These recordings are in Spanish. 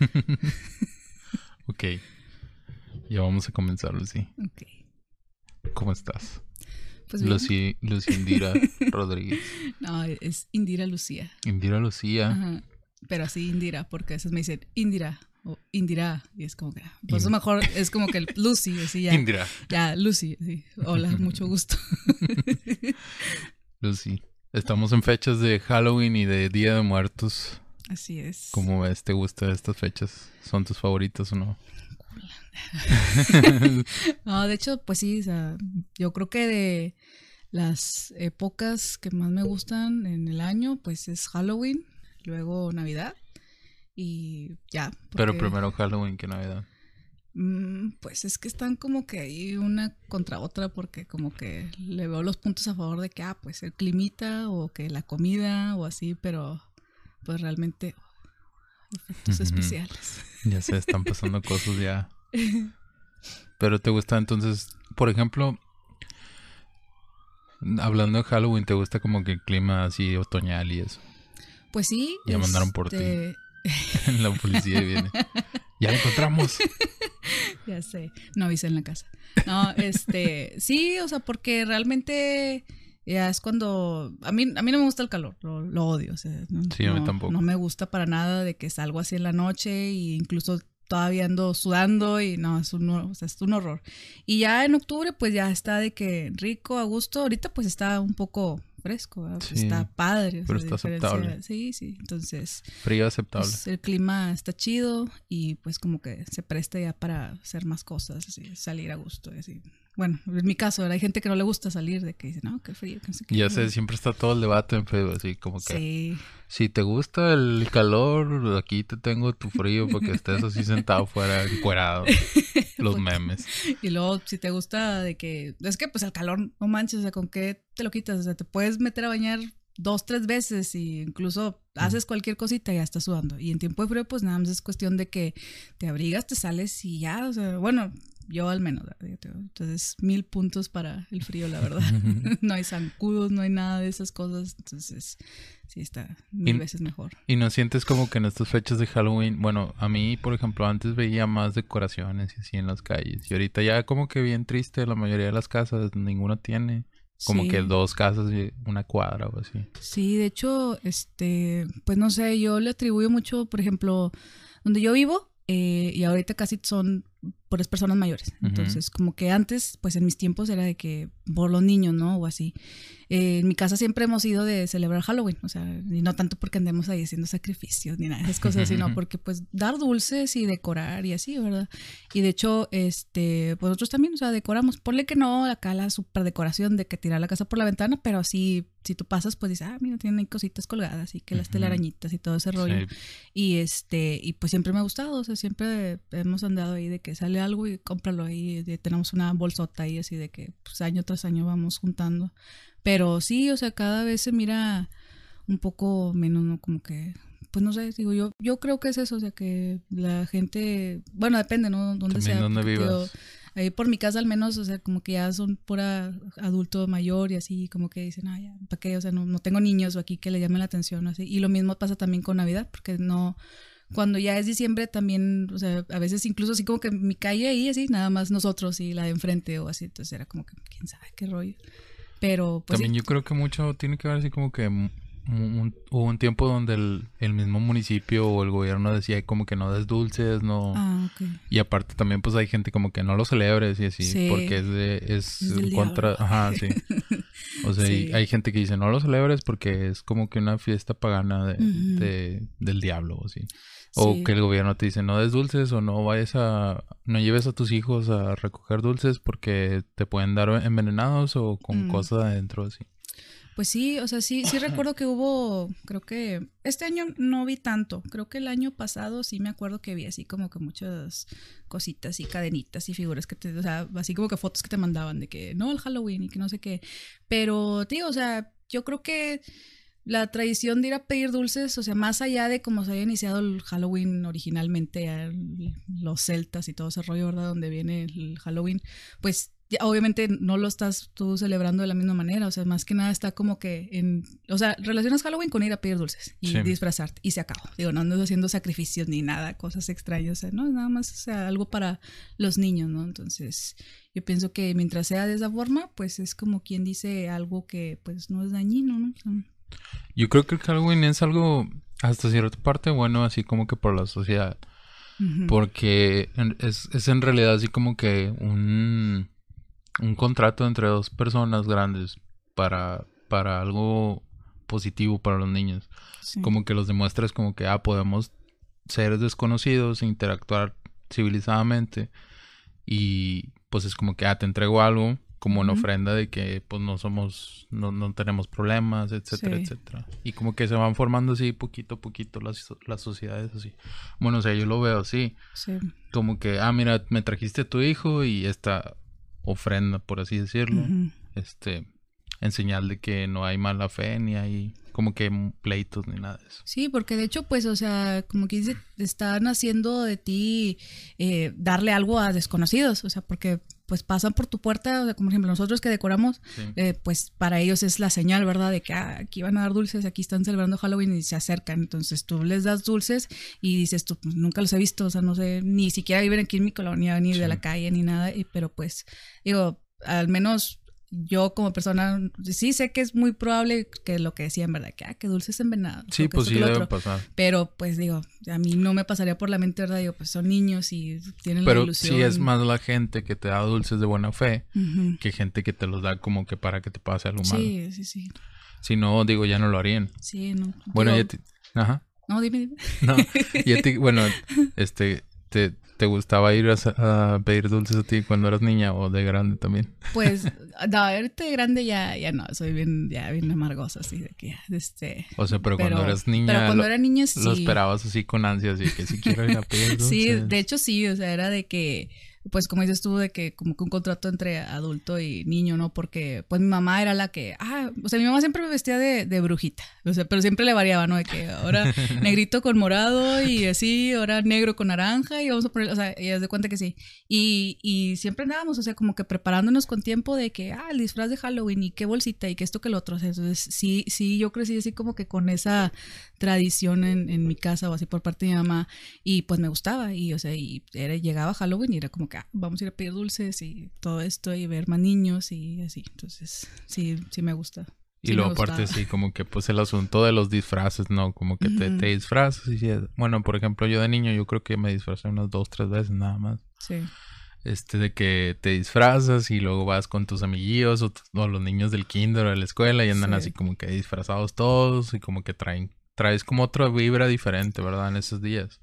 ok. Ya vamos a comenzar, Lucy. Ok. ¿Cómo estás? Pues bien. Lucy, Lucy Indira Rodríguez. No, es Indira Lucía. Indira Lucía. Ajá. Pero así Indira, porque a veces me dicen Indira o Indira. Y es como que. Por eso mejor es como que Lucy, así ya. Indira. Ya, Lucy. así. Hola, mucho gusto. Lucy. Estamos en fechas de Halloween y de Día de Muertos. Así es. ¿Cómo ves? ¿Te gustan estas fechas? ¿Son tus favoritas o no? No, de hecho, pues sí, o sea, yo creo que de las épocas que más me gustan en el año, pues es Halloween, luego Navidad y ya. Pero primero Halloween que Navidad. mm, Pues es que están como que ahí una contra otra porque como que le veo los puntos a favor de que, ah, pues el climita o que la comida o así, pero pues realmente efectos especiales. Ya se están pasando cosas ya. Pero te gusta entonces, por ejemplo, hablando de Halloween, ¿te gusta como que el clima así otoñal y eso? Pues sí. Ya mandaron por ti. este, La policía viene. Ya la encontramos. Ya sé, no avisé en la casa. No, este, sí, o sea, porque realmente ya es cuando a mí a mí no me gusta el calor, lo, lo odio, o sea, no, Sí, a mí no- tampoco. no me gusta para nada de que salgo así en la noche e incluso todavía ando sudando y no, es un, hor- o sea, es un horror. Y ya en octubre pues ya está de que rico, a gusto, ahorita pues está un poco fresco, está padre. pero está aceptable. Sí, sí, entonces Frío aceptable. pues, el clima está chido y pues como que se presta ya para hacer más cosas, así, salir a gusto. y Así. Bueno, en mi caso, hay gente que no le gusta salir, de que dice, no, qué frío, que no sé qué. ya sé, siempre está todo el debate en Facebook, así como que Sí, si te gusta el calor, aquí te tengo tu frío para que estés así sentado fuera, encuerado. Los Porque- memes. y luego si te gusta de que, es que pues el calor, no manches, o sea, ¿con qué te lo quitas? O sea, te puedes meter a bañar dos, tres veces y incluso haces cualquier cosita y ya estás sudando. Y en tiempo de frío, pues nada más es cuestión de que te abrigas, te sales y ya, o sea, bueno, yo al menos, entonces mil puntos para el frío, la verdad. no hay zancudos, no hay nada de esas cosas, entonces sí está mil Y- veces mejor. Y no sientes como que en estas fechas de Halloween, bueno, a mí, por ejemplo, antes veía más decoraciones y así en las calles. Y ahorita ya como que bien triste, la mayoría de las casas, ninguna tiene. Como Sí. que dos casas y una cuadra o así. Sí, de hecho, este, pues no sé, yo le atribuyo mucho, por ejemplo, donde yo vivo, eh, y ahorita casi son puras personas mayores. Ujú. Entonces, como que antes, pues en mis tiempos era de que por los niños, ¿no? O así. Eh, en mi casa siempre hemos ido de celebrar Halloween, o sea, y no tanto porque andemos ahí haciendo sacrificios ni nada de esas cosas, sino porque pues dar dulces y decorar y así, ¿verdad? Y de hecho, este, pues nosotros también, o sea, decoramos. Ponle que no acá la super decoración de que tirar la casa por la ventana, pero así, si tú pasas, pues dices, ah, mira, tienen ahí cositas colgadas y que las Ujú. telarañitas y todo ese rollo. Sí. Y este, y pues siempre me ha gustado, o sea, siempre hemos andado ahí de que sale algo y cómpralo ahí. de- tenemos una bolsota ahí así de que pues año tras año vamos juntando. Pero sí, o sea, cada vez se mira un poco menos, ¿no? Como que, pues no sé, digo, yo, yo creo que es eso, o sea, que la gente, bueno, depende, ¿no? Dónde sea. digo, vivas. Ahí por mi casa al menos, o sea, como que ya son pura adulto mayor y así, como que dicen, ah, ya, ¿para qué? O sea, no, no tengo niños o aquí que le llamen la atención, así. Y lo mismo pasa también con Navidad, porque no, cuando ya es diciembre también, o sea, a veces incluso así como que mi calle ahí, así, nada más nosotros y la de enfrente o así, entonces era como que, quién sabe qué rollo. Pero, pues También sí. yo creo que mucho tiene que ver así como que un- hubo un tiempo donde el, el mismo municipio o el gobierno decía como que no des dulces, no... Ah. Y aparte también pues hay gente como que no lo celebres y así, Sí. porque es de, es, en contra, diablo. ajá, sí. O sea, Sí. hay gente que dice no lo celebres porque es como que una fiesta pagana de, del diablo, o así. O Sí. que el gobierno te dice no des dulces o no vayas a, no lleves a tus hijos a recoger dulces porque te pueden dar envenenados o con Mm. cosas adentro, así. Pues sí, o sea, sí, sí recuerdo que hubo, creo que este año no vi tanto, creo que el año pasado sí me acuerdo que vi así como que muchas cositas y cadenitas y figuras que te, o sea, así como que fotos que te mandaban de que no, el Halloween y que no sé qué, pero tío, o sea, yo creo que la tradición de ir a pedir dulces, o sea, más allá de cómo se haya iniciado el Halloween originalmente, el- los celtas y todo ese rollo, ¿verdad? Donde viene el Halloween, pues obviamente no lo estás tú celebrando de la misma manera, o sea, más que nada está como que en, o sea, relacionas Halloween con ir a pedir dulces y disfrazarte y se acabó. Digo, no andas haciendo sacrificios ni nada, cosas extrañas, o sea, no, es nada más, o sea, algo para los niños, ¿no? Entonces, yo pienso que mientras sea de esa forma, pues es como quien dice algo que pues no es dañino, ¿no? yo creo que el Halloween es algo hasta cierta parte bueno, así como que por la sociedad. Porque es, es en realidad así como que un un contrato entre dos personas grandes para, para algo positivo para los niños. Como que los demuestras como que, ah, podemos ser desconocidos, interactuar civilizadamente y pues es como que, ah, te entrego algo como una ofrenda de que pues no somos, no, no tenemos problemas, etcétera, etcétera. Y como que se van formando así poquito a poquito las, las sociedades así. Bueno, o sea, yo lo veo así. Como que, ah, mira, me trajiste a tu hijo y esta ofrenda, por así decirlo, este, en señal de que no hay mala fe ni hay como que pleitos ni nada de eso. Sí, porque de hecho, pues, o sea, como que dice, están haciendo de ti eh, darle algo a desconocidos, o sea, porque pues pasan por tu puerta, o sea, como por ejemplo nosotros que decoramos, eh, pues para ellos es la señal, ¿verdad? De que ah, aquí van a dar dulces, aquí están celebrando Halloween y se acercan. Entonces tú les das dulces y dices tú, pues, nunca los he visto, o sea, no sé, ni siquiera viven aquí en mi colonia, ni de la calle, ni nada, y, pero pues digo, al menos yo como persona sí sé que es muy probable que lo que decían, ¿verdad? Que, ah, que dulces envenenados. Sí, pues sí debe pasar. Pero pues digo, a mí no me pasaría por la mente, ¿verdad? Digo, pues son niños y tienen la ilusión. Pero sí es más la gente que te da dulces de buena fe que gente que te los da como que para que te pase algo malo. Sí, sí, sí. Si no, digo, ya no lo harían. Sí, no. Bueno, ya te... Ajá. No, dime, dime. No, ya te... Bueno, este... Te, ¿Te gustaba ir a, pedir dulces a ti cuando eras niña o de grande también? Pues, no, ahorita de grande ya, ya no, soy bien, ya bien amargosa, así de que, este... O sea, pero, cuando eras niña... Pero cuando era niña sí. Lo esperabas así con ansias y que si quiero ir a pedir dulces. Sí, de hecho sí, o sea, era de que pues como dices tú, de que como que un contrato entre adulto y niño, ¿no? Porque pues mi mamá era la que, ah, o sea, mi mamá siempre me vestía de, de brujita, o sea, pero siempre le variaba, ¿no? De que ahora negrito con morado y así, ahora negro con naranja y vamos a poner, o sea, ella se de cuenta que sí. Y, y siempre andábamos, o sea, como que preparándonos con tiempo de que, ah, el disfraz de Halloween y qué bolsita y qué esto que lo otro. O sea, entonces sí, sí, yo crecí así como que con esa tradición en, en mi casa o así por parte de mi mamá y pues me gustaba y, o sea, y era, llegaba Halloween y era como que vamos a ir a pedir dulces y todo esto y ver más niños y así. Entonces, sí, sí me gusta. y luego aparte sí, como que pues el asunto de los disfraces, ¿no? Como que te, te, disfrazas y bueno, por ejemplo, yo de niño yo creo que me disfrazé unas dos, tres veces nada más. Sí. Este de que te disfrazas y luego vas con tus amiguillos o, los niños del kinder o de la escuela y andan así como que disfrazados todos y como que traen, traes como otra vibra diferente, ¿verdad? En esos días.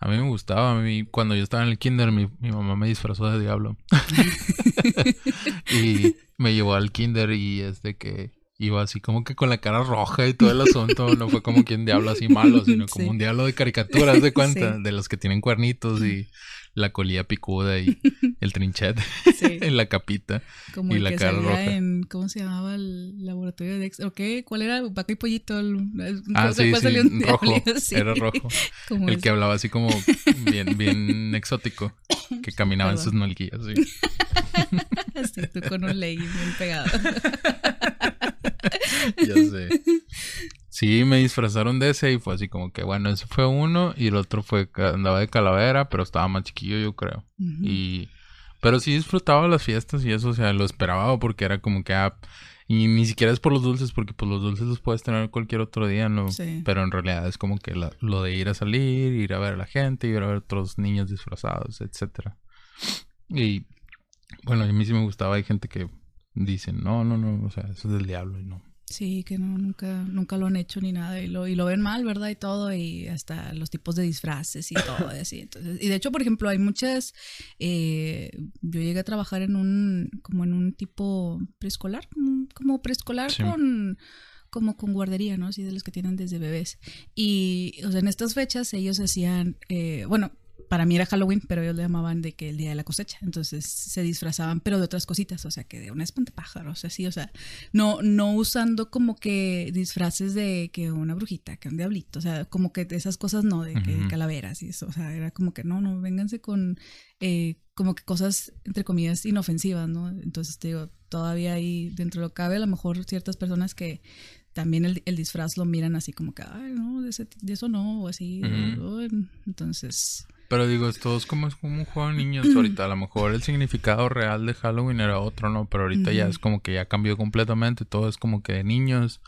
A mí me gustaba, a mí cuando yo estaba en el kinder mi, mi mamá me disfrazó de diablo. y me llevó al kinder y es de que iba así como que con la cara roja y todo el asunto. No fue como quien diablo así malo, sino como un diablo de caricaturas de cuenta, de los que tienen cuernitos y la colilla picuda y el trinchet en la capita Como y el la que cara roja. En, ¿Cómo se llamaba el laboratorio de Dexter? ¿O qué? ¿Cuál era? Vaca y pollito. El, ah, sí, sí, un rojo. Era rojo. el que hablaba así como bien, bien exótico. Que caminaba en sus nalguillas, sí. sí, tú con un legging bien pegado. ya sé. Sí, me disfrazaron de ese y fue así como que, bueno, ese fue uno y el otro fue, andaba de calavera, pero estaba más chiquillo, yo creo. Y, pero sí disfrutaba las fiestas y eso, o sea, lo esperaba porque era como que, ah, y ni siquiera es por los dulces, porque pues los dulces los puedes tener cualquier otro día, ¿no? Pero en realidad es como que lo de ir a salir, ir a ver a la gente, ir a ver a otros niños disfrazados, etcétera. Y, bueno, a mí sí me gustaba, hay gente que dicen, no, no, no, o sea, eso es del diablo y no. Sí, que no, nunca, nunca lo han hecho ni nada y lo, y lo ven mal, ¿verdad? Y todo, y hasta los tipos de disfraces y todo, así. Entonces, y de hecho, por ejemplo, hay muchas, eh, yo llegué a trabajar en un, como en un tipo preescolar, como preescolar con como con guardería, ¿no? Así de los que tienen desde bebés. Y, o sea, en estas fechas ellos hacían, eh, bueno, para mí era Halloween, pero ellos le llamaban de que el día de la cosecha. Entonces se disfrazaban, pero de otras cositas, o sea, que de un espantapájaros, así, o sea, no, no usando como que disfraces de que una brujita, que un diablito, o sea, como que esas cosas no, de que calaveras y eso, o sea, era como que no, no, vénganse con eh, como que cosas, entre comillas, inofensivas, ¿no? Entonces, te digo, todavía ahí dentro de lo cabe, a lo mejor ciertas personas que también el, disfraz lo miran así como que, ay, no, de, eso no, o así. entonces, pero digo, esto es como, es como un juego de niños ahorita. A lo mejor el significado real de Halloween era otro, ¿no? Pero ahorita ya es como que ya cambió completamente. Todo es como que de niños.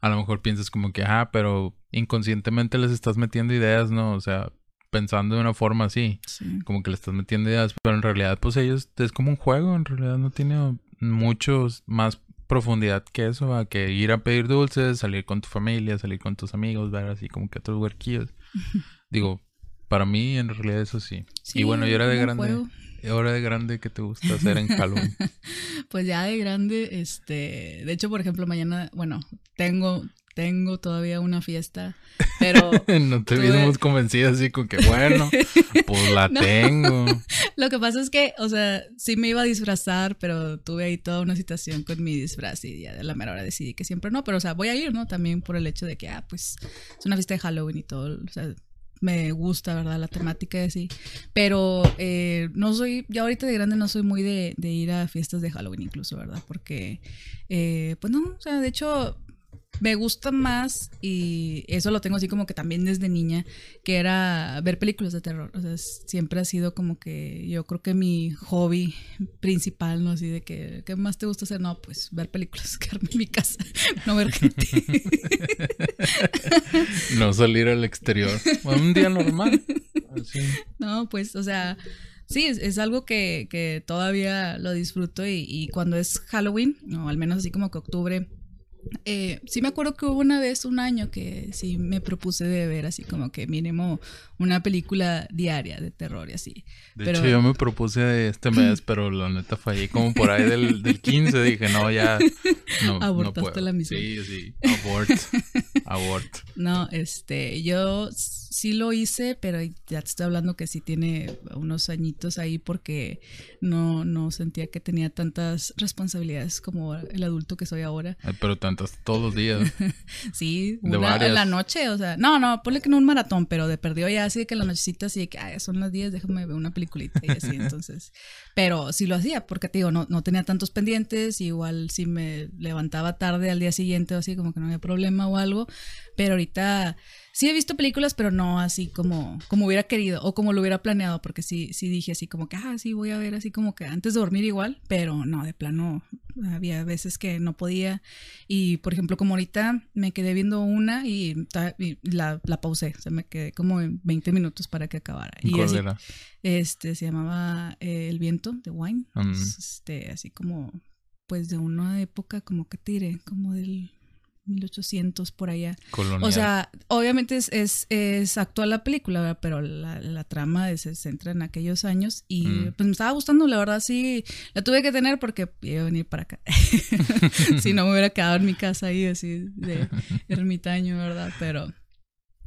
A lo mejor piensas como que, ah, pero inconscientemente les estás metiendo ideas, ¿no? O sea, pensando de una forma así. Como que le estás metiendo ideas. Pero en realidad, pues ellos es como un juego. En realidad no tiene muchos más profundidad que eso, a que ir a pedir dulces, salir con tu familia, salir con tus amigos, ver así como que otros huerquillos. Digo, para mí, en realidad, eso sí. y bueno, yo era de grande. Ahora de grande, ¿qué te gusta hacer en Halloween? pues ya de grande, este, de hecho, por ejemplo, mañana, bueno, tengo, tengo todavía una fiesta, pero... no te vimos convencida así con que, bueno, pues la tengo. Lo que pasa es que, o sea, sí me iba a disfrazar, pero tuve ahí toda una situación con mi disfraz y ya de la mera hora decidí que siempre no, pero o sea, voy a ir, ¿no? También por el hecho de que, ah, pues es una fiesta de Halloween y todo, o sea, me gusta, ¿verdad? La temática y así. Pero eh, no soy, ya ahorita de grande no soy muy de, ir a fiestas de Halloween incluso, ¿verdad? Porque, eh, pues no, o sea, de hecho, me gusta más, y eso lo tengo así como que también desde niña, que era ver películas de terror. O sea, siempre ha sido como que yo creo que mi hobby principal, ¿no? Así de que, ¿qué más te gusta hacer? No, pues ver películas, quedarme en mi casa, no ver gente. no salir al exterior. Un día normal. No, pues, o sea, sí, es, algo que, que, todavía lo disfruto y, y, cuando es Halloween, o al menos así como que octubre, eh, sí me acuerdo que hubo una vez, un año, que sí me propuse de ver así como que mínimo una película diaria de terror y así. De hecho, yo me propuse este mes, pero la neta fallé como por ahí del, del 15. Dije, no, ya. No, Abortaste la misión. Sí, sí. Abort. Abort. No, este, yo sí lo hice, pero ya te estoy hablando que sí tiene unos añitos ahí porque no, no sentía que tenía tantas responsabilidades como el adulto que soy ahora. pero tantas todos los días. sí, una en la noche, o sea, no, no, ponle que no un maratón, pero de perdió ya así que la nochecita así de que, ay, son las 10, déjame ver una peliculita y así, entonces, pero sí lo hacía, porque te digo, no, no tenía tantos pendientes, igual si me levantaba tarde al día siguiente o así, como que no había problema o algo, pero ahorita sí he visto películas, pero no así como, como hubiera querido o como lo hubiera planeado, porque sí, sí dije así como que, ah, sí, voy a ver así como que antes de dormir igual, pero no, de plano, había veces que no podía. Y por ejemplo, como ahorita me quedé viendo una y, la, la, pausé, o sea, me quedé como en 20 minutos para que acabara. Y ¿Cuál era? Este, se llamaba eh, El viento de Wine, mm. este, así como, pues de una época como que tire, como del 1800 por allá. O sea, obviamente es, es, es actual la película, pero la, la, trama se centra en aquellos años y mm. pues me estaba gustando, la verdad sí, la tuve que tener porque iba a venir para acá. si no me hubiera quedado en mi casa ahí así de ermitaño, ¿verdad? Pero,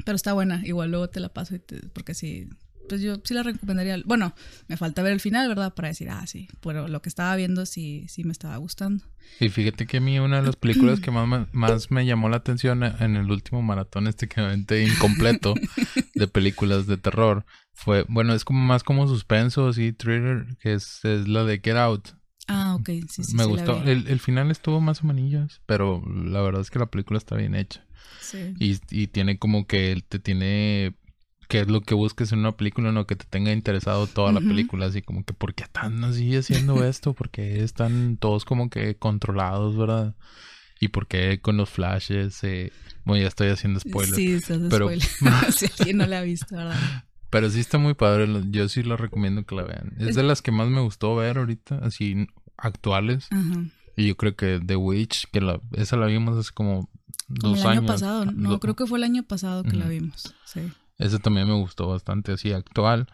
pero está buena, igual luego te la paso porque sí, pues yo sí la recomendaría. Bueno, me falta ver el final, ¿verdad? Para decir, ah, sí, pero lo que estaba viendo sí, sí me estaba gustando. Y fíjate que a mí una de las películas que más, más me llamó la atención en el último maratón este que me incompleto de películas de terror fue, bueno, es como más como suspenso, así, thriller, que es, es la de Get Out. Ah, ok, sí, sí. Me gustó. El, el, final estuvo más o menos, pero la verdad es que la película está bien hecha. Sí. Y, y tiene como que te tiene que es lo que busques en una película, no que te tenga interesado toda la película, así como que ¿por qué están así haciendo esto? porque están todos como que controlados, verdad? Y por qué con los flashes, eh... bueno, ya estoy haciendo spoilers. Sí, estás pero si alguien no la ha visto, ¿verdad? Pero sí está muy padre, yo sí lo recomiendo que la vean. Es, de las que más me gustó ver ahorita, así actuales. Y yo creo que The Witch, que la, esa la vimos hace como dos el año pasado, no, creo que fue el año pasado que la vimos, sí. Ese también me gustó bastante, así actual.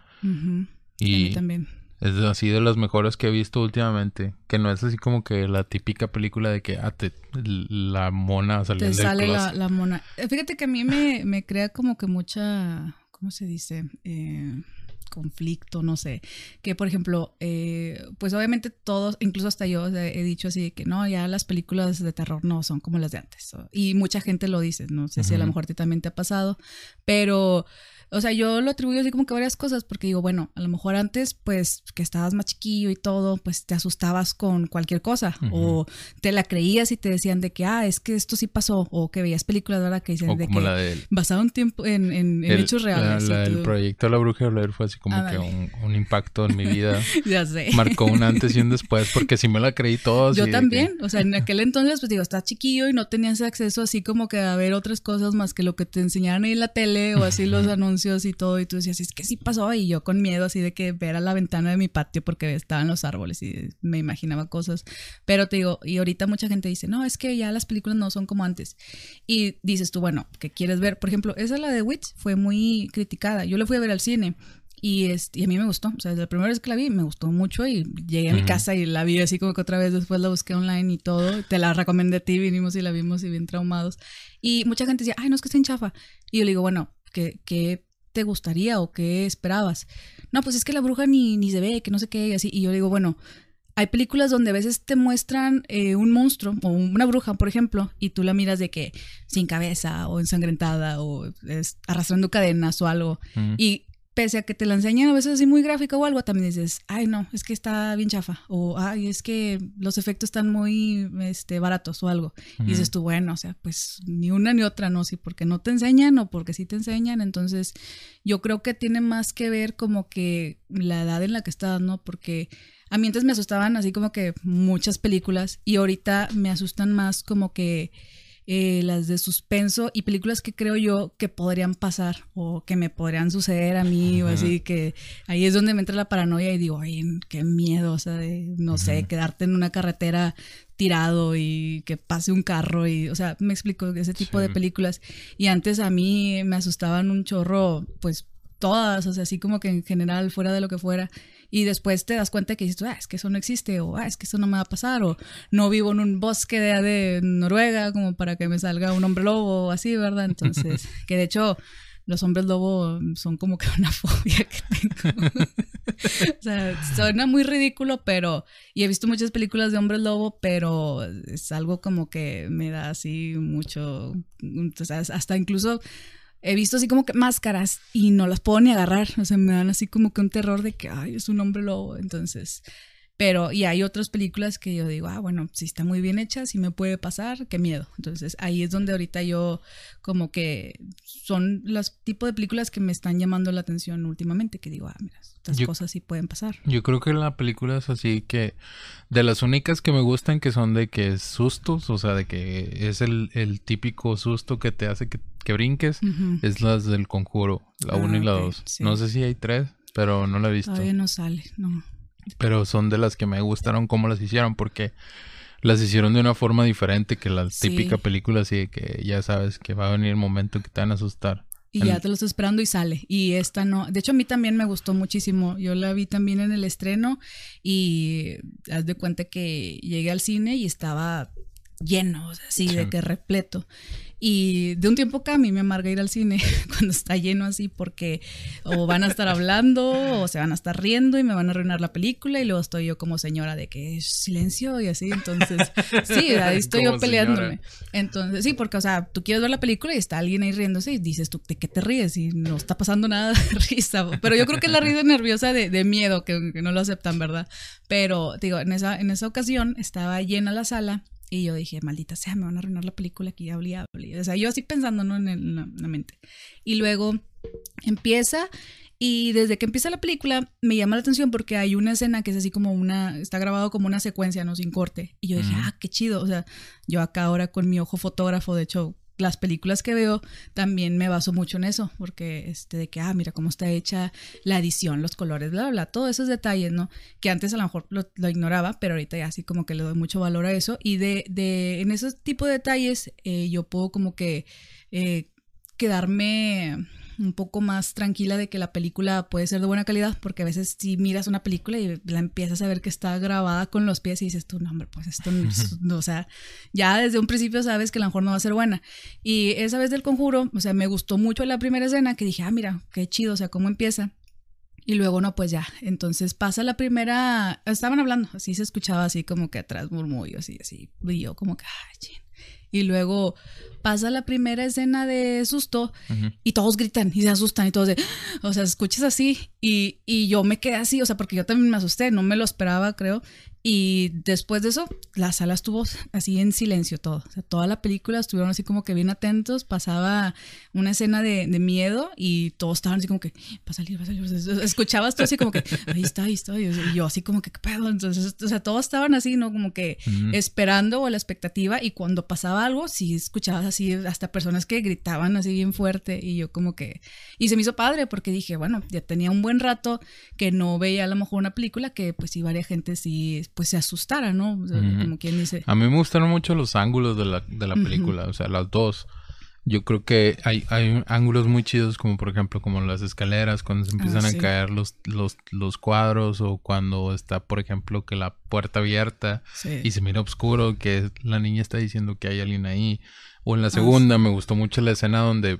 Y también. Es así de las mejores que he visto últimamente. Que no es así como que la típica película de que ah, la mona sale Te sale la, la, mona. Fíjate que a mí me, me crea como que mucha. ¿Cómo se dice? Eh, conflicto, no sé. Que, por ejemplo, eh, pues obviamente todos, incluso hasta yo he dicho así que no, ya las películas de terror no son como las de antes. Y mucha gente lo dice, no sé si a lo mejor a ti también te ha pasado, pero o sea, yo lo atribuyo así como que varias cosas, porque digo, bueno, a lo mejor antes, pues, que estabas más chiquillo y todo, pues te asustabas con cualquier cosa, o te la creías y te decían de que, ah, es que esto sí pasó, o que veías películas, ¿verdad? Que dicen de que basado en tiempo, en, en, hechos reales. el proyecto La Bruja de Blair fue así como que un, impacto en mi vida. ya sé. Marcó un antes y un después, porque sí me la creí todo. Yo también, o sea, en aquel entonces, pues digo, estás chiquillo y no tenías acceso así como que a ver otras cosas más que lo que te enseñaron ahí en la tele o así los anuncios y todo, y tú decías, es que sí pasó, y yo con miedo así de que ver a la ventana de mi patio porque estaban los árboles y me imaginaba cosas. Pero te digo, y ahorita mucha gente dice, no, es que ya las películas no son como antes. Y dices tú, bueno, ¿qué quieres ver? Por ejemplo, esa la de Witch fue muy criticada. Yo la fui a ver al cine. Y, este, y a mí me gustó, o sea, desde la primera vez que la vi me gustó mucho y llegué a mi casa y la vi así como que otra vez después la busqué online y todo, te la recomendé a ti, vinimos y la vimos y bien traumados. Y mucha gente decía, ay, no es que esté en chafa. Y yo le digo, bueno, ¿qué, qué te gustaría o qué esperabas. No, pues es que la bruja ni, ni se ve, que no sé qué, y así. Y yo digo, bueno, hay películas donde a veces te muestran eh, un monstruo o una bruja, por ejemplo, y tú la miras de que sin cabeza o ensangrentada o arrastrando cadenas o algo. Y pese a que te la enseñan a veces así muy gráfica o algo, también dices, ay no, es que está bien chafa, o ay, es que los efectos están muy este, baratos o algo. Y dices tú, bueno, o sea, pues ni una ni otra, no, sí, porque no te enseñan o porque sí te enseñan, entonces yo creo que tiene más que ver como que la edad en la que estás, ¿no? Porque a mí antes me asustaban así como que muchas películas y ahorita me asustan más como que eh, las de suspenso y películas que creo yo que podrían pasar o que me podrían suceder a mí o así que ahí es donde me entra la paranoia y digo, ay, qué miedo, o sea, de, no sé, quedarte en una carretera tirado y que pase un carro y, o sea, me explico, ese tipo de películas. Y antes a mí me asustaban un chorro, pues todas, o sea, así como que en general, fuera de lo que fuera y después te das cuenta que dices, ah, es que eso no existe, o ah, es que eso no me va a pasar, o no vivo en un bosque de, de Noruega como para que me salga un hombre lobo o así, ¿verdad? Entonces, que de hecho los hombres lobo son como que una fobia que tengo. o sea, suena muy ridículo, pero. Y he visto muchas películas de hombres lobo, pero es algo como que me da así mucho. O sea, hasta incluso he visto así como que máscaras y no las puedo ni agarrar. O sea, me dan así como que un terror de que, ay, es un hombre lobo. Entonces, pero, y hay otras películas que yo digo, ah, bueno, si está muy bien hecha, si me puede pasar, qué miedo. Entonces, ahí es donde ahorita yo, como que son los tipos de películas que me están llamando la atención últimamente, que digo, ah, mira, estas cosas sí pueden pasar. Yo creo que la película es así que, de las únicas que me gustan, que son de que es sustos, o sea, de que es el, el típico susto que te hace que, que brinques, es las del conjuro, la 1 y ah, la 2. No sé si hay tres, pero no la he visto. Todavía no sale, no. Pero son de las que me gustaron cómo las hicieron porque las hicieron de una forma diferente que la típica película así de que ya sabes que va a venir el momento que te van a asustar. Y ya te lo estás esperando y sale. Y esta no. De hecho, a mí también me gustó muchísimo. Yo la vi también en el estreno y haz de cuenta que llegué al cine y estaba lleno, así de que repleto. Y de un tiempo acá a mí me amarga ir al cine cuando está lleno así porque o van a estar hablando o se van a estar riendo y me van a arruinar la película y luego estoy yo como señora de que silencio y así. Entonces, sí, ahí estoy yo peleándome. Entonces, sí, porque, o sea, tú quieres ver la película y está alguien ahí riéndose y dices tú, ¿de qué te ríes? Y no está pasando nada de risa. Pero yo creo que es la risa nerviosa de, de miedo, que, que, no lo aceptan, ¿verdad? Pero, digo, en esa, en esa ocasión estaba llena la sala y yo dije, maldita sea, me van a arruinar la película aquí, hablé, hablé. O sea, yo así pensando, ¿no? En, la, mente. Y luego empieza y desde que empieza la película me llama la atención porque hay una escena que es así como una, está grabado como una secuencia, ¿no? Sin corte. Y yo dije, ah, qué chido. O sea, yo acá ahora con mi ojo fotógrafo, de hecho, las películas que veo también me baso mucho en eso, porque este de que, ah, mira cómo está hecha la edición, los colores, bla, bla, bla, todos esos detalles, ¿no? Que antes a lo mejor lo, ignoraba, pero ahorita ya así como que le doy mucho valor a eso. Y de, de en ese tipo de detalles eh, yo puedo como que eh, quedarme un poco más tranquila de que la película puede ser de buena calidad, porque a veces si miras una película y la empiezas a ver que está grabada con los pies y dices tú, no, hombre, pues esto no, o sea, ya desde un principio sabes que a lo mejor no va a ser buena. Y esa vez del conjuro, o sea, me gustó mucho la primera escena que dije, ah, mira, qué chido, o sea, cómo empieza. Y luego, no, pues ya. Entonces pasa la primera. Estaban hablando, así se escuchaba así como que atrás murmullo, así, así. Y yo, como que, ay. Y luego pasa la primera escena de susto y todos gritan y se asustan y todos de, o sea, escuchas así y, y yo me quedé así, o sea, porque yo también me asusté, no me lo esperaba, creo. Y después de eso, la sala estuvo así en silencio todo. O sea, toda la película estuvieron así como que bien atentos. Pasaba una escena de, de miedo y todos estaban así como que, va a salir, va a salir. Escuchabas tú así como que, ahí está, ahí está. Y yo así como que, ¿qué pedo? Entonces, o sea, todos estaban así, ¿no? Como que esperando o la expectativa. Y cuando pasaba algo, sí escuchabas así hasta personas que gritaban así bien fuerte. Y yo como que, y se me hizo padre porque dije, bueno, ya tenía un buen rato que no veía a lo mejor una película que pues sí, varias gente sí pues se asustara, ¿no? Como quien dice. A mí me gustaron mucho los ángulos de la, de la película, o sea, las dos. Yo creo que hay, hay ángulos muy chidos, como por ejemplo, como las escaleras, cuando se empiezan ah, a caer los, los, los, cuadros, o cuando está, por ejemplo, que la puerta abierta y se mira oscuro, que la niña está diciendo que hay alguien ahí. O en la ah, segunda, me gustó mucho la escena donde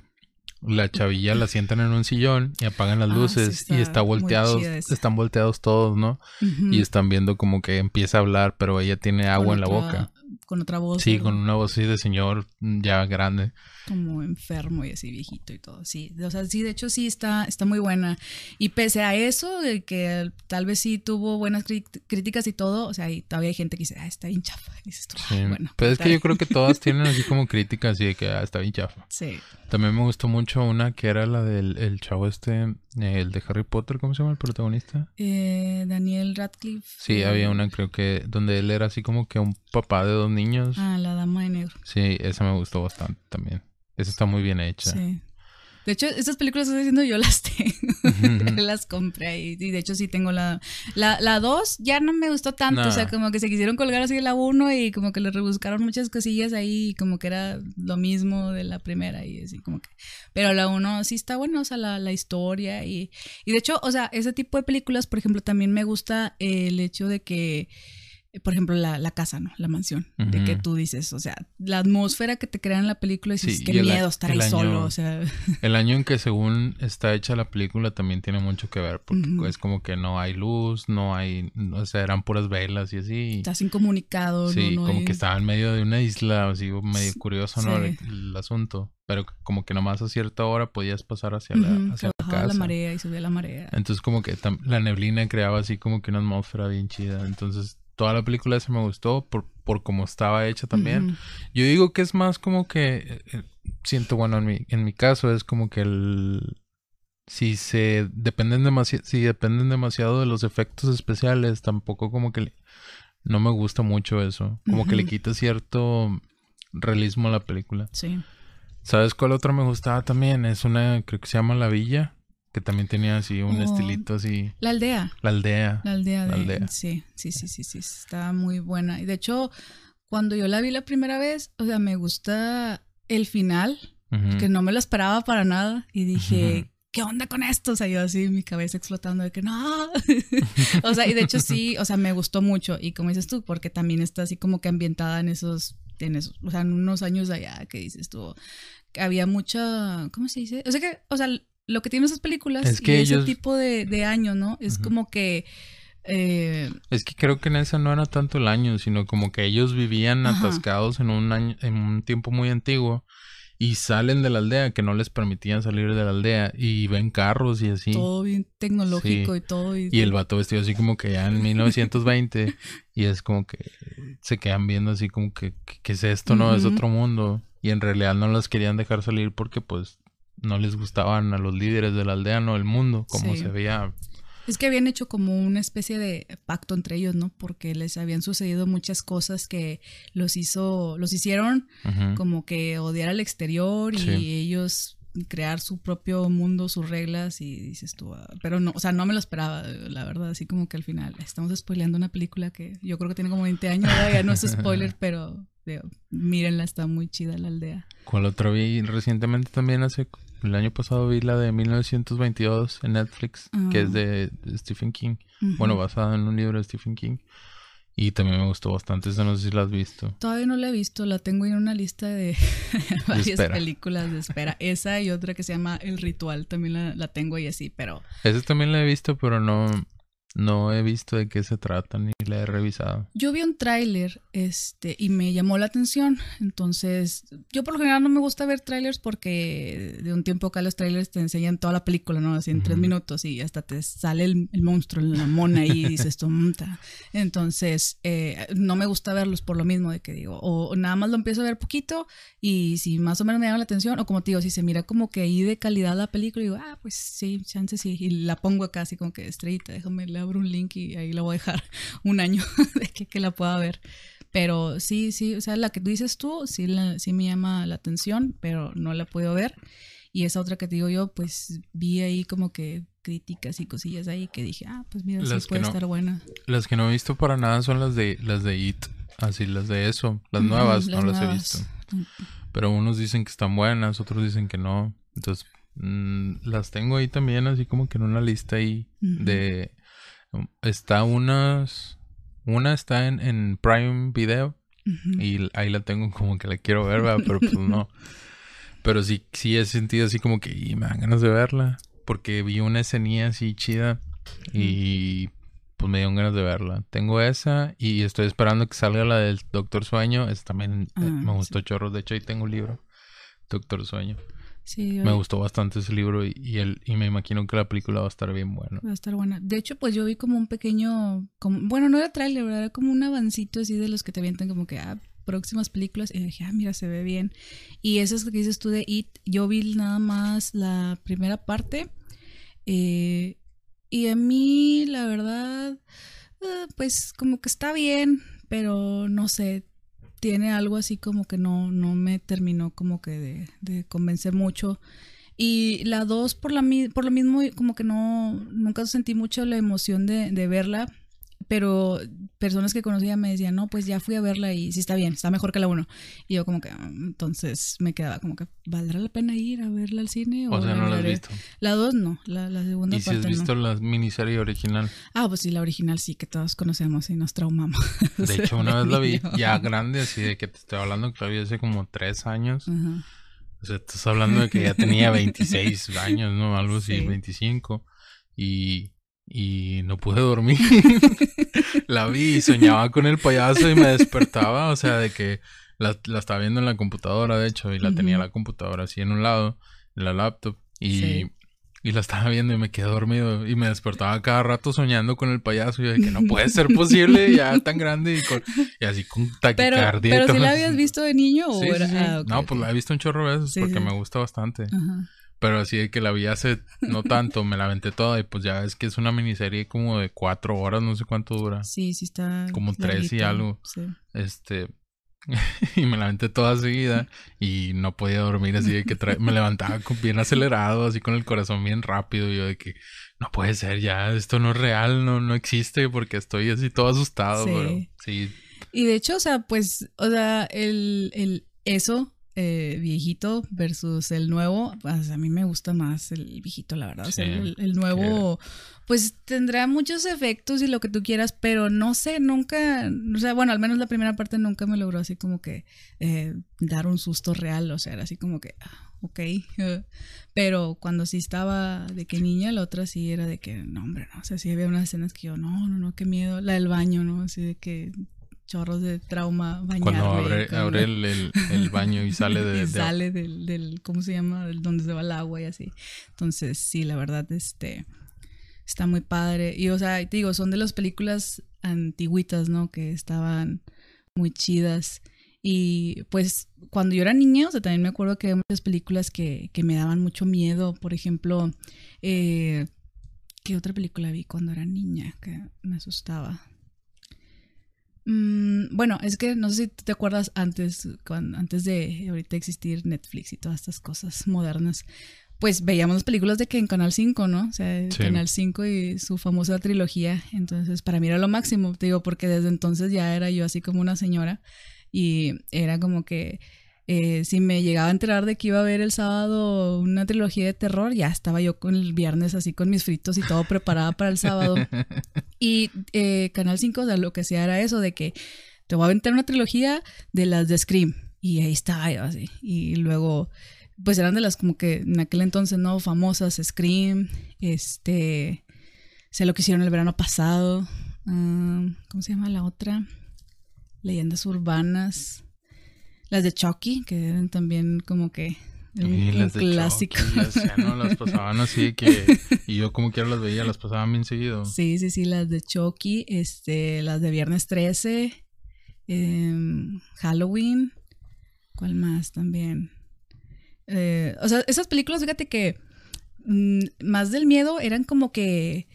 la chavilla la sientan en un sillón y apagan las ah, luces y está volteados, están volteados todos, ¿no? Y están viendo como que empieza a hablar, pero ella tiene agua en la boca con otra voz. Sí, con una voz así de señor ya grande. Como enfermo y así viejito y todo. Sí, o sea, sí, de hecho sí está, está muy buena. Y pese a eso, de que tal vez sí tuvo buenas críticas y todo, o sea, y todavía hay gente que dice, ah, está bien chafa. Y dices sí, bueno. Pero es que yo creo que todas tienen así como críticas y de que ah, está bien chafa. Sí. También me gustó mucho una que era la del el chavo este, el de Harry Potter, ¿cómo se llama el protagonista? Eh, Daniel Radcliffe. Sí, había una creo que donde él era así como que un papá de dos niños. Ah, la dama de negro. Sí, esa me gustó bastante también. Esa está muy bien hecha. Sí. De hecho, estas películas que estoy diciendo yo las tengo. las compré y, de hecho sí tengo la... La 2 ya no me gustó tanto, o sea, como que se quisieron colgar así de la 1 y como que le rebuscaron muchas cosillas ahí y como que era lo mismo de la primera y así como que... Pero la 1 sí está buena, o sea, la, la historia y, y de hecho, o sea, ese tipo de películas, por ejemplo, también me gusta el hecho de que por ejemplo, la, la, casa, ¿no? La mansión. De que tú dices, o sea, la atmósfera que te crea en la película, dices, sí, qué miedo estar ahí solo, o sea. El año en que según está hecha la película también tiene mucho que ver, porque es como que no hay luz, no hay, o sea, eran puras velas y así. Estás incomunicado, Sí, como que estaba en medio de una isla, así medio curioso, ¿no? El, asunto. Pero como que nomás a cierta hora podías pasar hacia la, hacia la casa. la marea y subía la marea. Entonces como que la neblina creaba así como que una atmósfera bien chida. Entonces toda la película esa me gustó por, por cómo estaba hecha también. Yo digo que es más como que, eh, eh, siento, bueno, en mi, en mi caso es como que el... Si se dependen demasiado, si dependen demasiado de los efectos especiales, tampoco como que no me gusta mucho eso. Como que le quita cierto realismo a la película. Sí. ¿Sabes cuál otra me gustaba también? Es una, creo que se llama La Villa. Que también tenía así un oh, estilito así. La aldea. La aldea. La aldea. La aldea. Sí, sí, sí, sí, sí. Está muy buena. Y de hecho, cuando yo la vi la primera vez, o sea, me gusta el final, que no me lo esperaba para nada. Y dije, ¿qué onda con esto? O sea, yo así, mi cabeza explotando de que no. o sea, y de hecho sí, o sea, me gustó mucho. Y como dices tú, porque también está así como que ambientada en esos, en esos, o sea, en unos años allá que dices tú, que había mucha, ¿cómo se dice? O sea que, o sea, lo que tienen esas películas es que y ese tipo de, de, año, ¿no? Es como que... Eh... Es que creo que en esa no era tanto el año, sino como que ellos vivían atascados en un año, en un tiempo muy antiguo y salen de la aldea que no les permitían salir de la aldea y ven carros y así. Todo bien tecnológico y todo. Y, el vato vestido así como que ya en 1920 y es como que se quedan viendo así como que ¿qué es esto? No, es otro mundo. Y en realidad no los querían dejar salir porque pues no les gustaban a los líderes de la aldea, no el mundo, como se veía. Es que habían hecho como una especie de pacto entre ellos, ¿no? Porque les habían sucedido muchas cosas que los hizo, los hicieron como que odiar al exterior y ellos crear su propio mundo, sus reglas y dices tú, ah, pero no, o sea, no me lo esperaba, la verdad, así como que al final estamos spoileando una película que yo creo que tiene como 20 años, ya no es spoiler, pero mírenla, está muy chida la aldea. ¿Cuál otra vi recientemente también hace el año pasado vi la de 1922 en Netflix, que es ah. de Stephen King. Bueno, basada en un libro de Stephen King. Y también me gustó bastante, esa no sé si la has visto. Todavía no la he visto, la tengo en una lista de varias películas de espera. Esa y otra que se llama El Ritual, también la, la tengo ahí así, pero... Esa también la he visto, pero no, no he visto de qué se trata ni la he revisado. Yo vi un tráiler este, y me llamó la atención. Entonces, yo por lo general no me gusta ver trailers porque de un tiempo acá los trailers te enseñan toda la película, ¿no? Así en tres minutos y hasta te sale el, monstruo, la mona y dices, tonta. Entonces, eh, no me gusta verlos por lo mismo de que digo, o nada más lo empiezo a ver poquito y si más o menos me llama la atención, o como te digo, si se mira como que ahí de calidad la película, digo, ah, pues sí, chance sí. Y la pongo acá así como que estrellita, déjame la abro un link y ahí la voy a dejar un año de que, la pueda ver. Pero sí, sí, o sea, la que tú dices tú, sí, sí me llama la atención, pero no la puedo ver. Y esa otra que te digo yo, pues vi ahí como que críticas y cosillas ahí que dije, ah, pues mira, sí puede estar buena. Las que no he visto para nada son las de las de It, así las de eso, las nuevas no las he visto. Pero unos dicen que están buenas, otros dicen que no. Entonces, mm, las tengo ahí también así como que en una lista ahí de Está unas. Una está en, en Prime Video. Y ahí la tengo como que la quiero ver, pero pues no. Pero sí, sí he sentido así como que y me dan ganas de verla. Porque vi una escenilla así chida. Y pues me dieron ganas de verla. Tengo esa y estoy esperando que salga la del Doctor Sueño. Esa también eh, ah, me gustó chorro. De hecho, ahí tengo un libro. Doctor Sueño me gustó bastante ese libro y, el, y me imagino que la película va a estar bien buena. Va a estar buena. De hecho, pues yo vi como un pequeño, como, bueno, no era trailer, era como un avancito así de los que te avientan como que, ah, próximas películas y dije, ah, mira, se ve bien. Y eso es lo que dices tú de It, yo vi nada más la primera parte eh, y a mí, la verdad, eh, pues como que está bien, pero no sé, tiene algo así como que no, no me terminó como que de, convencer mucho. Y la dos, por, la, por lo mismo, como que no, nunca sentí mucho la emoción de, de verla pero personas que conocía me decían, no, pues ya fui a verla y sí está bien, está mejor que la uno. Y yo como que, ah, entonces me quedaba como que, ¿valdrá la pena ir a verla al cine? O, sea, no la has visto. La dos no, la, la segunda ¿Y si has visto la miniserie original? Ah, pues sí, la original sí, que todos conocemos y nos traumamos. De hecho, una vez la vi ya grande, así de que te estoy hablando que la vi hace como tres años. O sea, estás hablando de que ya tenía 26 años, ¿no? Algo así, 25. Y y no pude dormir. la vi y soñaba con el payaso y me despertaba, o sea, de que la, estaba viendo en la computadora, de hecho, y la tenía la computadora así en un lado, en la laptop, y, y la estaba viendo y me quedé dormido y me despertaba cada rato soñando con el payaso y yo de que no puede ser posible ya tan grande y, con, y así con taquicardia. Pero, pero si la habías visto de niño o era... Ah, no, pues la he visto un chorro de veces porque me gusta bastante. Ajá. Pero así de que la vi hace no tanto, me la aventé toda y pues ya es que es una miniserie como de cuatro horas, no sé cuánto dura. Sí, sí está. Como tres y algo. Sí. Este. y me la aventé toda seguida y no podía dormir así de que me levantaba bien acelerado, así con el corazón bien rápido y yo de que no puede ser ya, esto no es real, no, no existe porque estoy así todo asustado, sí. pero sí. Y de hecho, o sea, pues, o sea, el, el eso eh, viejito versus el nuevo, pues a mí me gusta más el viejito, la verdad. el, nuevo, pues tendrá muchos efectos y lo que tú quieras, pero no sé, nunca, o sea, bueno, al menos la primera parte nunca me logró así como que eh, dar un susto real, o sea, era así como que, ah, ok. pero cuando sí estaba de que niña, la otra sí era de que, no, hombre, no, o sea, sí había unas escenas que yo, no, no, no, qué miedo, la del baño, ¿no? Así de que chorros de trauma bañarme. Cuando abre, abre el, el, baño y sale de... sale del, del, ¿cómo se llama? Del donde se va el agua y así. Entonces, sí, la verdad, este, está muy padre. Y, o sea, te digo, son de las películas antiguitas, ¿no? Que estaban muy chidas. Y pues cuando yo era niña, o sea, también me acuerdo que había muchas películas que, que me daban mucho miedo. Por ejemplo, eh, ¿qué otra película vi cuando era niña que me asustaba? Mm, bueno, es que no sé si te acuerdas antes, cuando, antes de ahorita existir Netflix y todas estas cosas modernas, pues veíamos las películas de que en Canal 5, ¿no? O sea, Canal 5 y su famosa trilogía. Entonces, para mí era lo máximo, te digo, porque desde entonces ya era yo así como una señora y era como que eh, si me llegaba a enterar de que iba a ver el sábado una trilogía de terror, ya estaba yo con el viernes así con mis fritos y todo preparada para el sábado. Y eh, Canal 5, o sea, lo que hacía era eso de que te voy a aventar una trilogía de las de Scream. Y ahí estaba yo así. Y luego, pues eran de las como que en aquel entonces, ¿no? Famosas, Scream, este, sé lo que hicieron el verano pasado. ah, ¿Cómo se llama la otra? Leyendas urbanas. Las de Chucky, que eran también como que un, las de clásico. Las pasaban así que... Y yo como quiera las veía, las pasaban bien seguido. Sí, sí, sí, las de Chucky, este, las de Viernes 13, em, Halloween, ¿cuál más también? Eh, o sea, esas películas, fíjate que mm, más del miedo eran como que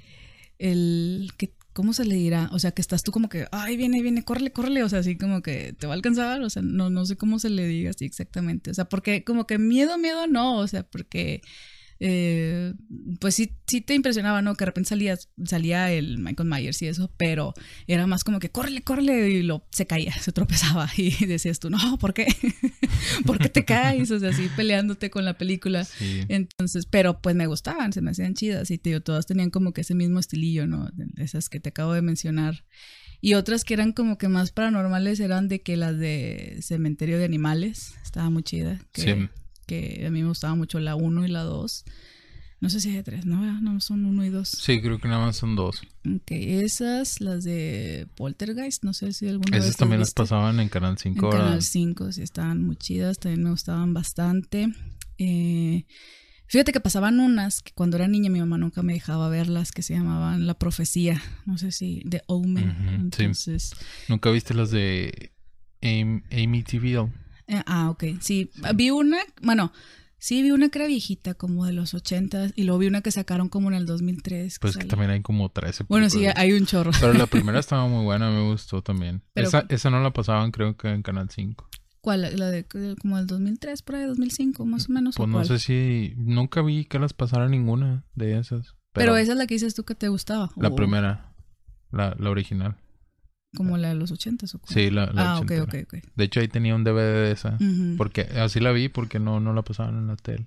el que ¿cómo se le dirá? O sea, que estás tú como que, ay, viene, viene, córrele, córrele, o sea, así como que te va a alcanzar, o sea, no, no sé cómo se le diga así exactamente, o sea, porque como que miedo, miedo no, o sea, porque eh, pues sí, sí te impresionaba, ¿no? Que de repente salía, salía el Michael Myers y eso, pero era más como que córrele, córrele y lo, se caía, se tropezaba y decías tú, no, ¿por qué? ¿Por qué te caes? O sea, así peleándote con la película. Sí. Entonces, pero pues me gustaban, se me hacían chidas y te digo, todas tenían como que ese mismo estilillo, ¿no? Esas que te acabo de mencionar. Y otras que eran como que más paranormales eran de que las de Cementerio de Animales, estaba muy chida. Que, Sí. Que a mí me gustaba mucho la 1 y la 2. No sé si hay tres, ¿no? ¿verdad? No, son 1 y 2. Sí, creo que nada más son dos. Ok, esas, las de Poltergeist, no sé si alguna Esas también las pasaban en Canal 5 En ahora. Canal 5, sí, estaban muy chidas, también me gustaban bastante. Eh, fíjate que pasaban unas que cuando era niña mi mamá nunca me dejaba verlas, que se llamaban La Profecía, no sé si, de Omen. Sí. Entonces, ¿Nunca viste las de Am- Amy TV? Eh, ah, ok, sí, vi una, bueno, sí vi una que era viejita, como de los 80 y luego vi una que sacaron como en el 2003. Pues que también hay como 13 Bueno, sí, hay un chorro. Pero la primera estaba muy buena, me gustó también. Pero- esa, esa no la pasaban creo que en Canal 5. ¿Cuál? La de como el 2003, por ahí, 2005, más o menos. ¿o Pues no cuál? sé si... Nunca vi que las pasara ninguna de esas. Pero, Pero, esa es la que dices tú que te gustaba. La primera. La, la original. Como la de los 80 o cuál? Sí, la, la Ah, ok, ochentera. ok, ok. De hecho, ahí tenía un DVD de esa. Porque así la vi porque no, no la pasaban en la tele.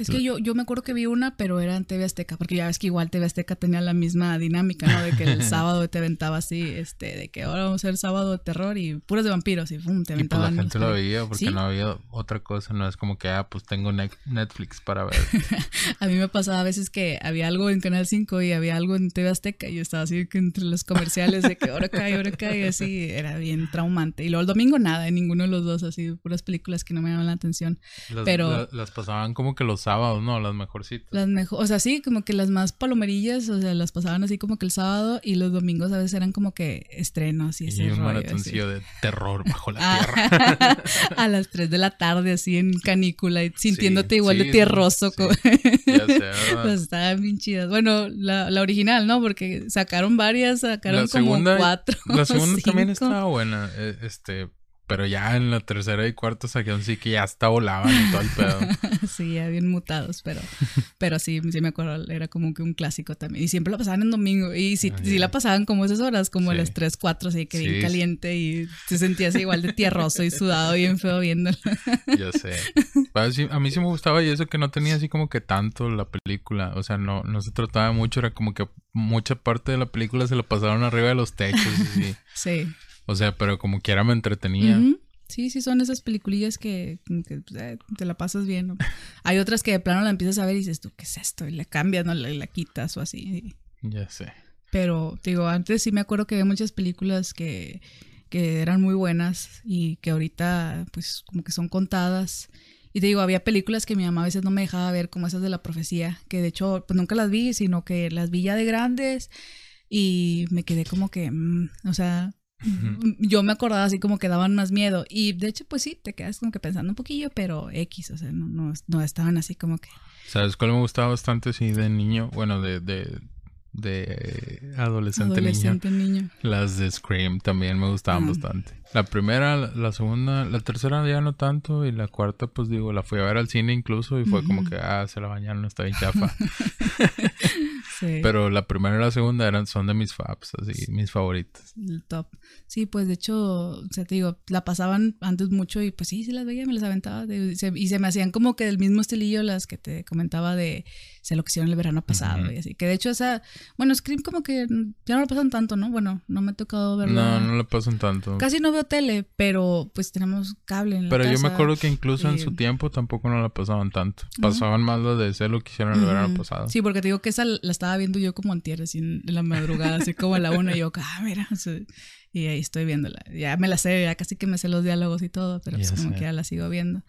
Es que yo, yo me acuerdo que vi una, pero era en TV Azteca, porque ya ves que igual TV Azteca tenía la misma dinámica, ¿no? De que el sábado te aventaba así, este, de que ahora vamos a hacer sábado de terror y puras de vampiros y pum, te Y pues la aventaban. gente lo veía porque Sí. no había otra cosa. No es como que, ah, pues tengo Net- Netflix para ver. A mí me pasaba a veces que había algo en Canal 5 y había algo en TV Azteca y yo estaba así que entre los comerciales de que ahora cae, ahora cae, así era bien traumante. Y luego el domingo nada, en ninguno de los dos, así puras películas que no me llaman la atención. Las, Pero- la- las pasaban como que los sábados, ¿no? Las mejorcitas. Las mejor, o sea, sí, como que las más palomerillas, o sea, las pasaban así como que el sábado y los domingos a veces eran como que estrenos y ese y un maratoncillo de terror bajo la Ah, tierra. a las 3 de la tarde, así en canícula y sintiéndote Sí, igual sí, de tierroso. sí. Ya. Pues estaban bien chidas. Bueno, la, la original, ¿no? Porque sacaron varias, sacaron La como cuatro. La segunda también estaba buena. eh, Este, pero ya en la tercera y cuarta saquearon sí que ya hasta volaban y todo el pedo. Sí, ya bien mutados, pero, pero sí, sí me acuerdo, era como que un clásico también. Y siempre lo pasaban en domingo. Y sí, Ah, sí la pasaban como esas horas, como a las 3, 4, así que Sí, bien caliente y te sentías igual de tierroso y sudado bien feo viéndolo. Ya sé. Sí, a mí sí me gustaba y eso que no tenía así como que tanto la película. O sea, no, no se trataba mucho, era como que mucha parte de la película se la pasaron arriba de los techos. y sí. Sí. O sea, pero como quiera me entretenía. Ujú. Sí, sí, son esas peliculillas que, pues, eh, te la pasas bien. ¿no? Hay otras que de plano la empiezas a ver y dices tú, ¿qué es esto? Y le cambias, ¿no? La, la quitas o así. Ya sé. Pero, te digo, antes sí me acuerdo que había muchas películas que, que eran muy buenas y que ahorita, pues, como que son contadas. Y te digo, había películas que mi mamá a veces no me dejaba ver, como esas de la profecía, que de hecho, pues nunca las vi, sino que las vi ya de grandes y me quedé como que, mm, o sea. Yo me acordaba así como que daban más miedo. Y de hecho, pues sí, te quedas como que pensando un poquillo, pero X, o sea, no, no, no estaban así como que. ¿Sabes cuál me gustaba bastante? Sí, de niño. Bueno, de, de, de adolescente, niño. Adolescente niño. Las de Scream también me gustaban Ah. bastante. La primera, la, segunda, la tercera ya no tanto. Y la cuarta, pues digo, la fui a ver al cine incluso. Y fue como que, ah, se la bañaron, está bien chafa. Pero la primera y la segunda eran, son de mis faps, así, mis favoritas. El top. Sí, pues de hecho, o sea, te digo, la pasaban antes mucho y pues sí, sí las veía, me las aventaba. y se me hacían como que del mismo estilillo las que te comentaba de se lo que hicieron el verano pasado y así. Que de hecho esa, bueno, Scream como que ya no lo pasan tanto, ¿no? Bueno, no me ha tocado verlo. No, no lo pasan tanto. Casi no veo tele, pero pues tenemos cable en la Pero yo me acuerdo que incluso en su tiempo tampoco no la pasaban tanto. Pasaban más lo de ser lo que hicieron el verano pasado. Sí, porque te digo que esa la estaba viendo yo como antier, así en la madrugada, así como a la una y yo, ah, mira, y ahí estoy viéndola. Ya me la sé, ya casi que me sé los diálogos y todo, pero pues como que ya la sigo viendo.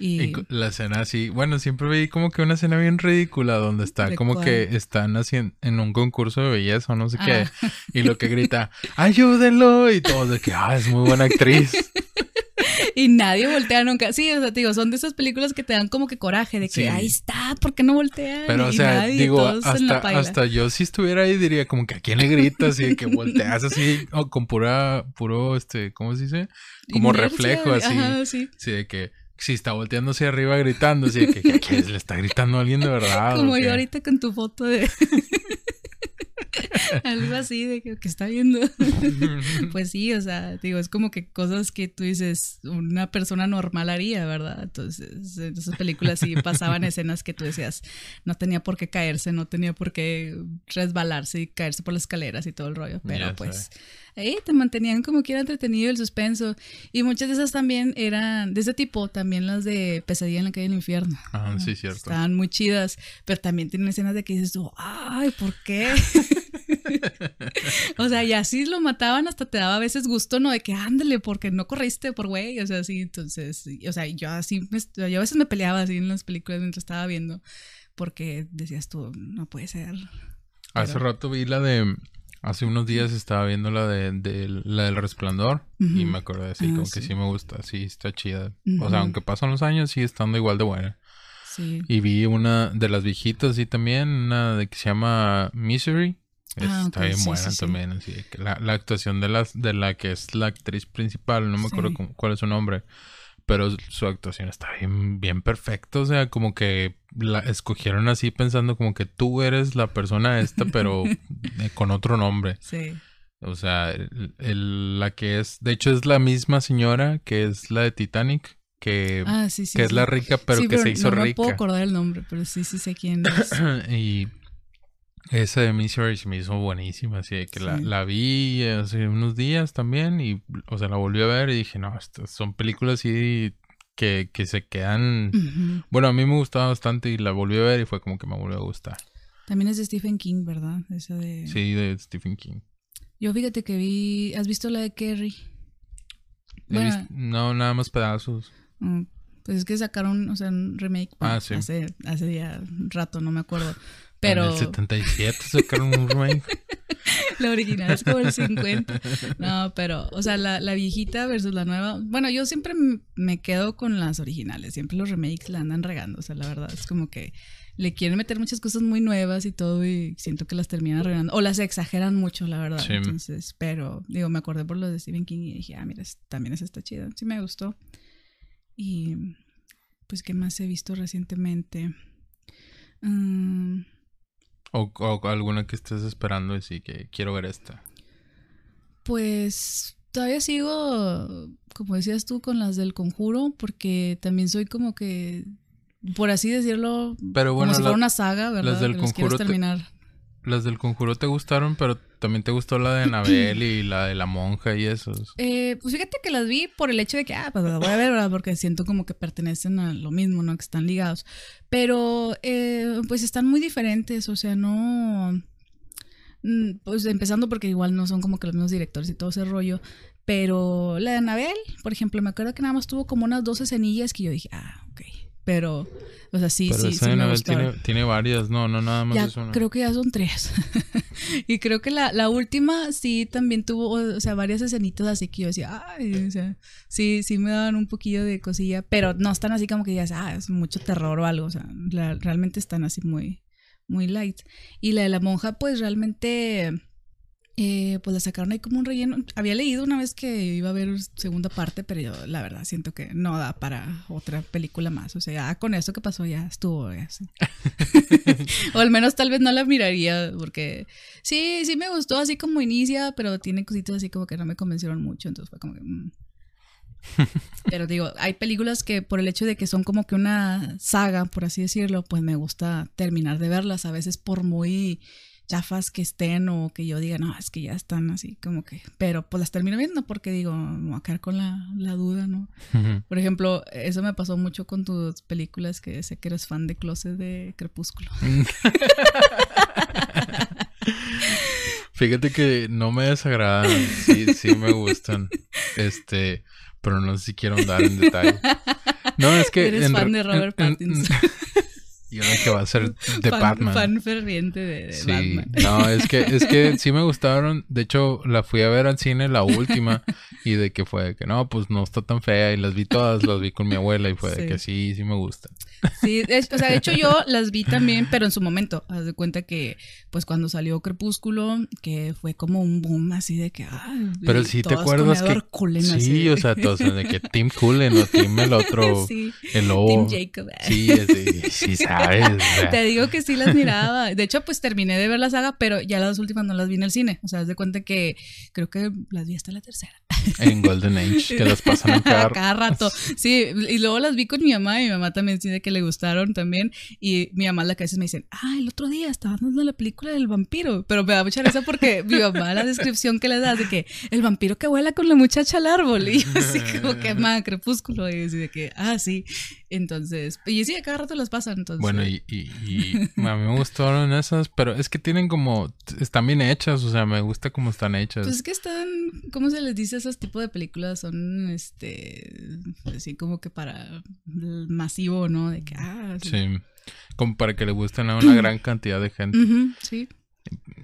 Y... la escena así, bueno, siempre vi como que una escena bien ridícula donde está como que están haciendo en un concurso de belleza o no sé qué, ah. y lo que grita, ayúdenlo, y todo de que, ah, es muy buena actriz. y nadie voltea nunca. Sí, o sea, digo, son de esas películas que te dan como que coraje de que ahí está, ¿por qué no voltean? Pero, o sea, digo, hasta, hasta yo si estuviera ahí diría como que a quién le gritas y que volteas así, o con pura, puro, este, ¿cómo se dice? Como reflejo así. sí. sí, de que si está volteando hacia arriba gritando, así que, que, le está gritando a alguien de verdad. Como yo ahorita con tu foto de... Algo así de que, está viendo. pues sí, o sea, digo, es como que cosas que tú dices, una persona normal haría, ¿verdad? Entonces, en esas películas sí pasaban escenas que tú decías, no tenía por qué caerse, no tenía por qué resbalarse y caerse por las escaleras y todo el rollo, pero pues ahí te mantenían como que era entretenido el suspenso. Y muchas de esas también eran de ese tipo, también las de Pesadilla en la calle del infierno. Ah, sí, cierto. Estaban muy chidas, pero también tienen escenas de que dices tú, ay, ¿por qué? o sea, y así lo mataban, hasta te daba a veces gusto, ¿no? De que ándale, porque no corriste por güey, o sea, sí, entonces, o sea, yo así, yo a veces me peleaba así en las películas mientras estaba viendo, porque decías tú, no puede ser. Hace rato vi la de Hace unos días estaba viendo la de, la del resplandor y me acordé así, ah, como que sí me gusta, sí, está chida. O sea, aunque pasan los años, sigue estando igual de buena. Sí. Y vi una de las viejitas, sí, también, una de que se llama Misery. Ah, está bien buena también, así la, la, actuación de, las, de la que es la actriz principal, no me acuerdo cuál es su nombre, pero su actuación está bien, bien perfecta, o sea, como que la escogieron así pensando como que tú eres la persona esta, pero con otro nombre. Sí. O sea, la que es, de hecho es la misma señora que es la de Titanic, que, ah, que es la rica, pero que se hizo rica. No puedo acordar el nombre, pero sí, sí sé quién es. y esa de Misery se me hizo buenísima, así que la, la, vi hace unos días también y, o sea, la volví a ver y dije, no, estas son películas así que, que se quedan... Bueno, a mí me gustaba bastante y la volví a ver y fue como que me volvió a gustar. También es de Stephen King, ¿verdad? Esa de... Sí, de Stephen King. Yo fíjate que vi... ¿Has visto la de Kerry? No, nada más pedazos. Mm, pues es que sacaron, o sea, un remake ah, sí. hace, hace ya rato, no me acuerdo. Pero... En el 77 sacaron un remake. la original es como el 50. No, pero, o sea, la, la, viejita versus la nueva. Bueno, yo siempre me quedo con las originales. Siempre los remakes la andan regando. O sea, la verdad es como que le quieren meter muchas cosas muy nuevas y todo y siento que las terminan regando. O las exageran mucho, la verdad. Entonces, pero, digo, me acordé por lo de Stephen King y dije, ah, mira, también es esta chida. Sí me gustó. Y, pues, ¿qué más he visto recientemente? Um, o, alguna que estés esperando y sí que quiero ver esta. Pues todavía sigo, como decías tú, con las del conjuro, porque también soy como que, por así decirlo, pero bueno, como si una saga, ¿verdad? Las del conjuro. terminar. Las del conjuro te gustaron, pero también te gustó la de Anabel y la de la monja y esos. Eh, pues fíjate que las vi por el hecho de que, ah, pues las voy a ver, ¿verdad? Porque siento como que pertenecen a lo mismo, ¿no? Que están ligados. Pero, eh, pues están muy diferentes, o sea, no. Mm, pues empezando porque igual no son como que los mismos directores y todo ese rollo. Pero la de Anabel, por ejemplo, me acuerdo que nada más tuvo como unas 12 cenillas que yo dije, ah, ok. Pero, o sea, sí, sí, sí me tiene, tiene, varias, no, no nada más ya, es una. Creo que ya son tres. y creo que la, la, última sí también tuvo, o sea, varias escenitas así que yo decía, ay, o sea, sí, sí me daban un poquillo de cosilla, pero no están así como que digas, ah, es mucho terror o algo, o sea, realmente están así muy, muy light. Y la de la monja, pues realmente eh, pues la sacaron ahí como un relleno. Había leído una vez que iba a haber segunda parte, pero yo la verdad siento que no da para otra película más. O sea, ya con eso que pasó ya estuvo. o al menos tal vez no la miraría porque sí, sí me gustó así como inicia, pero tiene cositas así como que no me convencieron mucho. Entonces fue como que... Mm. Pero digo, hay películas que por el hecho de que son como que una saga, por así decirlo, pues me gusta terminar de verlas. A veces por muy chafas que estén o que yo diga, no, es que ya están así, como que, pero pues las termino viendo porque digo, me voy a quedar con la, la duda, ¿no? Por ejemplo, eso me pasó mucho con tus películas que sé que eres fan de Closet de Crepúsculo. Fíjate que no me desagradan, sí, sí me gustan, este, pero no sé si quiero andar en detalle. No, es que... Eres fan de Robert Pattinson. Y ahora que va a ser de Batman. Fan ferviente de, sí. Batman. No, es que, es que sí me gustaron. De hecho, la fui a ver al cine, la última. y de que fue de que no, pues no está tan fea. Y las vi todas, las vi con mi abuela. Y fue de que sí, sí me gustan. Sí, o sea, de hecho yo las vi también, pero en su momento. Haz de cuenta que, pues cuando salió Crepúsculo, que fue como un boom así de que. Ah, pero sí te acuerdas que. Cullen, sí, así. o sea, todos de que Tim Cullen o Tim el otro. Sí. El lobo. Tim Jacob. Sí, sí, sí, sabes. Te digo que sí las miraba. De hecho, pues terminé de ver la saga, pero ya las últimas no las vi en el cine. O sea, haz de cuenta que creo que las vi hasta la tercera. En Golden Age, que las pasan a cada, cada rato. Sí, y luego las vi con mi mamá y mi mamá también dice que le gustaron también. Y mi mamá la que a veces me dice, ah, el otro día estaba dando la película del vampiro. Pero me da mucha risa porque mi mamá la descripción que le da de que el vampiro que vuela con la muchacha al árbol. Y yo así como que más crepúsculo. Y así de que, ah, sí. Entonces, y sí, a cada rato las pasan. Entonces, Bueno, y, y, y a mí me gustaron esas, pero es que tienen como, están bien hechas, o sea, me gusta cómo están hechas. Pues es que están, ¿cómo se les dice? Esos tipos de películas son, este, así como que para el masivo, ¿no? De que, ah, sí. Sí, como para que le gusten a una gran cantidad de gente. Sí.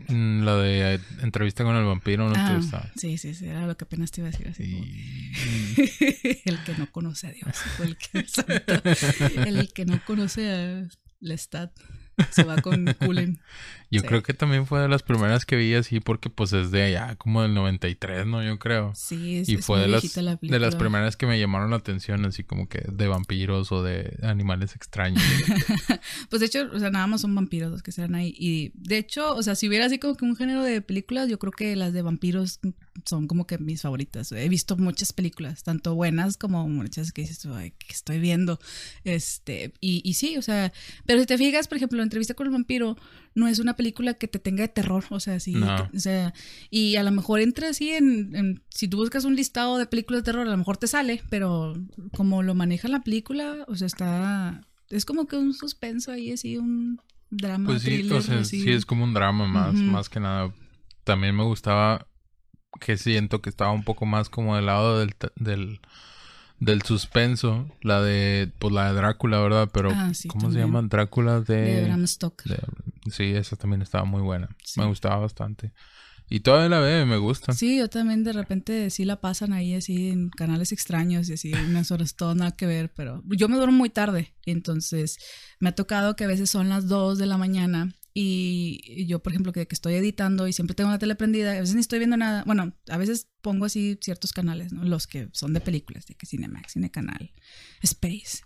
Mm, La de eh, entrevista con el vampiro no te Ah, gustaba. sí, sí, sí, era lo que apenas te iba a decir así. como- el que no conoce a Dios, o el que, exacto. el que no conoce a Lestat se va con Cullen. Yo Sí. creo que también fue de las primeras que vi así porque pues es de allá como del 93, ¿no? Yo creo. Sí, es, Y fue de las, la de las primeras que me llamaron la atención, así como que de vampiros o de animales extraños. Pues de hecho, o sea, nada más son vampiros los que están ahí. Y de hecho, o sea, si hubiera así como que un género de películas, yo creo que las de vampiros son como que mis favoritas. He visto muchas películas, tanto buenas como muchas que dices, ay, que estoy viendo. Este, y, y sí, o sea, pero si te fijas, por ejemplo, la entrevista con el vampiro no es una película que te tenga de terror, o sea, sí, No. o sea, y a lo mejor entra así en, en- si tú buscas un listado de películas de terror, a lo mejor te sale, pero como lo maneja la película, o sea, está, es como que un suspenso ahí, así, un drama, Pues sí, thriller, o sea, así. sí es como un drama más, Ujú. más que nada. También me gustaba que siento que estaba un poco más como del lado del, del, del suspenso, la de, pues la de Drácula, ¿verdad? Pero, Ah, sí, ¿cómo se llama? Drácula de... de Bram Stoker. de- sí, esa también estaba muy buena. Sí. Me gustaba bastante. Y todavía la veo y me gusta. Sí, yo también de repente sí la pasan ahí así en canales extraños y así unas horas todo nada que ver, pero yo me duermo muy tarde, entonces me ha tocado que a veces son las 2 de la mañana y yo, por ejemplo, que, que estoy editando y siempre tengo la tele prendida, a veces ni estoy viendo nada, bueno, a veces pongo así ciertos canales, ¿no? Los que son de películas, de que Cinemax, Cinecanal, Space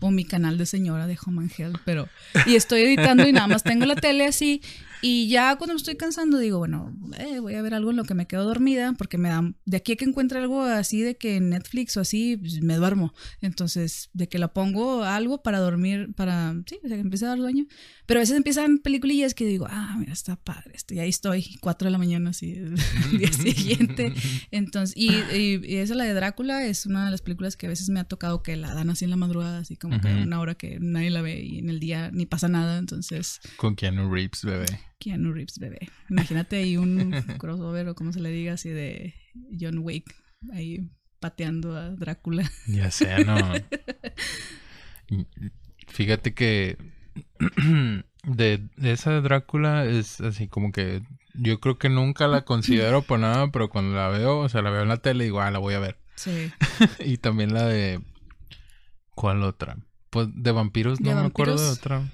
o mi canal de señora de Home and Health, pero y estoy editando y nada más tengo la tele así y ya cuando me estoy cansando digo, bueno, eh, voy a ver algo en lo que me quedo dormida porque me da de aquí a que encuentre algo así de que Netflix o así pues, me duermo. Entonces, de que la pongo algo para dormir, para sí, o sea, que empiece a dar sueño, pero a veces empiezan peliculillas que digo, ah, mira, está padre, esto, y ahí estoy, 4 de la mañana así el día siguiente. Entonces, y, y, y esa la de Drácula es una de las películas que a veces me ha tocado que la dan así en la madrugada, así como que Ujú. una hora que nadie la ve y en el día ni pasa nada, entonces Con Keanu Reeves, bebé. Keanu Reeves, bebé. Imagínate ahí un crossover o como se le diga así de John Wick ahí pateando a Drácula. Ya sé, no. Fíjate que de, de esa de Drácula es así como que yo creo que nunca la considero por nada, pero cuando la veo, o sea, la veo en la tele y digo, ah, la voy a ver. Sí. y también la de... ¿Cuál otra? Pues de vampiros no ¿De me acuerdo de otra.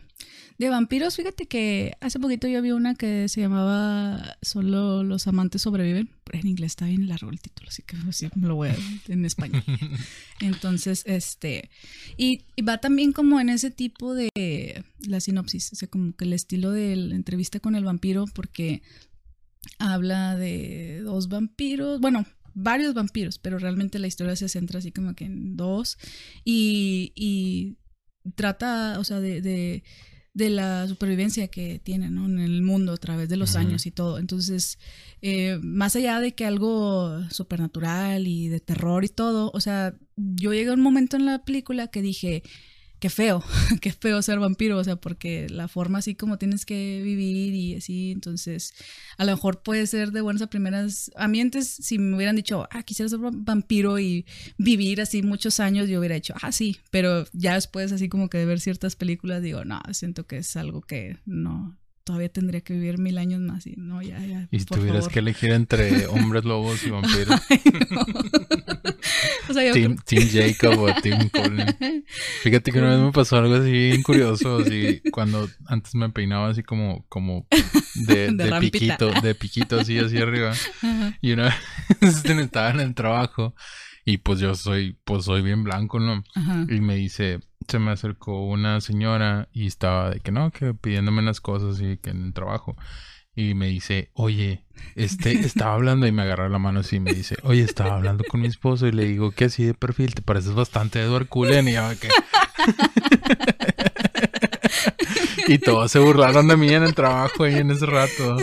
De vampiros, fíjate que hace poquito yo vi una que se llamaba Solo los amantes sobreviven. Pero en inglés está bien largo el título, así que así me lo voy a en español. Entonces, este. Y, va también como en ese tipo de la sinopsis, o sea, como que el estilo de la entrevista con el vampiro, porque habla de dos vampiros. Bueno, varios vampiros, pero realmente la historia se centra así como que en dos. Y, y trata, o sea, de, de, de, la supervivencia que tienen ¿no? en el mundo a través de los años y todo. Entonces, eh, más allá de que algo supernatural y de terror y todo, o sea, yo llegué a un momento en la película que dije, qué feo, qué feo ser vampiro, o sea, porque la forma así como tienes que vivir y así, entonces a lo mejor puede ser de buenas a primeras. A mí antes, si me hubieran dicho, ah, quisiera ser vampiro y vivir así muchos años, yo hubiera dicho, ah, sí, pero ya después así como que de ver ciertas películas digo, no, siento que es algo que no, todavía tendría que vivir mil años más y no, ya, ya. Y tuvieras que elegir entre hombres lobos y vampiros. o sea, yo team, Jacob o Team Colin. Fíjate que una vez me pasó algo así bien curioso, así cuando antes me peinaba así como, como de, de, piquito, de piquito así así arriba. Y una vez estaba en el trabajo y pues yo soy, pues soy bien blanco, ¿no? Y me dice, se me acercó una señora y estaba de que no, que pidiéndome unas cosas y que en el trabajo. Y me dice, oye, este, estaba hablando y me agarra la mano así y me dice, oye, estaba hablando con mi esposo y le digo que así de perfil te pareces bastante Edward Cullen y ya que... y todos se burlaron de mí en el trabajo ahí en ese rato.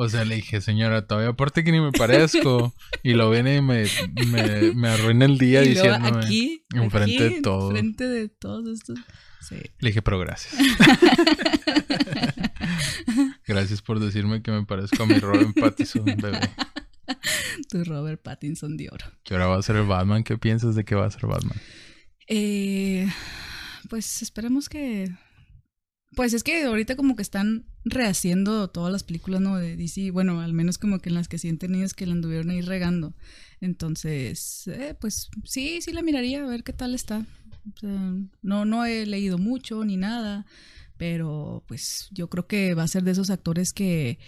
O sea, le dije, señora, todavía aparte que ni me parezco. Y lo viene y me, me, me arruina el día diciéndome. Aquí, enfrente de todos. Enfrente de todos estos. Sí. Le dije, pero gracias. gracias por decirme que me parezco a mi Robert Pattinson, bebé. Tu Robert Pattinson de oro. ¿Qué ahora va a ser el Batman? ¿Qué piensas de que va a ser Batman? Eh, pues esperemos que pues es que ahorita como que están rehaciendo todas las películas, ¿no? De DC, bueno, al menos como que en las que sienten ellos que la anduvieron ahí regando. Entonces, eh, pues sí, sí la miraría, a ver qué tal está. no, no he leído mucho ni nada, pero pues yo creo que va a ser de esos actores que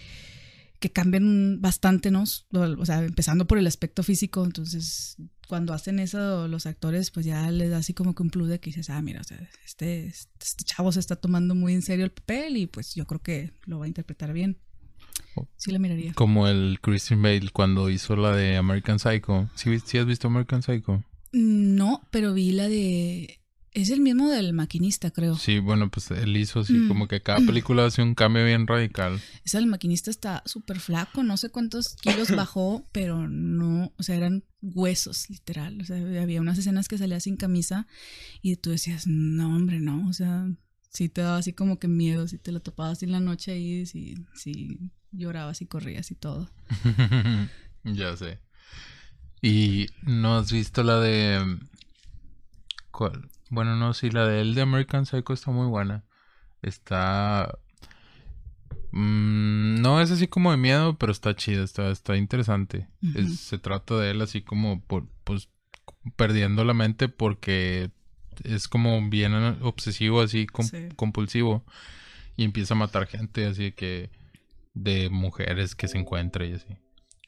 que cambian bastante, ¿no? O sea, empezando por el aspecto físico, entonces cuando hacen eso los actores, pues ya les da así como que un plus de que dices, ah, mira, o sea, este, este chavo se está tomando muy en serio el papel y pues yo creo que lo va a interpretar bien. Oh. Sí la miraría. Como el Christian Bale cuando hizo la de American Psycho. ¿Sí, ¿Sí has visto American Psycho? No, pero vi la de es el mismo del maquinista, creo. Sí, bueno, pues él hizo así mm. como que cada película hace un cambio bien radical. Ese el maquinista está súper flaco, no sé cuántos kilos bajó, pero no, o sea, eran huesos, literal. O sea, había unas escenas que salía sin camisa y tú decías, no, hombre, no, o sea, sí te daba así como que miedo, si te lo topabas en la noche ahí, si, si llorabas y corrías y todo. ya sé. ¿Y no has visto la de... ¿Cuál? Bueno, no, sí, la de él de American Psycho está muy buena. Está... Mm, no es así como de miedo, pero está chida, está, está interesante. se trata de él así como por, pues, perdiendo la mente porque es como bien obsesivo, así compulsivo. Y empieza a matar gente, así que de mujeres que se encuentra y así.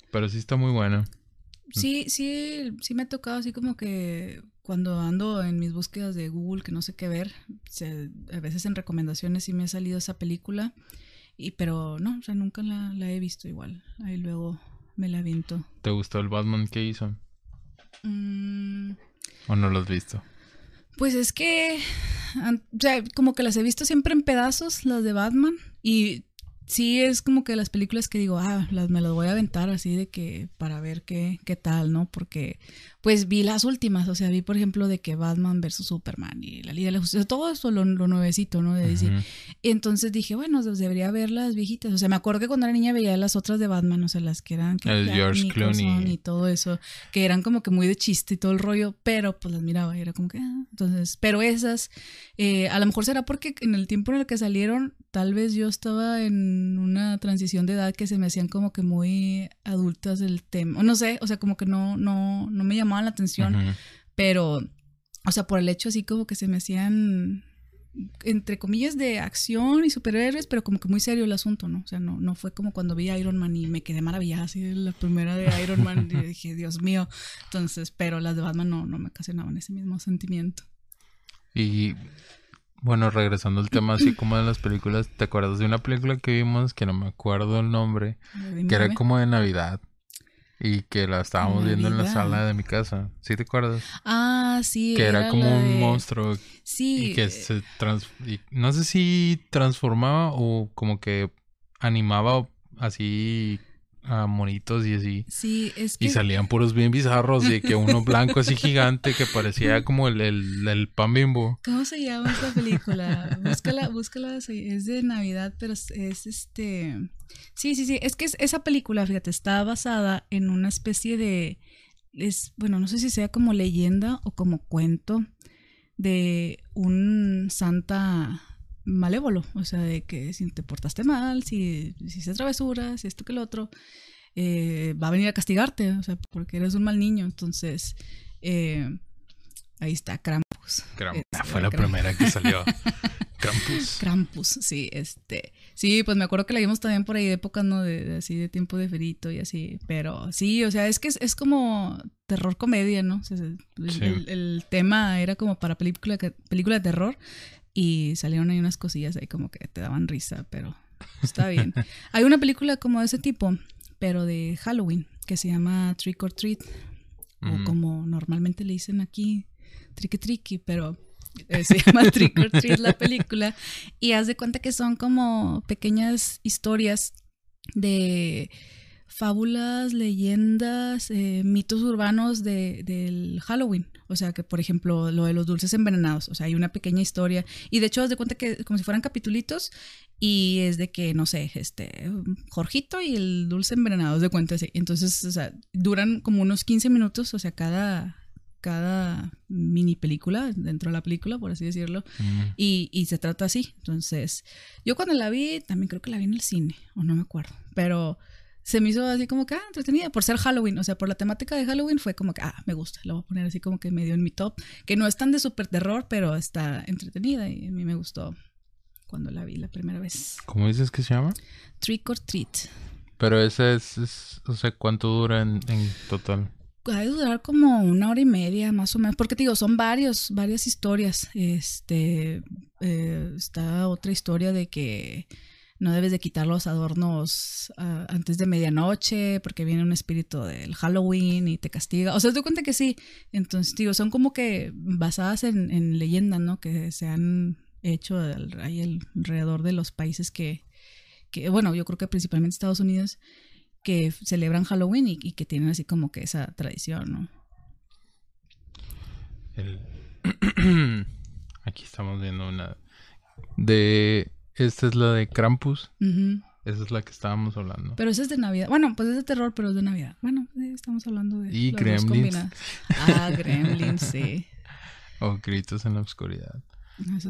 Pero sí está muy bueno. Sí, sí, sí me ha tocado así como que cuando ando en mis búsquedas de Google que no sé qué ver, a veces en recomendaciones sí me ha salido esa película, y pero no, o sea, nunca la, he visto igual. Ahí luego me la aviento. ¿Te gustó el Batman que hizo? Mm. ¿O no lo has visto? Pues es que, o sea, como que las he visto siempre en pedazos, las de Batman, y sí es como que las películas que digo, ah, las, me las voy a aventar así de que para ver qué, qué tal, ¿no? Porque pues vi las últimas, o sea, vi por ejemplo de que Batman versus Superman y la Liga de la Justicia, todo eso lo, nuevecito, ¿no? De decir. Entonces dije, bueno, pues, debería ver las viejitas. O sea, me acuerdo que cuando era niña veía las otras de Batman, o sea, las que eran... el George Clooney. Y todo eso, que eran como que muy de chiste y todo el rollo, pero pues las miraba y era como que... Ah, entonces, pero esas, eh, a lo mejor será porque en el tiempo en el que salieron, tal vez yo estaba en una transición de edad que se me hacían como que muy adultas el tema. No sé, o sea, como que no, no, no me llamó la atención, pero, o sea, por el hecho así como que se me hacían entre comillas, de acción y superhéroes, pero como que muy serio el asunto, ¿no? O sea, no, no fue como cuando vi Iron Man y me quedé maravillada así de la primera de Iron Man y dije, Dios mío. Entonces, pero las de Batman no, no me ocasionaban ese mismo sentimiento. Y bueno, regresando al tema así como de las películas, ¿te acuerdas de una película que vimos que no me acuerdo el nombre? Que era como de Navidad. Y que la estábamos viendo en la sala de mi casa. ¿Sí te acuerdas? Ah, sí. Que era, como un monstruo. Sí. Y que se trans... no sé si transformaba o como que animaba así a monitos y así. Sí, es que... Y salían puros bien bizarros y que uno blanco así gigante que parecía como el, el, pan bimbo. ¿Cómo se llama esta película? búscala, búscala, es de Navidad, pero es, este... Sí, sí, sí, es que esa película, fíjate, está basada en una especie de... Es, bueno, no sé si sea como leyenda o como cuento de un santa malévolo, o sea, de que si te portaste mal, si, si hiciste travesuras, si esto que el otro, eh, va a venir a castigarte, o sea, porque eres un mal niño. Entonces, eh, ahí está Krampus. Krampus. Este, fue la primera que salió. Krampus. Krampus, sí, este. Sí, pues me acuerdo que la vimos también por ahí de época, ¿no? De, así de tiempo de ferito y así. Pero sí, o sea, es que es, como terror comedia, ¿no? el, tema era como para película, película de terror. Y salieron ahí unas cosillas ahí como que te daban risa, pero está bien. Hay una película como de ese tipo, pero de Halloween, que se llama Trick or Treat, o como normalmente le dicen aquí, Tricky Tricky, pero eh, se llama Trick or Treat la película. Y haz de cuenta que son como pequeñas historias de fábulas, leyendas, eh, mitos urbanos de, del Halloween. O sea, que por ejemplo, lo de los dulces envenenados. O sea, hay una pequeña historia. Y de hecho, haz de cuenta que como si fueran capitulitos. Y es de que, no sé, este, Jorgito y el dulce envenenado, de cuenta así. Entonces, o sea, duran como unos 15 minutos. O sea, cada, cada mini película dentro de la película, por así decirlo. Mm. Y, y se trata así. Entonces, yo cuando la vi, también creo que la vi en el cine. O no me acuerdo. Pero se me hizo así como que, ah, entretenida, por ser Halloween, o sea, por la temática de Halloween fue como que, ah, me gusta, la voy a poner así como que medio en mi top, que no es tan de super terror, pero está entretenida y a mí me gustó cuando la vi la primera vez. ¿Cómo dices que se llama? Trick or Treat. Pero ese es, o sea, ¿cuánto dura en, total? Puede durar como una hora y media más o menos, porque te digo, son varios, varias historias. Este, eh, está otra historia de que no debes de quitar los adornos ah, antes de medianoche porque viene un espíritu del Halloween y te castiga. O sea, te cuenta que sí. Entonces, digo, son como que basadas en, en leyendas, ¿no? Que se han hecho ahí alrededor de los países que, bueno, yo creo que principalmente Estados Unidos, que celebran Halloween y, y que tienen así como que esa tradición, ¿no? Aquí estamos viendo una de esta es la de Krampus. Esa es la que estábamos hablando. Pero esa es de Navidad. Bueno, pues es de terror, pero es de Navidad. Bueno, estamos hablando de. Y Gremlins. Ah, Gremlins, sí. O Gritos en la Oscuridad.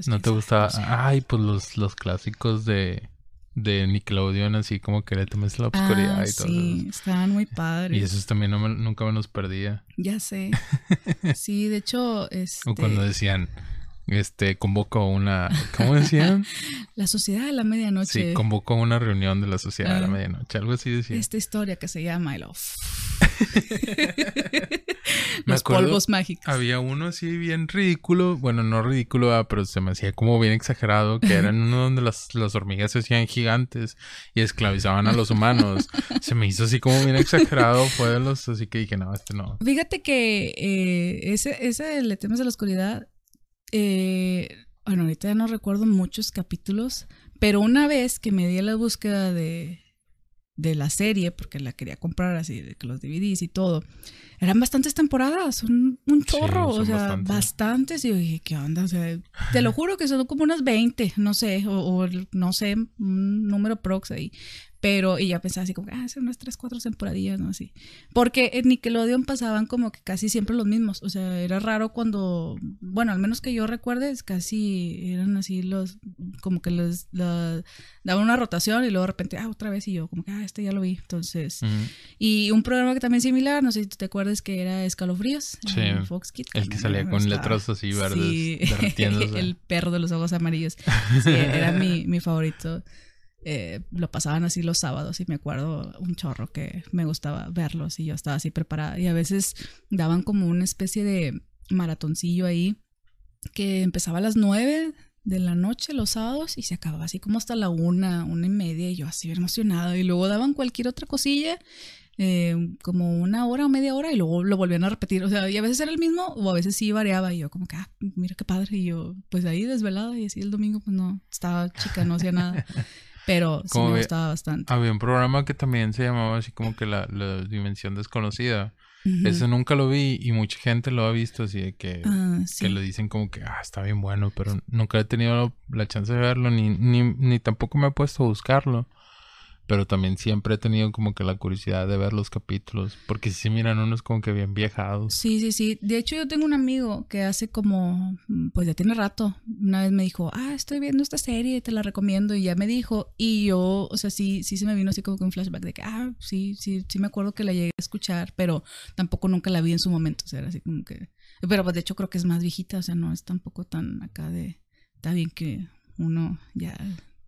No, te gustaba? Ay, pues los, los clásicos de, de Nickelodeon, así como que le temes la oscuridad ah, y todo. Sí, estaban muy padres. Y esos también nunca me los perdía. Ya sé. Sí, de hecho. Este... O cuando decían este, convocó una, ¿cómo decían? la Sociedad de la Medianoche. Sí, convocó una reunión de la Sociedad de la ah. Medianoche, algo así decía. Esta historia que se llama el Los polvos mágicos. Había uno así bien ridículo, bueno, no ridículo, pero se me hacía como bien exagerado, que eran uno donde las, las hormigas se hacían gigantes y esclavizaban a los humanos. se me hizo así como bien exagerado, fue de los, así que dije, no, este no. Fíjate que eh, ese, ese Le temas de la oscuridad eh, bueno, ahorita ya no recuerdo muchos capítulos, pero una vez que me di a la búsqueda de, de la serie, porque la quería comprar así, de que los DVDs y todo, eran bastantes temporadas, un, un chorro, o sea, bastantes. Y yo dije, ¿qué onda? O sea, te lo juro que son como unas 20, no sé, o, o no sé, un número prox ahí. Pero, y ya pensaba así como, ah, son unas tres, cuatro temporadillas, ¿no? Así. Porque en Nickelodeon pasaban como que casi siempre los mismos. O sea, era raro cuando, bueno, al menos que yo recuerde, casi eran así los, como que les daban una rotación y luego de repente, ah, otra vez, y yo como que, ah, este ya lo vi. Entonces, y un programa que también similar, no sé si te acuerdas que era Escalofríos. Sí. Fox Kids. El que salía con letras así verdes sí. el perro de los ojos amarillos. Sí, era mi, mi favorito. Eh, lo pasaban así los sábados y me acuerdo un chorro que me gustaba verlos y yo estaba así preparada. Y a veces daban como una especie de maratoncillo ahí que empezaba a las nueve de la noche los sábados y se acababa así como hasta la una, una y media y yo así emocionada. Y luego daban cualquier otra cosilla, eh, como una hora o media hora y luego lo volvían a repetir. O sea, y a veces era el mismo o a veces sí variaba y yo como que, ah, mira qué padre. Y yo pues ahí desvelada y así el domingo pues no, estaba chica, no hacía nada. Pero sí me gustaba bastante. Había un programa que también se llamaba así como que la, la dimensión desconocida eso nunca lo vi y mucha gente lo ha visto así de que, ah, que le dicen como que ah, está bien bueno, pero nunca he tenido la chance de verlo ni, ni, ni tampoco me he puesto a buscarlo. Pero también siempre he tenido como que la curiosidad de ver los capítulos, porque si miran unos como que bien viajados. Sí, sí, sí. De hecho, yo tengo un amigo que hace como, pues ya tiene rato, una vez me dijo, ah, estoy viendo esta serie, te la recomiendo, y ya me dijo, y yo, o sea, sí, sí se me vino así como que un flashback de que, ah, sí, sí, sí me acuerdo que la llegué a escuchar, pero tampoco nunca la vi en su momento, o sea, era así como que, pero pues de hecho creo que es más viejita, o sea, no es tampoco tan acá de, está bien que uno ya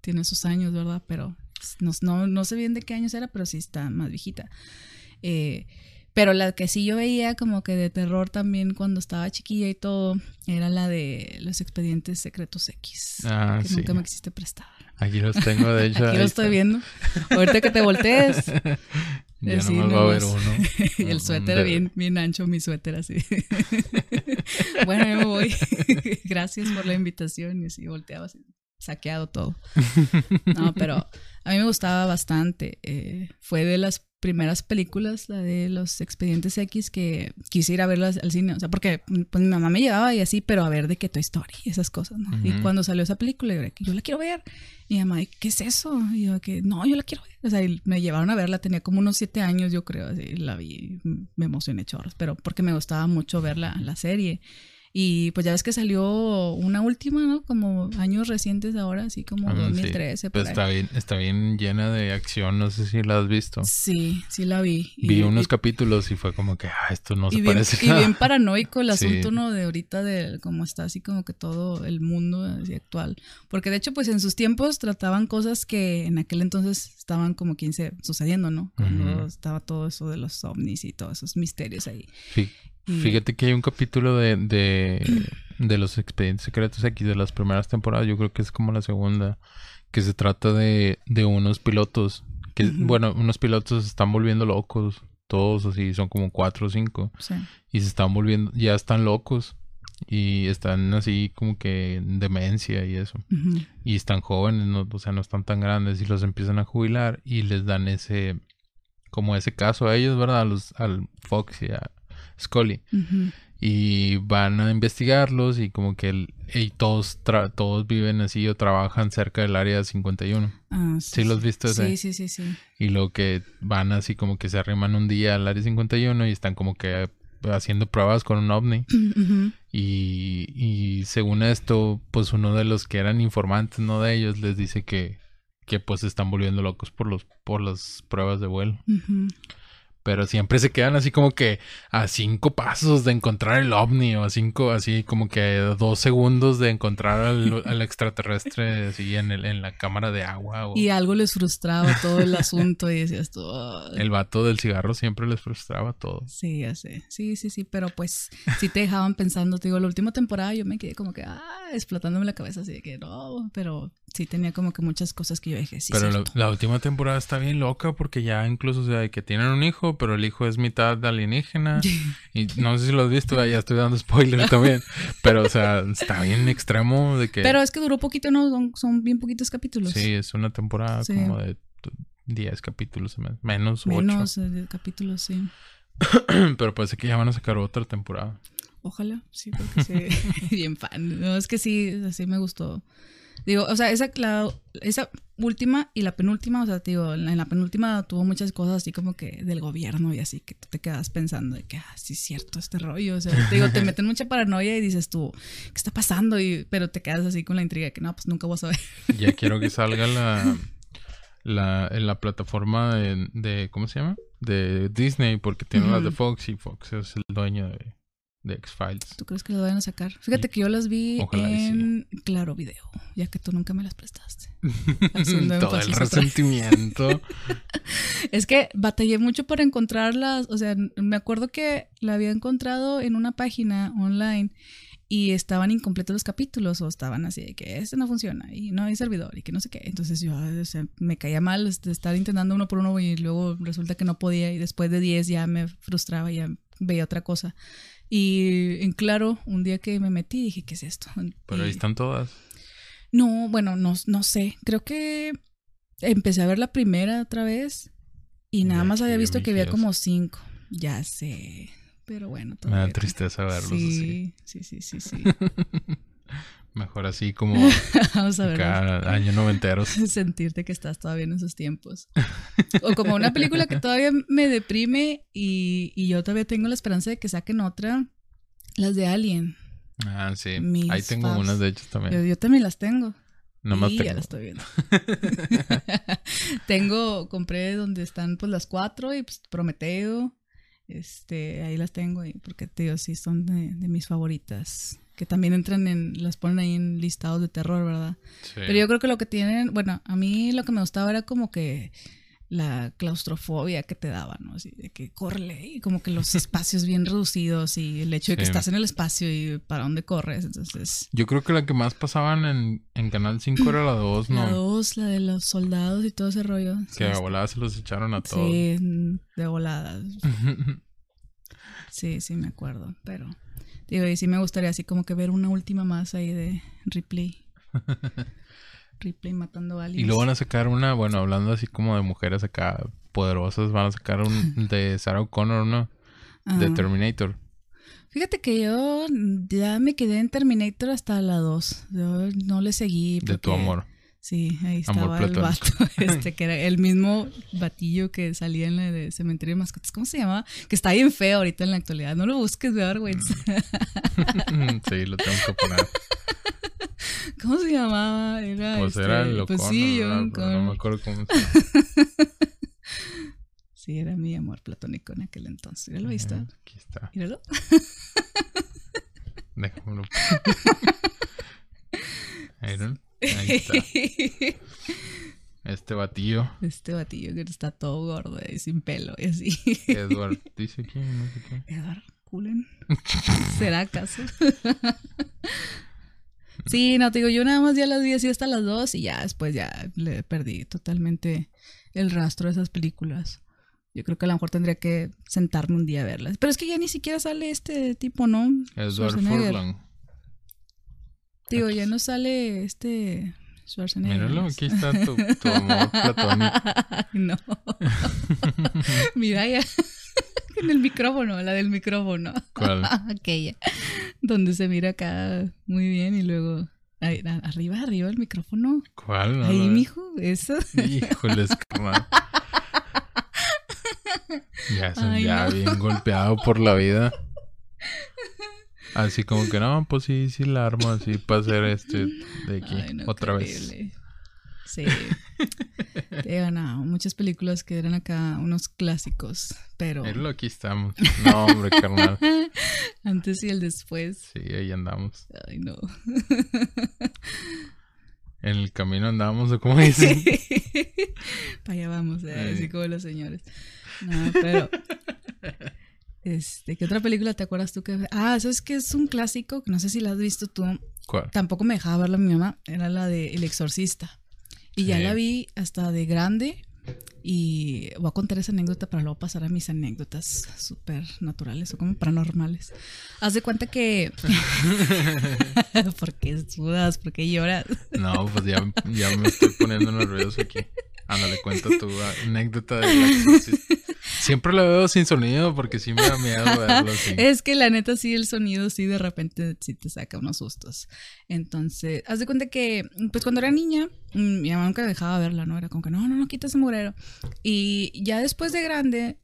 tiene sus años, ¿verdad? Pero no, no, sé bien de qué años era, pero sí está más viejita. Eh, pero la que sí yo veía como que de terror también cuando estaba chiquilla y todo, era la de los expedientes secretos X. Ah, que nunca me quisiste prestar. Aquí los tengo, de hecho. Aquí los estoy viendo. Ahorita que te voltees. Ya no va a ver uno. el suéter bien, bien ancho, mi suéter así. bueno, yo me voy. Gracias por la invitación. Y así volteaba así saqueado todo. No, pero a mí me gustaba bastante. Eh, fue de las primeras películas, la de los Expedientes X, que quise ir a verlas al cine. O sea, porque pues, mi mamá me llevaba y así, pero a ver de qué Toy Story y esas cosas, ¿no? Y cuando salió esa película, yo, yo la quiero ver. Y mi mamá, ¿qué es eso? Y yo, que no, yo la quiero ver. O sea, me llevaron a verla, tenía como unos siete años, yo creo, así, la vi, me emocioné chorros, pero porque me gustaba mucho ver la, la serie. Y pues ya ves que salió una última, ¿no? Como años recientes ahora, así como 2013. Pues está bien, está bien llena de acción, no sé si la has visto. Sí, sí la vi. Vi unos capítulos y fue como que, ah, esto no se parece Y bien paranoico el asunto, ¿no? De ahorita de cómo está así como que todo el mundo así actual. Porque de hecho, pues en sus tiempos trataban cosas que en aquel entonces estaban como 15 sucediendo, ¿no? Cuando estaba todo eso de los ovnis y todos esos misterios ahí. Sí. Fíjate que hay un capítulo de, de, los expedientes secretos aquí de las primeras temporadas, yo creo que es como la segunda, que se trata de, de unos pilotos, que bueno, unos pilotos se están volviendo locos, todos así, son como cuatro o cinco, y se están volviendo, ya están locos, y están así como que en demencia y eso, y están jóvenes, no, o sea, no están tan grandes, y los empiezan a jubilar y les dan ese, como ese caso a ellos, ¿verdad? A los, al Fox y a Scully. Y van a investigarlos y como que el, y todos, todos viven así o trabajan cerca del área 51. Ah, sí, ¿Sí los viste? Sí, sí, sí, sí. Y lo que van así como que se arriman un día al área 51 y están como que haciendo pruebas con un ovni. y, y según esto, pues uno de los que eran informantes, no de ellos, les dice que, que pues se están volviendo locos por los por las pruebas de vuelo pero siempre se quedan así como que a cinco pasos de encontrar el ovni o a cinco, así como que a dos segundos de encontrar al, extraterrestre así en, el, en la cámara de agua. Y algo les frustraba todo el asunto y decías tú... El vato del cigarro siempre les frustraba todo. Sí, ya sé. Sí, sí, sí, pero pues sí te dejaban pensando, te digo, la última temporada yo me quedé como que, ah, explotándome la cabeza así de que no, pero sí tenía como que muchas cosas que yo dije, sí. Pero la, última temporada está bien loca porque ya incluso, o sea, que tienen un hijo, pero el hijo es mitad alienígena. y no sé si lo has visto, ya estoy dando spoilers también. pero, o sea, está bien extremo de que... Pero es que duró poquito, ¿no? Son, bien poquitos capítulos. Sí, es una temporada como de 10 capítulos, menos 8. Menos eh, capítulos, sí. pero parece que ya van a sacar otra temporada. Ojalá, sí, porque sí, bien fan. No, es que sí, así me gustó. Digo, o sea, esa, esa última y la penúltima, o sea, digo, en la penúltima tuvo muchas cosas así como que del gobierno y así, que tú te quedas pensando de que, ah, sí es cierto este rollo, o sea, digo, te meten mucha paranoia y dices tú, ¿qué está pasando? Y, pero te quedas así con la intriga de que no, pues nunca vas a ver. Ya quiero que salga la, la, en la plataforma de, de, ¿cómo se llama? de Disney porque tiene las de. Fox y Fox es el dueño de, de X-Files. ¿Tú crees que las vayan a sacar? Fíjate que yo las vi Ojalá y sí. en Claro Video, ya que tú nunca me las prestaste. Haciendo Todo el resentimiento. Es que batallé mucho para encontrarlas. O sea, me acuerdo que la había encontrado en una página online y estaban incompletos los capítulos o estaban así de que este no funciona y no hay servidor y que no sé qué. Entonces yo ay, o sea, me caía mal de estar intentando uno por uno y luego resulta que no podía y después de 10 ya me frustraba y ya veía otra cosa. Y en claro, un día que me metí dije, ¿qué es esto? Pero ahí están todas. no, bueno, no, no sé. Creo que empecé a ver la primera otra vez y nada Ya más había visto que había como cinco. Ya sé. Pero bueno, Me da todavía- tristeza verlos así. Sí, sí, sí, sí, sí. Mejor así como Vamos a ver. cada año noventeros. Sentirte que estás todavía en esos tiempos. O como una película que todavía me deprime y, y yo todavía tengo la esperanza de que saquen otra. Las de Alien. Ah, sí. Mis Ahí tengo unas de hecho también. Yo, yo también las tengo. Nomás y tengo. ya la estoy viendo. tengo, compré donde están pues las cuatro y pues Prometeo. Este, ahí las tengo y porque te digo, sí son de, de mis favoritas. Que también entran en, las ponen ahí en listados de terror, ¿verdad? Sí. Pero yo creo que lo que tienen, bueno, a mí lo que me gustaba era como que la claustrofobia que te daba, ¿no? Así de que corre y como que los espacios bien reducidos y el hecho de que Sí. estás en el espacio y para dónde corres, entonces... Yo creo que la que más pasaban en, en Canal 5 era la 2, La ¿no? dos, la de los soldados y todo ese rollo. Que está- volada se los echaron a todos. Sí, de volada. Sí, sí, me acuerdo. Pero, digo, y sí me gustaría así como que ver una última más ahí de Ripley. Ripley matando a y alguien. luego van a sacar una, bueno, hablando así como de mujeres acá poderosas, van a sacar un de Sarah O'Connor, ¿no? De Terminator. Fíjate que yo ya me quedé en Terminator hasta la 2. Yo no le seguí. De tu amor. Sí, ahí estaba el vato, este, que era el mismo batillo que salía en la de Cementerio de Mascotas. ¿Cómo se llamaba? Que está bien feo ahorita en la actualidad. No lo busques, me da vergüenza. sí, lo tengo que poner. ¿Cómo se llamaba? Era, Pues este, era el pues sí, Pero no me acuerdo cómo se llama. Sí, era mi amor platónico en aquel entonces. Míralo, ahí está. Aquí está. Míralo. Déjamelo. ¿no? Ahí está. Este batillo. Este batillo que está todo gordo y sin pelo y así. Edward. Dice aquí, no sé qué. Edward Cullen. ¿Será acaso? sí, no, te digo, yo nada más ya las vi así hasta las dos y ya después ya le perdí totalmente el rastro de esas películas. Yo creo que a lo mejor tendría que sentarme un día a verlas. Pero es que ya ni siquiera sale este tipo, ¿no? Edward. Furlong. Digo, ya no sale este Schwarzenegger. Míralo, aquí está tu, tu amor platónico. No. Mira ya. en el micrófono, la del micrófono. ¿Cuál? Aquella. Donde se mira acá muy bien y luego. ahí, arriba, arriba el micrófono. ¿Cuál? No Ahí, mijo, eso. Híjoles, carnal. Ya, se- Ay, ya no. bien golpeado por la vida. Así como que no, pues sí, sí la armo así para hacer este de aquí Ay, no, otra vez. Sí. Te digo, no, muchas películas que eran acá unos clásicos, pero Míralo, aquí estamos. No, hombre, carnal. antes y el después. Sí, ahí andamos. Ay, no. En el camino andamos, o como dicen. Para allá vamos, eh, así como los señores. No, pero. Este, ¿qué otra película te acuerdas tú que.? Ah, ¿sabes que es un clásico? Que no sé si la has visto tú. ¿Cuál? Tampoco me dejaba verla mi mamá. Era la de El Exorcista. Y ya la vi hasta de grande. Y voy a contar esa anécdota para luego pasar a mis anécdotas súper naturales o como paranormales. Haz de cuenta que. ¿Por qué sudas? ¿Por qué lloras? No, pues ya, ya me estoy poniendo nervioso aquí. Ándale, cuenta tu anécdota de la exorcista. Siempre la veo sin sonido porque sí me da miedo verlo así. Es que la neta sí el sonido sí de repente sí te saca unos sustos. Entonces, haz de cuenta que pues cuando era niña, mm, mi mamá nunca dejaba verla, ¿no? Era como que no, no, no, quita ese mugrero. Y ya después de grande,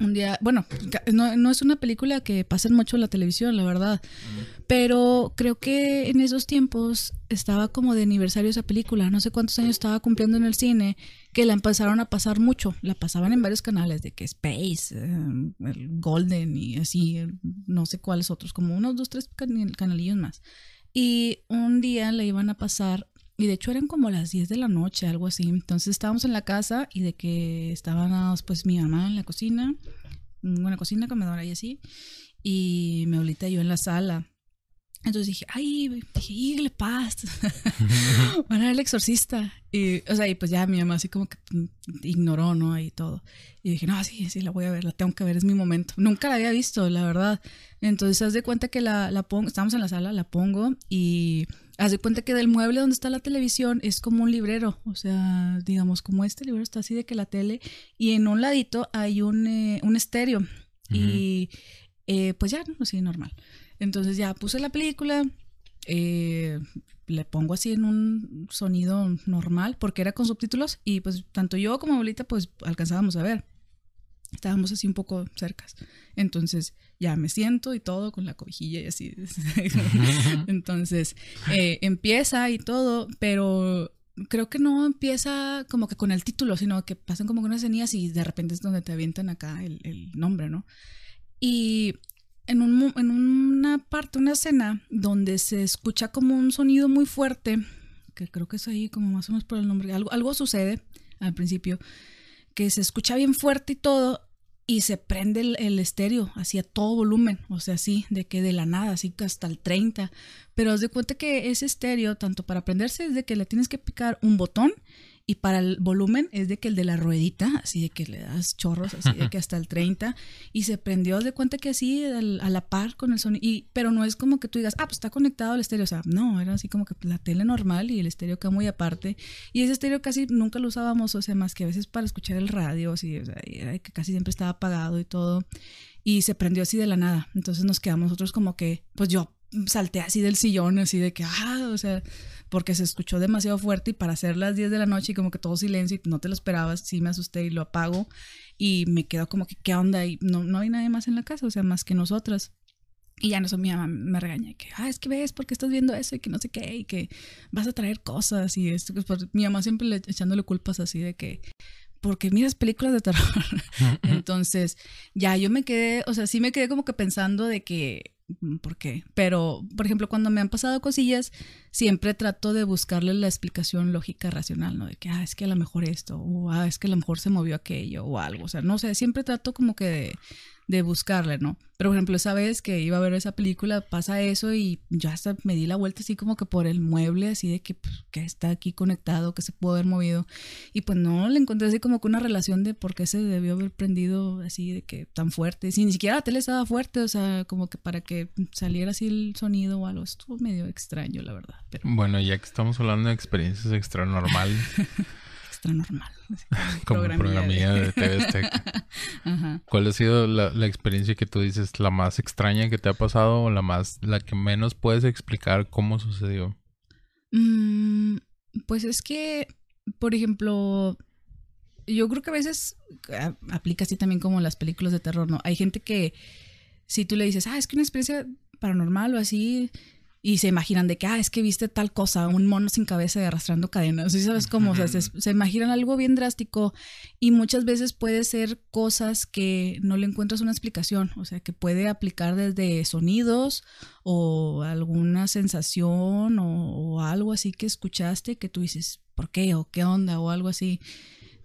un día, bueno, no, es una película que pasen mucho en la televisión, la verdad, pero creo que en esos tiempos estaba como de aniversario esa película, no sé cuántos años estaba cumpliendo en el cine, que la empezaron a pasar mucho, la pasaban en varios canales, de que Space, eh, el Golden y así, no sé cuáles otros, como unos dos, tres canalillos más. Y un día la iban a pasar y de hecho eran como las 10 de la noche, algo así. Entonces estábamos en la casa y de que estábamos pues mi mamá en la cocina, una cocina, comedora y así. Y mi abuelita y yo en la sala. Entonces dije, ay, dije, le paz. Van a ver el exorcista. Y, o sea, y pues ya mi mamá así como que ignoró, ¿no? Y todo. Y dije, no, sí, sí, la voy a ver, la tengo que ver, es mi momento. Nunca la había visto, la verdad. Entonces, haz de cuenta que la, la pongo, estamos en la sala, la pongo y Haz de cuenta que del mueble donde está la televisión es como un librero, o sea, digamos, como este librero está así de que la tele, y en un ladito hay un, eh, un estéreo, y eh, pues ya, así normal. Entonces ya puse la película, eh, le pongo así en un sonido normal, porque era con subtítulos, y pues tanto yo como abuelita pues alcanzábamos a ver. Estábamos así un poco cercas. Entonces ya me siento y todo con la cobijilla y así. Entonces eh, empieza y todo, pero creo que no empieza como que con el título, sino que pasan como unas escenas y de repente es donde te avientan acá el, nombre, ¿no? Y en, un, en una parte, una escena donde se escucha como un sonido muy fuerte, que creo que es ahí como más o menos por el nombre, algo, algo sucede al principio que se escucha bien fuerte y todo, y se prende el, estéreo así a todo volumen, o sea, así, de que de la nada, así que hasta el 30. Pero os de cuenta que ese estéreo, tanto para prenderse, es de que le tienes que picar un botón y para el volumen es de que el de la ruedita, así de que le das chorros, así de que hasta el 30, y se prendió de cuenta que así a la par con el sonido, y, pero no es como que tú digas, ah, pues está conectado al estéreo, o sea, no, era así como que la tele normal y el estéreo acá muy aparte, y ese estéreo casi nunca lo usábamos, o sea, más que a veces para escuchar el radio, así, o sea, era que casi siempre estaba apagado y todo, y se prendió así de la nada, entonces nos quedamos nosotros como que, pues yo salté así del sillón, así de que, ah, o sea, porque se escuchó demasiado fuerte y para hacer las 10 de la noche y como que todo silencio y no te lo esperabas, sí me asusté y lo apago y me quedo como que, ¿qué onda? Y no, no hay nadie más en la casa, o sea, más que nosotras. Y ya no eso mi mamá me regaña, que, ah, es que ves, porque estás viendo eso y que no sé qué, y que vas a traer cosas y esto. Pues, mi mamá siempre le, echándole culpas así de que, porque miras películas de terror. Entonces, ya yo me quedé, o sea, sí me quedé como que pensando de que por qué. Pero, por ejemplo, cuando me han pasado cosillas, siempre trato de buscarle la explicación lógica racional, ¿no? De que, ah, es que a lo mejor esto, o ah, es que a lo mejor se movió aquello, o algo. O sea, no sé, siempre trato como que de, de buscarle, ¿no? Pero por ejemplo, esa vez que iba a ver esa película, pasa eso y yo hasta me di la vuelta así como que por el mueble, así de que, pues, que está aquí conectado, que se pudo haber movido. Y pues no, le encontré así como que una relación de por qué se debió haber prendido así de que tan fuerte. Si ni siquiera la tele estaba fuerte, o sea, como que para que saliera así el sonido o algo. Estuvo medio extraño, la verdad. Pero... Bueno, ya que estamos hablando de experiencias extra normal. Como programilla de, TV ¿Cuál ha sido la, experiencia que tú dices la más extraña que te ha pasado o la más, la que menos puedes explicar cómo sucedió? Mm, pues es que, por ejemplo, yo creo que a veces aplica así también como las películas de terror, ¿no? Hay gente que si tú le dices, ah, es que una experiencia paranormal o así, y se imaginan de que, ah, es que viste tal cosa, un mono sin cabeza y arrastrando cadenas. ¿Sí sabes cómo? O sea, se, imaginan algo bien drástico y muchas veces puede ser cosas que no le encuentras una explicación. O sea, que puede aplicar desde sonidos o alguna sensación o, algo así que escuchaste que tú dices, ¿por qué? o qué onda o algo así.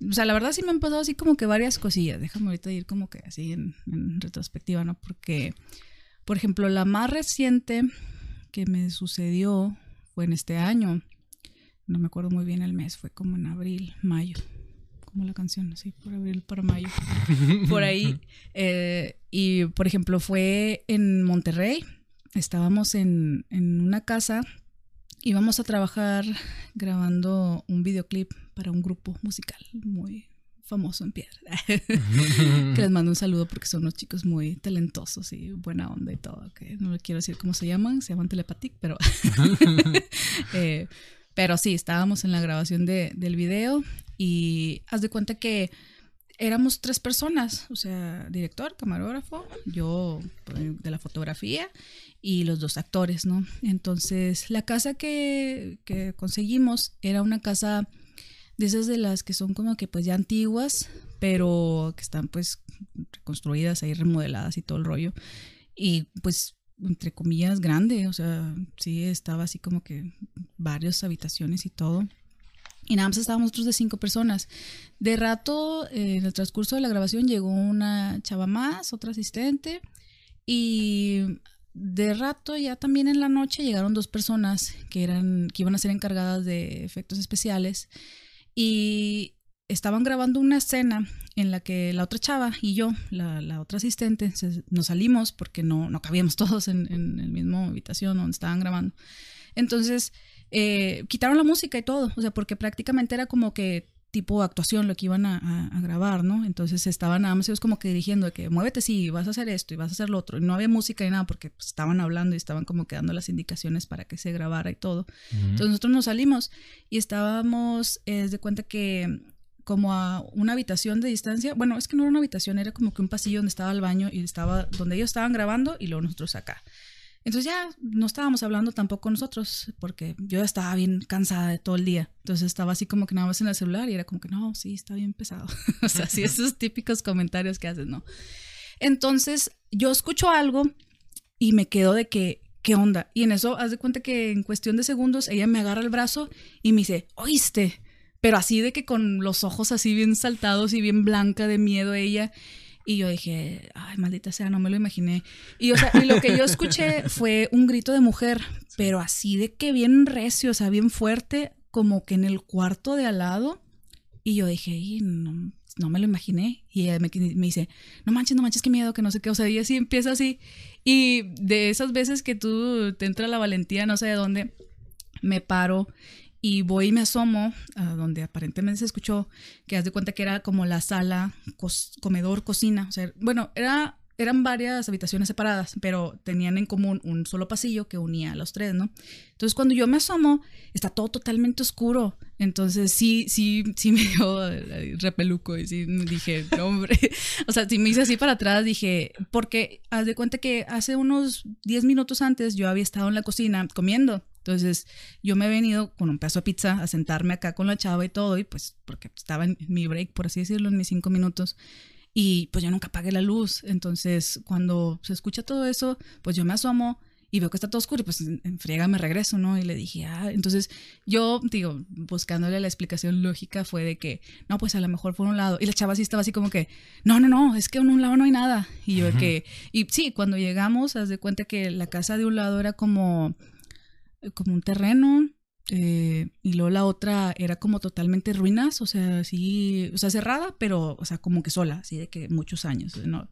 O sea, la verdad sí me han pasado así como que varias cosillas. Déjame ahorita ir como que así en retrospectiva, ¿no? Porque, por ejemplo, la más reciente que me sucedió fue en este año. No me acuerdo muy bien el mes, fue como en abril, mayo. Como la canción, así, por abril para mayo. por ahí. Eh, y, por ejemplo, fue en Monterrey. Estábamos en, en una casa. Íbamos a trabajar grabando un videoclip para un grupo musical muy famoso en piedra. que les mando un saludo porque son unos chicos muy talentosos y buena onda y todo. Que no le quiero decir cómo se llaman, se llaman Telepatic, pero. Eh, pero sí, estábamos en la grabación de, del video y haz de cuenta que éramos tres personas, o sea, director, camarógrafo, yo pues, de la fotografía y los dos actores, ¿no? Entonces, la casa que, que conseguimos era una casa de esas de las que son como que pues ya antiguas, pero que están pues reconstruidas ahí, remodeladas y todo el rollo. Y pues entre comillas grande, o sea, sí estaba así como que varias habitaciones y todo. Y nada más estábamos nosotros de cinco personas. De rato, eh, en el transcurso de la grabación, llegó una chava más, otra asistente. Y de rato, ya también en la noche, llegaron dos personas que, eran, que iban a ser encargadas de efectos especiales. Y estaban grabando una escena en la que la otra chava y yo, la, otra asistente, nos salimos porque no, no cabíamos todos en, en la misma habitación donde estaban grabando. Entonces, eh, quitaron la música y todo, o sea, porque prácticamente era como que tipo actuación lo que iban a, grabar, ¿no? Entonces estaban nada más ellos como que dirigiendo de que muévete sí, vas a hacer esto y vas a hacer lo otro. Y no había música ni nada porque pues, estaban hablando y estaban como que dando las indicaciones para que se grabara y todo. Entonces nosotros nos salimos y estábamos, es de cuenta que como a una habitación de distancia, bueno, es que no era una habitación, era como que un pasillo donde estaba el baño y estaba donde ellos estaban grabando y luego nosotros acá. Entonces ya no estábamos hablando tampoco nosotros, porque yo estaba bien cansada de todo el día. Entonces estaba así como que nada más en el celular y era como que no, sí, está bien pesado. o sea, sí, esos típicos comentarios que haces, ¿no? Entonces yo escucho algo y me quedo de que, ¿qué onda? Y en eso, haz de cuenta que en cuestión de segundos ella me agarra el brazo y me dice, oíste, pero así de que con los ojos así bien saltados y bien blanca de miedo ella. Y yo dije, ay, maldita sea, no me lo imaginé. Y, o sea, y lo que yo escuché fue un grito de mujer, pero así de que bien recio, o sea, bien fuerte, como que en el cuarto de al lado. Y yo dije, no, no me lo imaginé. Y ella me, me, dice, no manches, no manches, qué miedo, que no sé qué. O sea, y así empieza así. Y de esas veces que tú te entra la valentía, no sé de dónde, me paro y voy y me asomo a donde aparentemente se escuchó que haz de cuenta que era como la sala, comedor, cocina. O sea, bueno, era, eran varias habitaciones separadas, pero tenían en común un solo pasillo que unía a los tres, ¿no? Entonces cuando yo me asomo, está todo totalmente oscuro. Entonces sí, sí, sí me dio repeluco y sí dije, hombre. o sea, si me hice así para atrás, dije, porque haz de cuenta que hace unos 10 minutos antes yo había estado en la cocina comiendo entonces yo me he venido con un pedazo de pizza a sentarme acá con la chava y todo, y pues porque estaba en mi break, por así decirlo, en mis cinco minutos. Y pues yo nunca apagué la luz. Entonces cuando se escucha todo eso, pues yo me asomo y veo que está todo oscuro y pues en friega me regreso, ¿no? Y le dije, ah, entonces yo, digo, buscándole la explicación lógica fue de que, no, pues a lo mejor por un lado. Y la chava sí estaba así como que, no, no, no, es que en un lado no hay nada. Y yo que, y sí, cuando llegamos, haz de cuenta que la casa de un lado era como como un terreno. Eh, y luego la otra era como totalmente ruinas, o sea, sí, o sea, cerrada, pero, o sea, como que sola, así de que muchos años, ¿no?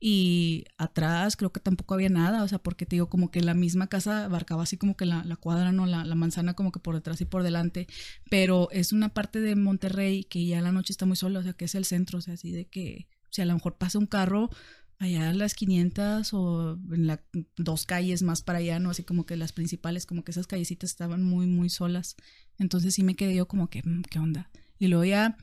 Y atrás creo que tampoco había nada, o sea, porque te digo, como que la misma casa abarcaba así como que la, la cuadra, ¿no? La, la, manzana como que por detrás y por delante, pero es una parte de Monterrey que ya la noche está muy sola, o sea, que es el centro, o sea, así de que, o sea, a lo mejor pasa un carro, allá las 500 o en las dos calles más para allá, ¿no? Así como que las principales, como que esas callecitas estaban muy, muy solas. Entonces sí me quedé yo como que, mm, ¿qué onda? Y luego ya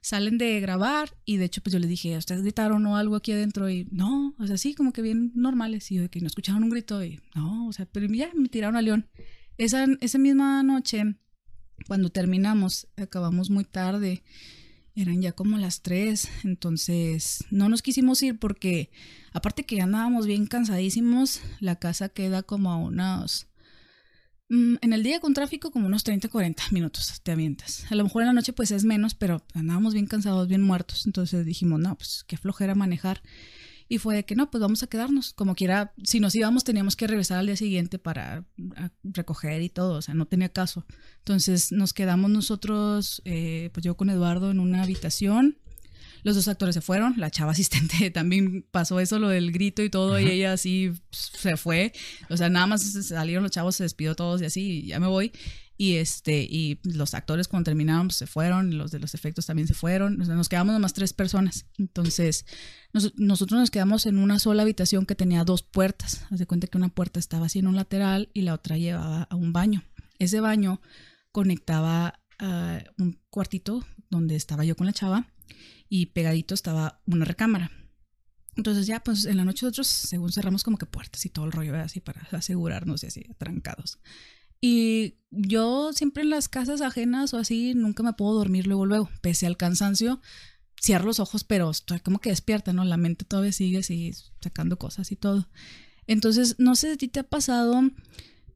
salen de grabar y de hecho pues yo les dije, ¿ustedes gritaron o algo aquí adentro? Y no, o sea, sí, como que bien normales. Y yo de que no escucharon un grito y no, o sea, pero ya me tiraron a León. Esa, esa misma noche, cuando terminamos, acabamos muy tarde eran ya como las tres, entonces no nos quisimos ir porque aparte que ya andábamos bien cansadísimos, la casa queda como a unos... Mm, en el día con tráfico como unos 30, 40 minutos te avientas. A lo mejor en la noche pues es menos, pero andábamos bien cansados, bien muertos, entonces dijimos, no, pues qué flojera manejar. Y fue de que no, pues vamos a quedarnos. Como quiera, si nos íbamos teníamos que regresar al día siguiente para recoger y todo, o sea, no tenía caso. Entonces nos quedamos nosotros, eh, pues yo con Eduardo en una habitación. Los dos actores se fueron, la chava asistente también pasó eso, lo del grito y todo, y ella así se fue. O sea, nada más salieron los chavos, se despidió todos y así, ya me voy. Y este, y los actores cuando terminaron pues, se fueron, los de los efectos también se fueron, nos quedamos nomás tres personas. Entonces, nosotros nos quedamos en una sola habitación que tenía dos puertas. Haz de cuenta que una puerta estaba así en un lateral y la otra llevaba a un baño. Ese baño conectaba a un cuartito donde estaba yo con la chava y pegadito estaba una recámara. Entonces ya, pues en la noche nosotros, según cerramos como que puertas y todo el rollo, así para asegurarnos y así, trancados. Y yo siempre en las casas ajenas o así, nunca me puedo dormir luego, luego, pese al cansancio, cierro los ojos, pero estoy como que despierta, ¿no? La mente todavía sigue así sacando cosas y todo. Entonces, no sé si a ti te ha pasado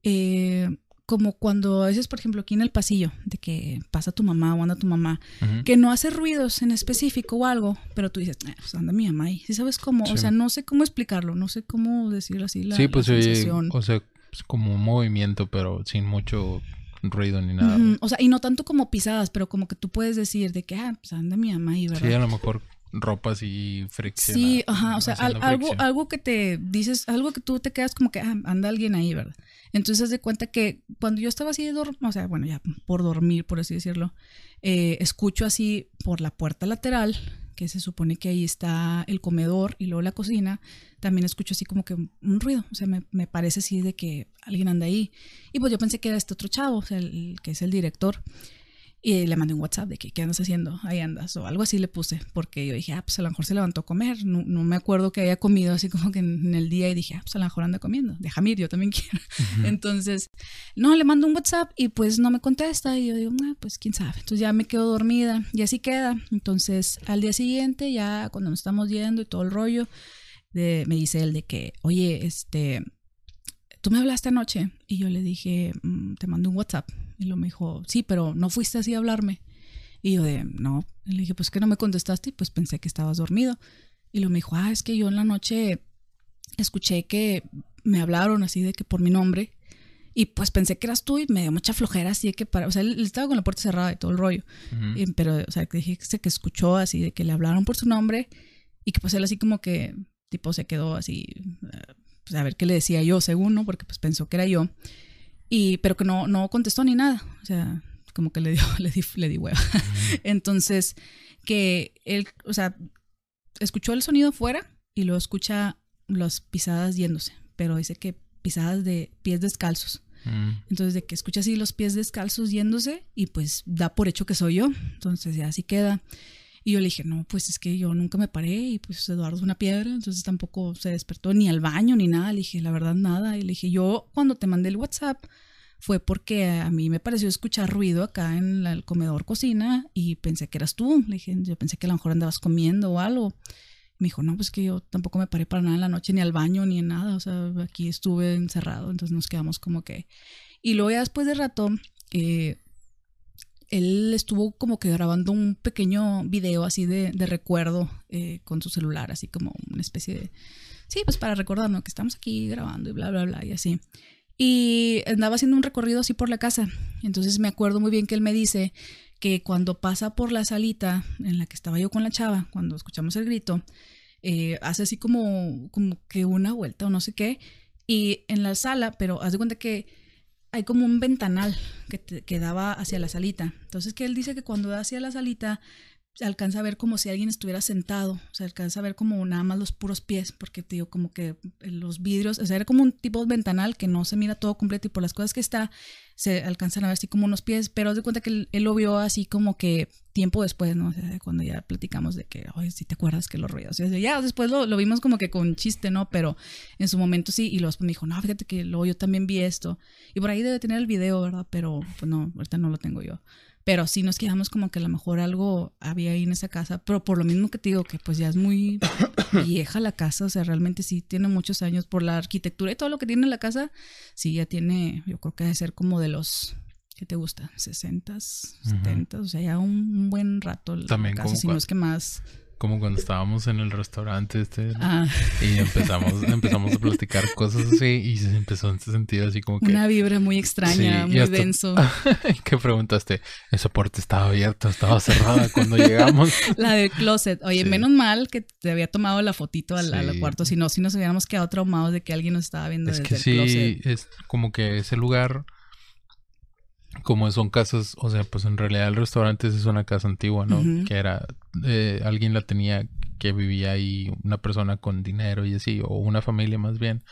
eh, como cuando a veces, por ejemplo, aquí en el pasillo, de que pasa tu mamá o anda tu mamá, que no hace ruidos en específico o algo, pero tú dices, pues anda mi mamá ahí. ¿Sí sabes cómo? O sea, no sé cómo explicarlo, no sé cómo decirlo así. La, sí, pues o sea, pues, como un movimiento, pero sin mucho ruido ni nada. O sea, y no tanto como pisadas, pero como que tú puedes decir de que, ah, pues anda mi mamá ahí, ¿verdad? Sí, a lo mejor ropas y fricción. Sí, ajá, o sea, algo, algo que te dices, algo que tú te quedas como que, ah, anda alguien ahí, ¿verdad? Entonces, de cuenta que cuando yo estaba así de dormir, o sea, bueno, ya por dormir, por así decirlo, eh, escucho así por la puerta lateral, que se supone que ahí está el comedor y luego la cocina, también escucho así como que un ruido, o sea, me, me parece así de que alguien anda ahí. Y pues yo pensé que era este otro chavo, o sea, el que es el director. Y le mandé un WhatsApp de que, ¿qué andas haciendo? Ahí andas. O algo así le puse, porque yo dije, ah, pues a lo mejor se levantó a comer. No, no me acuerdo que haya comido así como que en, el día y dije, ah, pues a lo mejor anda comiendo. Déjame ir, yo también quiero. Entonces, no, le mando un WhatsApp y pues no me contesta. Y yo digo, ah, pues quién sabe. Entonces ya me quedo dormida y así queda. Entonces, al día siguiente, ya cuando nos estamos yendo y todo el rollo, de, me dice él de que, oye, este, tú me hablaste anoche. Y yo le dije, mm, te mando un WhatsApp. Y lo me dijo, sí, pero no fuiste así a hablarme. Y yo de, no. Y le dije, pues que no me contestaste y pues pensé que estabas dormido. Y lo me dijo, ah, es que yo en la noche escuché que me hablaron así de que por mi nombre. Y pues pensé que eras tú y me dio mucha flojera así de que para, o sea, él estaba con la puerta cerrada y todo el rollo. pero, o sea, que dije que escuchó así de que le hablaron por su nombre y que pues él así como que, tipo, se quedó así, eh, pues a ver qué le decía yo, según, ¿no? Porque pues pensó que era yo. Y, pero que no, no contestó ni nada. O sea, como que le, dio, le di, le di hueva. Entonces, que él, o sea, escuchó el sonido fuera y luego escucha las pisadas yéndose. Pero dice que pisadas de pies descalzos. Mm. Entonces, de que escucha así los pies descalzos yéndose y pues da por hecho que soy yo. Entonces, ya así queda. Y yo le dije, no, pues es que yo nunca me paré y pues Eduardo es una piedra, entonces tampoco se despertó ni al baño ni nada. Le dije, la verdad, nada. Y le dije, yo cuando te mandé el WhatsApp fue porque a mí me pareció escuchar ruido acá en el comedor cocina y pensé que eras tú. Le dije, yo pensé que a lo mejor andabas comiendo o algo. Me dijo, no, pues que yo tampoco me paré para nada en la noche, ni al baño, ni en nada. O sea, aquí estuve encerrado, entonces nos quedamos como que... Y luego ya después de rato, eh, él estuvo como que grabando un pequeño video así de, recuerdo eh, con su celular, así como una especie de... Sí, pues para recordarnos que estamos aquí grabando y bla, bla, bla, y así. Y andaba haciendo un recorrido así por la casa. Entonces me acuerdo muy bien que él me dice que cuando pasa por la salita en la que estaba yo con la chava, cuando escuchamos el grito, eh, hace así como, como que una vuelta o no sé qué. Y en la sala, pero haz de cuenta que hay como un ventanal que, te, daba hacia la salita. Entonces que él dice que cuando da hacia la salita se alcanza a ver como si alguien estuviera sentado, se alcanza a ver como nada más los puros pies, porque te digo como que los vidrios, o sea, era como un tipo de ventanal que no se mira todo completo y por las cosas que está, se alcanzan a ver así como unos pies, pero de cuenta que él, lo vio así como que tiempo después, ¿no? O sea, cuando ya platicamos de que, oye, si te acuerdas que lo ruidos, o sea, ya después lo, lo, vimos como que con chiste, ¿no? Pero en su momento sí, y luego me dijo, no, fíjate que luego yo también vi esto, y por ahí debe tener el video, ¿verdad? Pero pues no, ahorita no lo tengo yo. Pero sí nos quedamos como que a lo mejor algo había ahí en esa casa, pero por lo mismo que te digo, que pues ya es muy vieja la casa, o sea, realmente sí tiene muchos años por la arquitectura y todo lo que tiene la casa, sí ya tiene, yo creo que debe ser como de los ¿qué te gusta? 60, 70, o sea, ya un, buen rato. También casa, si no es que más. Como cuando estábamos en el restaurante este ah. y empezamos, empezamos a platicar cosas así y se empezó en ese sentido así como que... Una vibra muy extraña, muy denso. ¿Qué preguntaste? Esa puerta estaba abierta, estaba cerrada cuando llegamos. La del closet. Oye, menos mal que te había tomado la fotito al, cuarto, si no, si nos hubiéramos quedado traumados de que alguien nos estaba viendo es que sí, es como que ese lugar como son casas, o sea, pues en realidad el restaurante es una casa antigua, ¿no? Que era, eh, alguien la tenía que vivía ahí, una persona con dinero y así, o una familia más bien,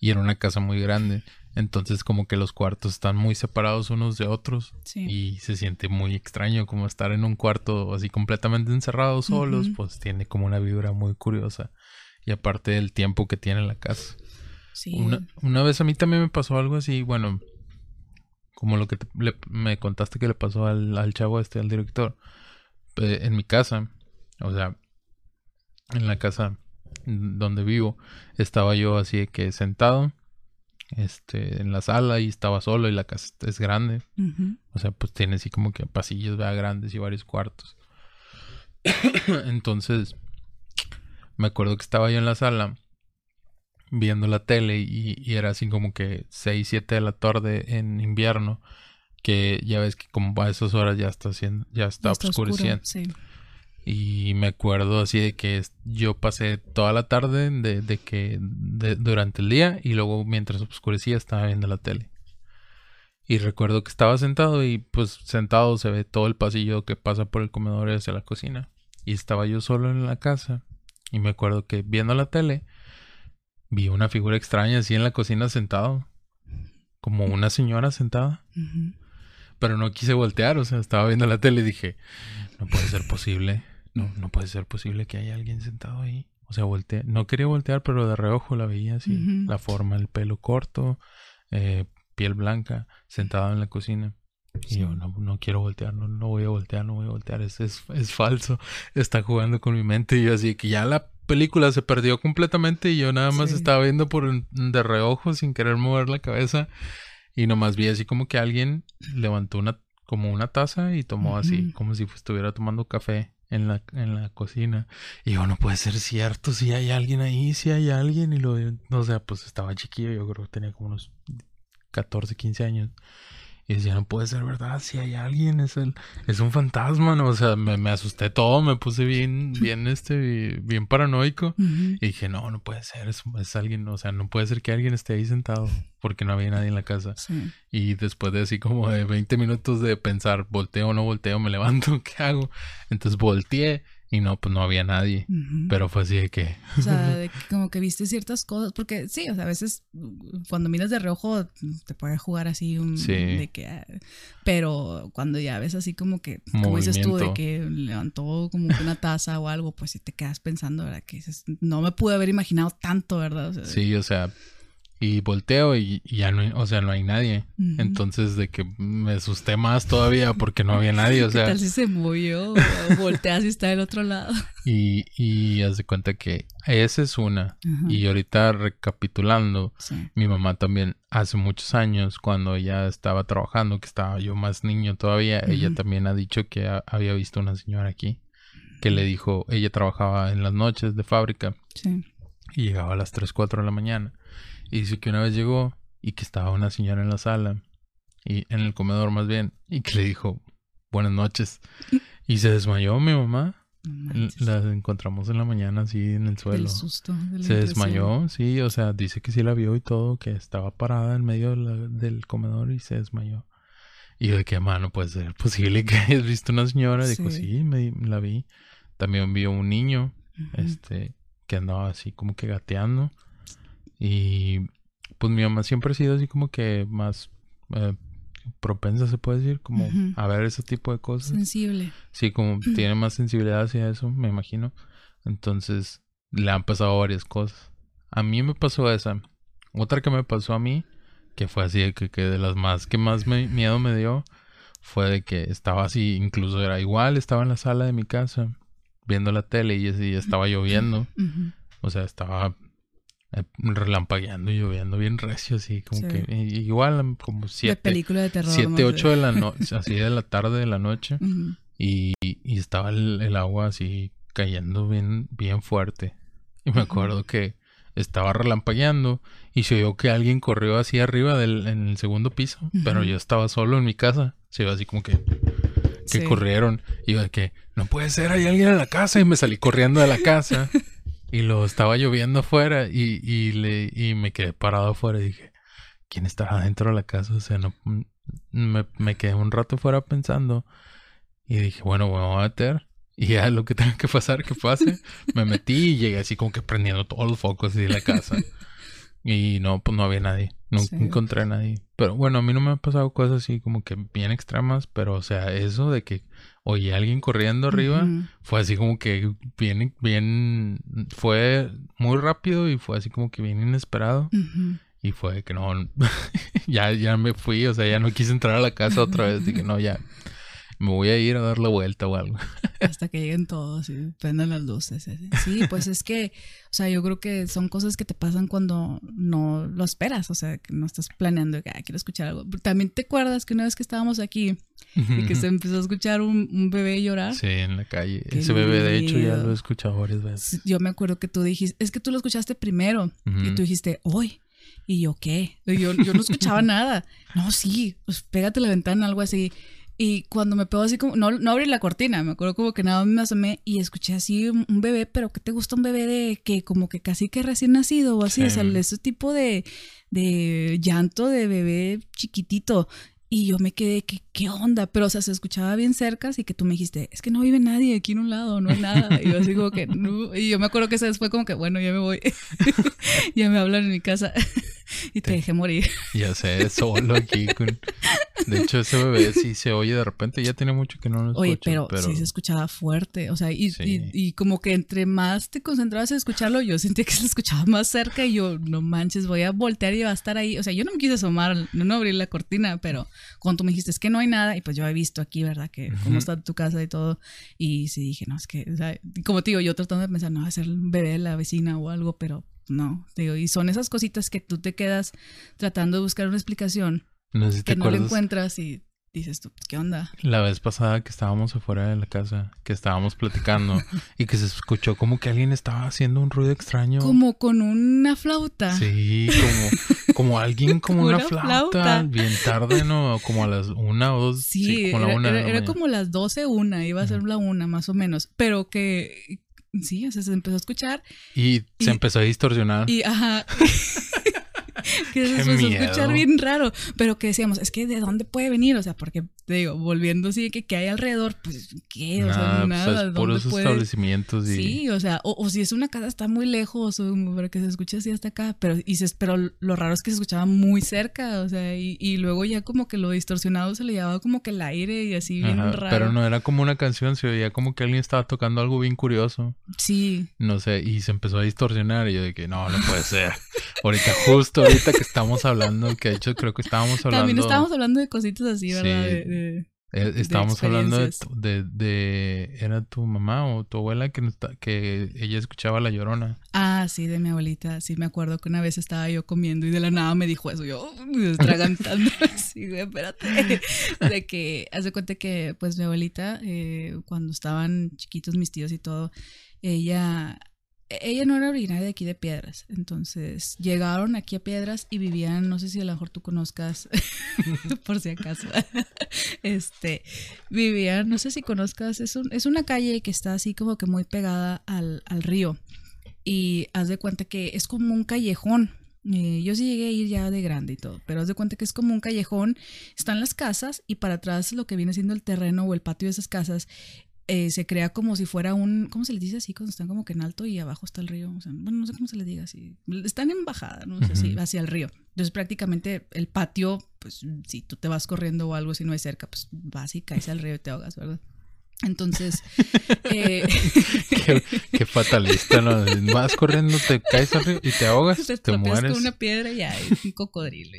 y era una casa muy grande. Entonces como que los cuartos están muy separados unos de otros y se siente muy extraño como estar en un cuarto así completamente encerrados solos, pues tiene como una vibra muy curiosa y aparte del tiempo que tiene la casa. Sí. Una, vez a mí también me pasó algo así, bueno, como lo que me contaste que le pasó al, al chavo este, al director, en mi casa, o sea, en la casa donde vivo, estaba yo así que sentado este, en la sala y estaba solo y la casa es grande. O sea, pues tiene así como que pasillos grandes y varios cuartos. Entonces, me acuerdo que estaba yo en la sala viendo la tele y, era así como que 6, 7 de la tarde en invierno, que ya ves que como a esas horas ya está haciendo, ya está, oscureciendo. Y me acuerdo así de que yo pasé toda la tarde de, que durante el día y luego mientras oscurecía estaba viendo la tele. Y recuerdo que estaba sentado y pues sentado se ve todo el pasillo que pasa por el comedor hacia la cocina. Y estaba yo solo en la casa y me acuerdo que viendo la tele vi una figura extraña así en la cocina sentado. Como una señora sentada. Pero no quise voltear, o sea, estaba viendo la tele y dije, no puede ser posible no, no puede ser posible que haya alguien sentado ahí. O sea, volteé, no quería voltear, pero de reojo la veía así, la forma, el pelo corto, eh, piel blanca, sentado en la cocina. Y yo, no, no quiero voltear, no, no voy a voltear, no voy a voltear, es, es, es falso, está jugando con mi mente. Y yo así que ya la película se perdió completamente y yo nada más estaba viendo por de reojo sin querer mover la cabeza. Y nomás vi así como que alguien levantó una, como una taza y tomó así, como si estuviera tomando café en la, en la cocina. Y yo, no puede ser cierto, si hay alguien ahí, si hay alguien. Y lo, o sea, pues estaba chiquillo, yo creo que tenía como unos 14, 15 años. Y decía, no puede ser verdad, si hay alguien, es el, es un fantasma, ¿no? O sea, me, me asusté todo, me puse bien, bien, este, bien paranoico. Y dije, no, no puede ser, es, es, alguien, o sea, no puede ser que alguien esté ahí sentado, porque no había nadie en la casa. Y después de así como de 20 minutos de pensar, volteo o no volteo, me levanto, ¿qué hago? Entonces volteé y no, pues no había nadie. Pero fue así de que. O sea, de que como que viste ciertas cosas. Porque sí, o sea, a veces cuando miras de reojo te puede jugar así un. Sí. De que. Ah, pero cuando ya ves así como que. Como dices tú, de que levantó como una taza o algo, pues sí te quedas pensando, ¿verdad? Que dices, no me pude haber imaginado tanto, ¿verdad? sí, o sea, y volteo y, ya no hay, o sea, no hay nadie. Entonces de que me asusté más todavía porque no había nadie, o sea. ¿Qué tal si se movió? volteas y está del otro lado. Y, y haz de cuenta que esa es una. Y ahorita recapitulando, mi mamá también hace muchos años, cuando ella estaba trabajando, que estaba yo más niño todavía, ella también ha dicho que había visto una señora aquí que le dijo, ella trabajaba en las noches de fábrica. Sí. Y llegaba a las 3, 4 de la mañana y dice que una vez llegó y que estaba una señora en la sala, y en el comedor más bien, y que le dijo buenas noches. Y se desmayó mi mamá. la encontramos en la mañana así en el suelo. se desmayó, sí, o sea, dice que sí la vio y todo, que estaba parada en medio del comedor y se desmayó. Y yo de qué mano puede ser posible que hayas visto una señora. Dijo, sí, me, la vi. También vio un niño, este, que andaba así como que gateando. Y pues mi mamá siempre ha sido así como que más eh, propensa, se puede decir, como a ver ese tipo de cosas. Sensible. Sí, como tiene más sensibilidad hacia eso, me imagino. Entonces, le han pasado varias cosas. A mí me pasó esa. Otra que me pasó a mí, que fue así, que, que de las más que más miedo me dio, fue de que estaba así, incluso era igual, estaba en la sala de mi casa viendo la tele y así estaba lloviendo. O sea, estaba relampagueando y lloviendo bien recio, así como que igual como siete, película de terror, siete, ocho de la noche, así de la tarde de la noche y, y, estaba el, agua así cayendo bien, bien fuerte. Y me acuerdo que estaba relampagueando y se oyó que alguien corrió así arriba del, en el segundo piso, pero yo estaba solo en mi casa. Se iba así como que que corrieron y yo de que no puede ser, hay alguien en la casa y me salí corriendo de la casa. Y lo estaba lloviendo afuera y, y, le, y me quedé parado afuera y dije, ¿quién estará dentro de la casa? O sea, no, mm, me, me quedé un rato fuera pensando y dije, bueno, me voy a meter. Y ya lo que tenga que pasar, que pase. me metí y llegué así como que prendiendo todos los focos de la casa. Y no, pues no había nadie. No encontré a nadie. Pero bueno, a mí no me han pasado cosas así como que bien extremas, pero o sea, eso de que oye alguien corriendo arriba fue así como que bien, bien, fue muy rápido y fue así como que bien inesperado. Y fue que no, ya, ya me fui, o sea, ya no quise entrar a la casa otra vez. Dije, no, ya, me voy a ir a dar la vuelta o algo. Hasta que lleguen todos y prendan las luces. Sí, pues es que, o sea, yo creo que son cosas que te pasan cuando no lo esperas, o sea, que no estás planeando que ah, quiero escuchar algo. También te acuerdas que una vez que estábamos aquí y que se empezó a escuchar un, bebé llorar. Sí, en la calle. Ese bebé, de hecho, ya lo he escuchado varias veces. Yo me acuerdo que tú dijiste, es que tú lo escuchaste primero y tú dijiste, hoy. Y yo, ¿qué? yo, yo no escuchaba nada. No, sí, pues pégate la ventana, algo así. Y cuando me pegó así como, no, no abrí la cortina, me acuerdo como que nada me asomé y escuché así un, bebé, pero ¿qué te gusta un bebé de que como que casi que recién nacido o así? O sea, ese tipo de, de llanto de bebé chiquitito. Y yo me quedé, ¿qué, ¿qué onda? Pero, o sea, se escuchaba bien cerca, así que tú me dijiste, es que no vive nadie aquí en un lado, no hay nada. Y yo así como que, no. Y yo me acuerdo que ese fue como que, bueno, ya me voy. ya me hablan en mi casa. y te, dejé morir. Ya sé, solo aquí. De hecho, ese bebé sí se oye de repente, ya tiene mucho que no lo escucho. Oye, pero, sí se escuchaba fuerte. O sea, y, y, como que entre más te concentrabas en escucharlo, yo sentía que se escuchaba más cerca y yo, no manches, voy a voltear y va a estar ahí. O sea, yo no me quise asomar, no, no abrí la cortina, pero cuando tú me dijiste, es que no hay nada, y pues yo he visto aquí, ¿verdad? Que cómo está tu casa y todo. Y sí dije, no, es que, o sea, como te digo, yo tratando de pensar, no, va a ser bebé de la vecina o algo, pero no, digo, y son esas cositas que tú te quedas tratando de buscar una explicación no sé si te que no la encuentras y dices tú, ¿qué onda? La vez pasada que estábamos afuera de la casa, que estábamos platicando y que se escuchó como que alguien estaba haciendo un ruido extraño. Como con una flauta. Sí, como, como alguien como, una, flauta, Bien tarde, ¿no? Como a las una o dos. Sí, como era, una era, como las doce, una, iba a ser la una más o menos. Pero que sí, o sea, se empezó a escuchar. Y, y se empezó a distorsionar. Y ajá. que se empezó a escuchar bien raro, pero que decíamos, es que de dónde puede venir, o sea, porque te digo, volviendo así, que, que hay alrededor, pues, ¿qué? O sea, nada. Pues, es puros establecimientos. Y... Sí, o sea, o, si es una casa está muy lejos, o para que se escuche así hasta acá, pero, y se, pero lo raro es que se escuchaba muy cerca, o sea, y, y luego ya como que lo distorsionado se le llevaba como que el aire y así bien raro. Pero no era como una canción, se oía como que alguien estaba tocando algo bien curioso. Sí. No sé, y se empezó a distorsionar y yo de que no, no puede ser. ahorita, justo ahorita que estamos hablando, que de hecho creo que estábamos hablando... También estábamos hablando de cositas así, ¿verdad? Sí. Eh, estábamos hablando de, de, ¿Era tu mamá o tu abuela que, que ella escuchaba La Llorona? Ah, sí, de mi abuelita. Sí, me acuerdo que una vez estaba yo comiendo y de la nada me dijo eso. Yo, estragantando así, güey, espérate. De que, hace cuenta que, pues, mi abuelita, eh, cuando estaban chiquitos mis tíos y todo, ella ella no era originaria de aquí de Piedras, entonces llegaron aquí a Piedras y vivían, no sé si a lo mejor tú conozcas, por si acaso, este, vivían, no sé si conozcas, es, un, es una calle que está así como que muy pegada al, al río y haz de cuenta que es como un callejón, yo sí llegué a ir ya de grande y todo, pero haz de cuenta que es como un callejón, están las casas y para atrás lo que viene siendo el terreno o el patio de esas casas eh, se crea como si fuera un, ¿cómo se les dice así? Cuando están como que en alto y abajo está el río. O sea, bueno, no sé cómo se les diga así. Están en bajada, ¿no? sé hacia el río. Entonces prácticamente el patio, pues si tú te vas corriendo o algo, si no hay cerca, pues vas y caes al río y te ahogas, ¿verdad? Entonces, eh... qué, fatalista, ¿no? Vas corriendo, te caes al río y te ahogas, te, te mueres. con una piedra y un cocodrilo.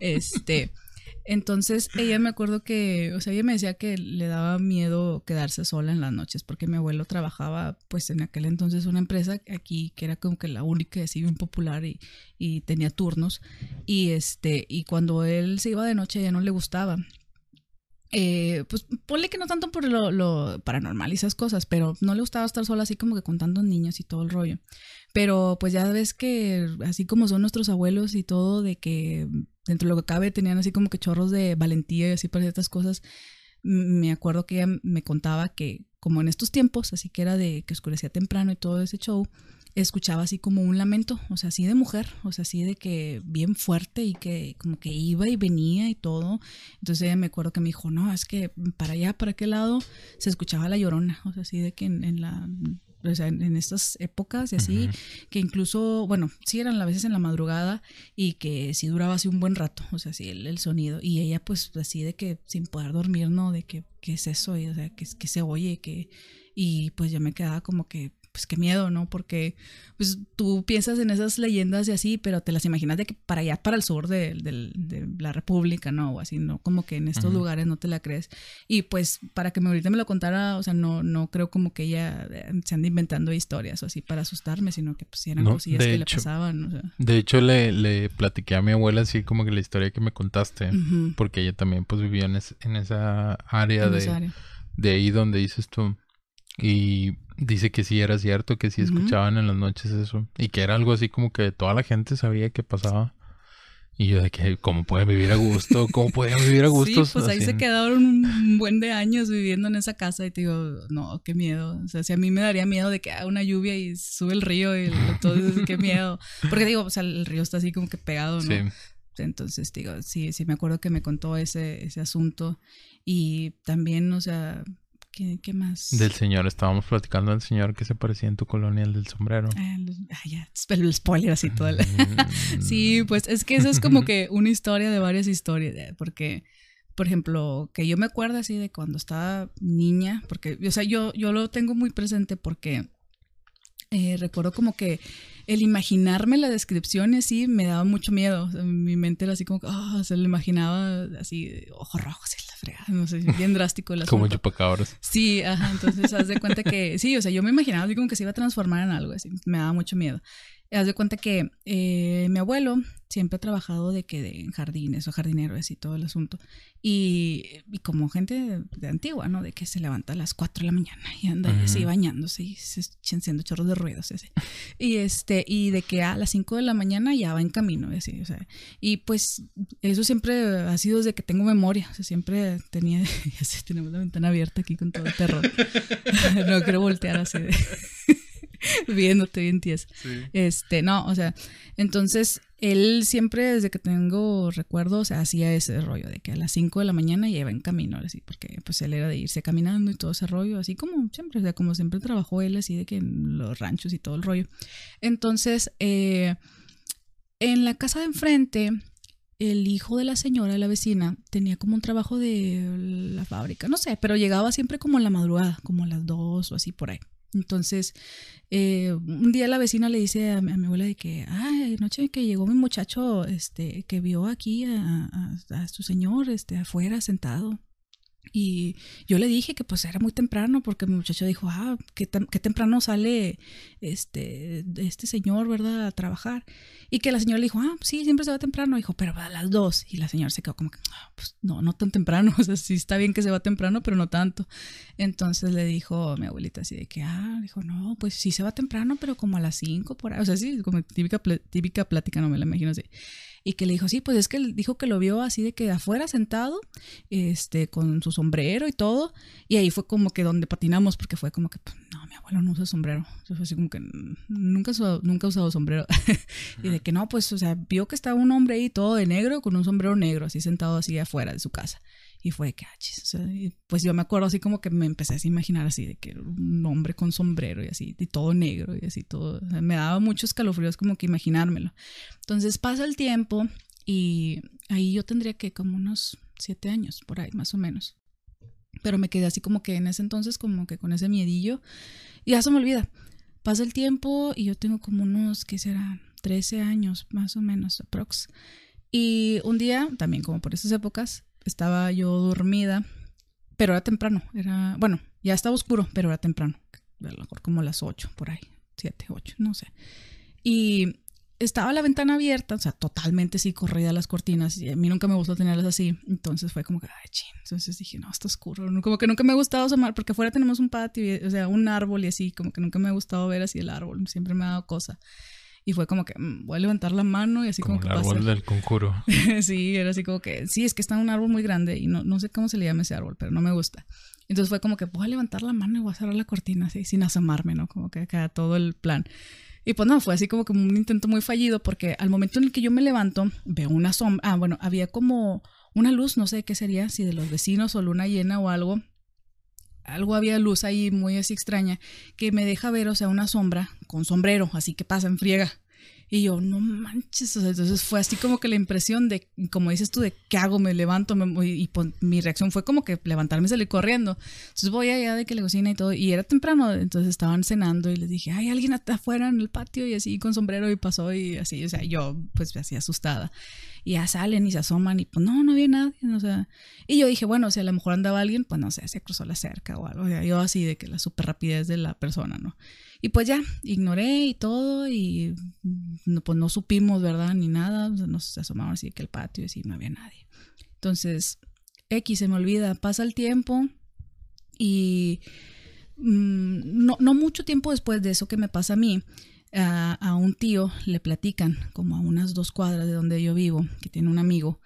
Este, entonces ella me acuerdo que, o sea, ella me decía que le daba miedo quedarse sola en las noches porque mi abuelo trabajaba pues en aquel entonces una empresa aquí que era como que la única así bien popular y, y tenía turnos y este, y cuando él se iba de noche ya no le gustaba eh, pues ponle que no tanto por lo, lo, paranormal y esas cosas, pero no le gustaba estar sola así como que con tantos niños y todo el rollo. Pero pues ya ves que así como son nuestros abuelos y todo, de que dentro de lo que cabe tenían así como que chorros de valentía y así para ciertas cosas, me acuerdo que ella me contaba que como en estos tiempos, así que era de que oscurecía temprano y todo ese show, escuchaba así como un lamento, o sea, así de mujer, o sea, así de que bien fuerte y que como que iba y venía y todo. Entonces ella me acuerdo que me dijo, no, es que para allá, para aquel lado, se escuchaba la llorona, o sea, así de que en, la o sea, en, estas épocas y así, que incluso, bueno, sí eran a veces en la madrugada y que sí duraba así un buen rato, o sea, sí, el, sonido. Y ella pues así de que sin poder dormir, ¿no? De que, ¿qué es eso? Y, o sea, que, que se oye, que... Y pues yo me quedaba como que, pues qué miedo, ¿no? Porque pues tú piensas en esas leyendas y así, pero te las imaginas de que para allá, para el sur de, la República, ¿no? O así, ¿no? Como que en estos lugares no te la crees. Y pues para que me ahorita me lo contara, o sea, no, no creo como que ella eh, se ande inventando historias o así para asustarme, sino que pues eran cosillas que le pasaban. De hecho, le, le platiqué a mi abuela así como que la historia que me contaste, porque ella también pues vivía en, en esa área de, de ahí donde dices tú. Y dice que sí era cierto, que sí escuchaban en las noches eso. Y que era algo así como que toda la gente sabía que pasaba. Y yo de que, ¿cómo pueden vivir a gusto? ¿Cómo pueden vivir a gusto? Sí, pues ahí se quedaron un buen de años viviendo en esa casa y te digo, no, qué miedo. O sea, si a mí me daría miedo de que haga una lluvia y sube el río y entonces, qué miedo. Porque digo, o sea, el río está así como que pegado, ¿no? Sí. Entonces, digo, sí, sí me acuerdo que me contó ese, ese asunto. Y también, o sea, ¿Qué, más? Del señor, estábamos platicando del señor que se parecía en tu colonia, el del sombrero. Ah, ah ya, el spoiler así todo. Mm. sí, pues es que eso es como que una historia de varias historias, eh, porque, por ejemplo, que yo me acuerdo así de cuando estaba niña, porque, o sea, yo, yo lo tengo muy presente porque eh, recuerdo como que el imaginarme la descripción así me daba mucho miedo. mi mente era así como que, oh, se lo imaginaba así, ojos rojos y la fregada, no sé, bien drástico. El como chupacabras. Sí, ajá, entonces haz de cuenta que, sí, o sea, yo me imaginaba así como que se iba a transformar en algo, así, me daba mucho miedo. Haz de cuenta que eh, mi abuelo siempre ha trabajado de que de, en jardines o jardinero y todo el asunto. Y, como gente de, antigua, ¿no? De que se levanta a las 4 de la mañana y anda así bañándose y se, haciendo chorros de ruidos y así. Y, este, y de que a las 5 de la mañana ya va en camino y así, o sea. Y pues eso siempre ha sido desde que tengo memoria. O sea, siempre tenía, tenemos la ventana abierta aquí con todo el terror. no quiero voltear así de... viéndote bien tieso. Este, no, o sea, entonces él siempre, desde que tengo recuerdos, hacía ese rollo de que a las 5 de la mañana ya iba en camino, así, porque pues él era de irse caminando y todo ese rollo, así como siempre, o sea, como siempre trabajó él, así de que en los ranchos y todo el rollo. Entonces, eh, en la casa de enfrente, el hijo de la señora, la vecina, tenía como un trabajo de la fábrica, no sé, pero llegaba siempre como en la madrugada, como a las 2 o así por ahí. Entonces, eh, un día la vecina le dice a, mi abuela de que, ay, noche que llegó mi muchacho, este, que vio aquí a, a, a, su señor, este, afuera sentado. Y yo le dije que pues era muy temprano porque mi muchacho dijo, ah, qué, temprano sale este, este señor, ¿verdad? A trabajar. Y que la señora le dijo, ah, sí, siempre se va temprano. Dijo, pero va a las dos. Y la señora se quedó como que, ah, pues no, no tan temprano. O sea, sí está bien que se va temprano, pero no tanto. Entonces le dijo mi abuelita así de que, ah, dijo, no, pues sí se va temprano, pero como a las cinco por ahí. O sea, sí, como típica, típica plática, no me la imagino así y que le dijo, sí, pues es que él dijo que lo vio así de que afuera sentado, este, con su sombrero y todo, y ahí fue como que donde patinamos, porque fue como que, pues, no, mi abuelo no usa sombrero, fue así como que nunca, nunca ha usado sombrero, y de que no, pues, o sea, vio que estaba un hombre ahí todo de negro, con un sombrero negro, así sentado así afuera de su casa. Y fue que, ah, pues yo me acuerdo así como que me empecé a imaginar así de que un hombre con sombrero y así, y todo negro y así todo. me daba muchos escalofríos como que imaginármelo. Entonces pasa el tiempo y ahí yo tendría que como unos siete años, por ahí más o menos. Pero me quedé así como que en ese entonces como que con ese miedillo y ya se me olvida. Pasa el tiempo y yo tengo como unos, ¿qué será? 13 años más o menos, aprox. Y un día, también como por esas épocas, estaba yo dormida, pero era temprano, era, bueno, ya estaba oscuro, pero era temprano, a lo mejor como las 8 por ahí, 7, 8, no sé. Y estaba la ventana abierta, o sea, totalmente sí corrida las cortinas, y a mí nunca me gustó tenerlas así, entonces fue como que, ay, ching, entonces dije, no, está oscuro, como que nunca me ha gustado asomar, porque afuera tenemos un patio, o sea, un árbol y así, como que nunca me ha gustado ver así el árbol, siempre me ha dado cosa. Y fue como que mm, voy a levantar la mano y así como, como el árbol del conjuro. sí, era así como que, sí, es que está un árbol muy grande y no, no sé cómo se le llama ese árbol, pero no me gusta. Entonces fue como que voy a levantar la mano y voy a cerrar la cortina así, sin asomarme, ¿no? Como que acá todo el plan. Y pues no, fue así como que un intento muy fallido porque al momento en el que yo me levanto, veo una sombra. Ah, bueno, había como una luz, no sé qué sería, si de los vecinos o luna llena o algo. Algo había luz ahí muy así extraña, que me deja ver, o sea, una sombra con sombrero, así que pasa en friega. Y yo, no manches, o sea, entonces fue así como que la impresión de, como dices tú, de qué hago, me levanto, me, y, y mi reacción fue como que levantarme y salir corriendo. Entonces voy allá de que la cocina y todo, y era temprano, entonces estaban cenando y les dije, hay alguien afuera en el patio y así con sombrero y pasó y así, o sea, yo pues así asustada. Y ya salen y se asoman y pues no, no había nadie, o sea, y yo dije, bueno, si a lo mejor andaba alguien, pues no sé, se cruzó la cerca o algo, o sea, yo así de que la super rapidez de la persona, ¿no? Y pues ya, ignoré y todo y no, pues no supimos, ¿verdad? Ni nada, nos asomamos así que el patio y así no había nadie. Entonces, X se me olvida, pasa el tiempo y mm, no, no, mucho tiempo después de eso que me pasa a mí, a, a un tío le platican, como a unas dos cuadras de donde yo vivo, que tiene un amigo,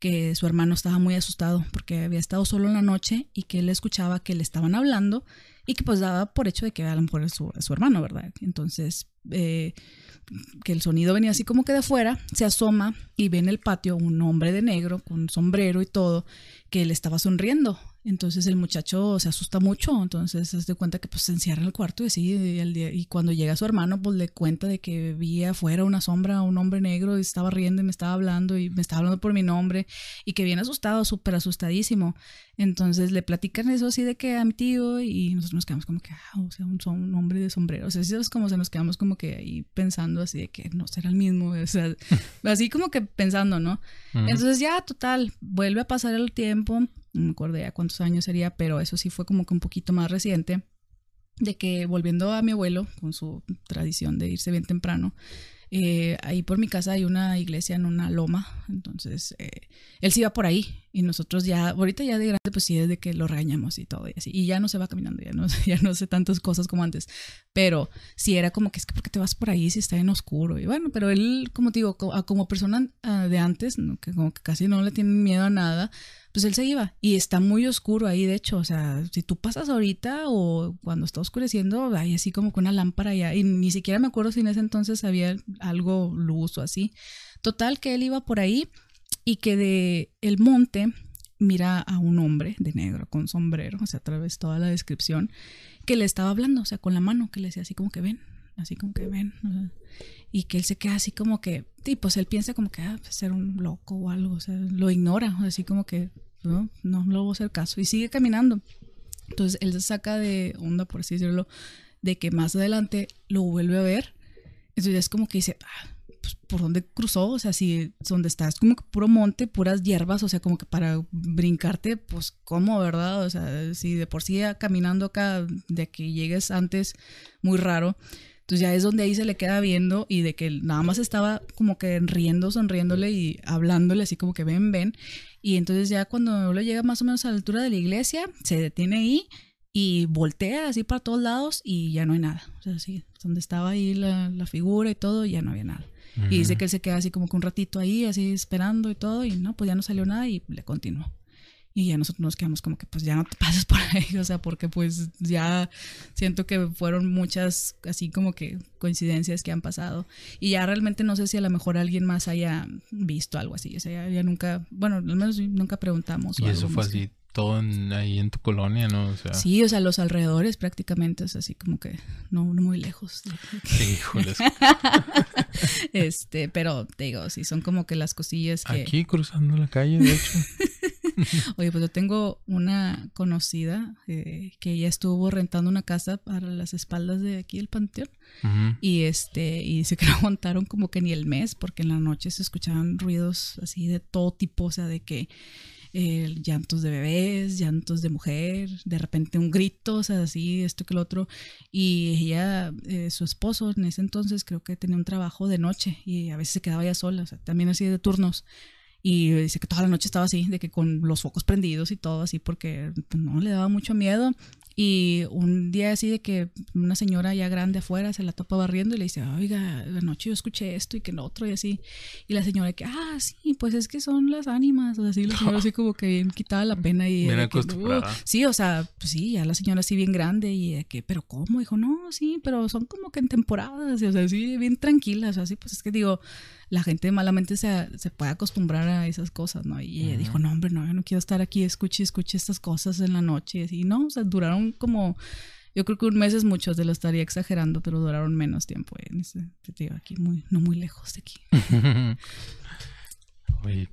que su hermano estaba muy asustado porque había estado solo en la noche y que él escuchaba que le estaban hablando y que pues daba por hecho de que a lo mejor es su, su hermano, ¿verdad? Entonces, eh, que el sonido venía así como que de afuera, se asoma y ve en el patio un hombre de negro con sombrero y todo, que le estaba sonriendo entonces el muchacho se asusta mucho, entonces se da cuenta que pues se encierra en el cuarto y así, y, y, cuando llega su hermano pues le cuenta de que vi afuera una sombra, un hombre negro y estaba riendo y me estaba hablando y me estaba hablando por mi nombre y que bien asustado, súper asustadísimo. Entonces le platican eso así de que a mi tío y nosotros nos quedamos como que, ah, o sea, un, un hombre de sombrero, o sea, así es como se nos quedamos como que ahí pensando así de que no será el mismo, o sea, así como que pensando, ¿no? Entonces ya, total, vuelve a pasar el tiempo no me acuerdo ya cuántos años sería, pero eso sí fue como que un poquito más reciente, de que volviendo a mi abuelo, con su tradición de irse bien temprano, eh, ahí por mi casa hay una iglesia en una loma, entonces eh, él se iba por ahí y nosotros ya, ahorita ya de grande, pues sí, es de que lo regañamos y todo y así, y ya no se va caminando, ya no, ya no sé tantas cosas como antes, pero sí era como que es que, ¿por qué te vas por ahí si está en oscuro? Y bueno, pero él, como te digo, como, persona ah, de antes, que como que casi no le tienen miedo a nada, pues él se iba y está muy oscuro ahí, de hecho, o sea, si tú pasas ahorita o cuando está oscureciendo, hay así como con una lámpara ya, y ni siquiera me acuerdo si en ese entonces había algo luz o así. Total que él iba por ahí y que de el monte mira a un hombre de negro con sombrero, o sea, a través toda la descripción, que le estaba hablando, o sea, con la mano, que le decía así como que ven, así como que ven, y que él se queda así como que, y pues él piensa como que, ah, pues, ser un loco o algo, o sea, lo ignora, así como que, no, no, no voy a caso, y sigue caminando. Entonces él se saca de onda, por así decirlo, de que más adelante lo vuelve a ver, entonces es como que dice, ah, pues, por dónde cruzó, o sea, si donde está es como que puro monte, puras hierbas, o sea, como que para brincarte, pues cómo, ¿verdad? O sea, si de por sí caminando acá, de que llegues antes, muy raro. Entonces ya es donde ahí se le queda viendo y de que nada más estaba como que riendo, sonriéndole y hablándole así como que ven, ven. Y entonces ya cuando lo llega más o menos a la altura de la iglesia, se detiene ahí y voltea así para todos lados y ya no hay nada. O sea, sí, donde estaba ahí la, la figura y todo, ya no había nada. Y dice que él se queda así como que un ratito ahí, así esperando y todo, y no, pues ya no salió nada y le continuó. Y ya nosotros nos quedamos como que pues ya no te pases por ahí, o sea, porque pues ya siento que fueron muchas así como que coincidencias que han pasado. Y ya realmente no sé si a lo mejor alguien más haya visto algo así, o sea, ya, nunca, bueno, al menos nunca preguntamos. Y eso fue así todo ahí en tu colonia, ¿no? O sea... Sí, o sea, los alrededores prácticamente es así como que no, muy lejos. Sí, híjoles. este, pero te digo, sí, son como que las cosillas que... Aquí cruzando la calle, de hecho. Oye, pues yo tengo una conocida eh, que ella estuvo rentando una casa para las espaldas de aquí el panteón y este y dice que no aguantaron como que ni el mes porque en la noche se escuchaban ruidos así de todo tipo, o sea, de que eh, llantos de bebés, llantos de mujer, de repente un grito, o sea, así, esto que lo otro. Y ella, eh, su esposo en ese entonces creo que tenía un trabajo de noche y a veces se quedaba ya sola, también así de turnos. Y dice que toda la noche estaba así, de que con los focos prendidos y todo así, porque pues, no le daba mucho miedo. Y un día así de que una señora ya grande afuera se la topa barriendo y le dice, oiga, anoche yo escuché esto y que no otro y así. Y la señora que, ah, sí, pues es que son las ánimas. O así, la señora así como que bien quitada la pena y... Bien acostumbrada. sí, o sea, pues sí, ya la señora así bien grande y de que, pero ¿cómo? Dijo, no, sí, pero son como que en temporadas, o sea, así bien tranquilas, o así, pues es que digo, la gente malamente se, se puede acostumbrar a esas cosas, ¿no? Y ella dijo, no, hombre, no, yo no quiero estar aquí, escuche, escuche estas cosas en la noche. Y no, o sea, duraron como, yo creo que un mes es mucho, te lo estaría exagerando, pero duraron menos tiempo en ese sentido, aquí, muy, no muy lejos de aquí. Oye,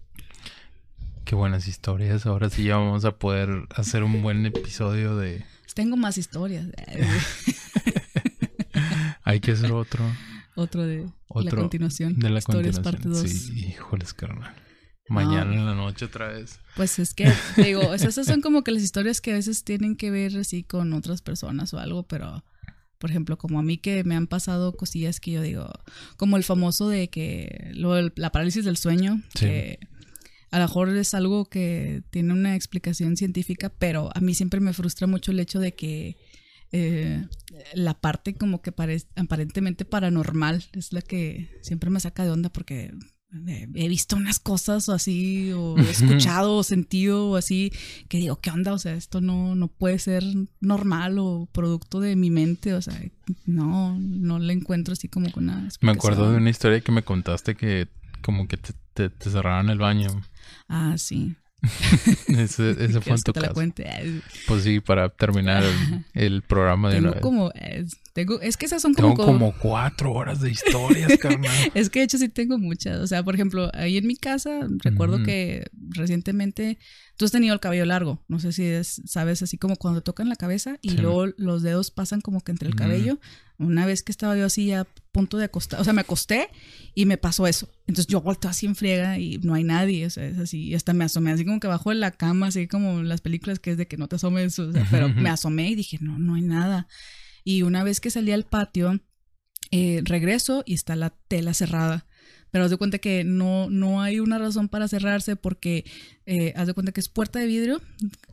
qué buenas historias. Ahora sí ya vamos a poder hacer un buen episodio de... Tengo más historias. Hay que hacer otro. Otro de la continuación. De la historias parte 2. Sí, híjoles, carnal. Mañana en la noche otra vez. Pues es que, digo, esas son como que las historias que a veces tienen que ver así con otras personas o algo, pero, por ejemplo, como a mí que me han pasado cosillas que yo digo, como el famoso de que lo, la parálisis del sueño, que a lo mejor es algo que tiene una explicación científica, pero a mí siempre me frustra mucho el hecho de que eh, la parte como que aparentemente paranormal es la que siempre me saca de onda porque he visto unas cosas o así, o he escuchado o sentido o así, que digo, ¿qué onda? O sea, esto no, no puede ser normal o producto de mi mente, o sea, no, no le encuentro así como con una... Me acuerdo de una historia que me contaste que como que te, te, te cerraron el baño. Ah, sí. ese, ese fue en tu caso. Pues sí, para terminar el, programa de tengo como es, tengo, es que esas son como, tengo como cuatro horas de historias, carnal. es que de hecho sí tengo muchas. O sea, por ejemplo, ahí en mi casa recuerdo que recientemente tú has tenido el cabello largo. No sé si es, sabes, así como cuando te tocan la cabeza y luego los dedos pasan como que entre el cabello. Una vez que estaba yo así a punto de acostar, o sea, me acosté y me pasó eso. Entonces yo volteo así en friega y no hay nadie, o sea, es así. Y hasta me asomé así como que bajo de la cama, así como las películas que es de que no te asomes, o sea, pero me asomé y dije, no, no hay nada. Y una vez que salí al patio, eh, regreso y está la tela cerrada. Pero haz de cuenta que no, no hay una razón para cerrarse porque eh, haz de cuenta que es puerta de vidrio,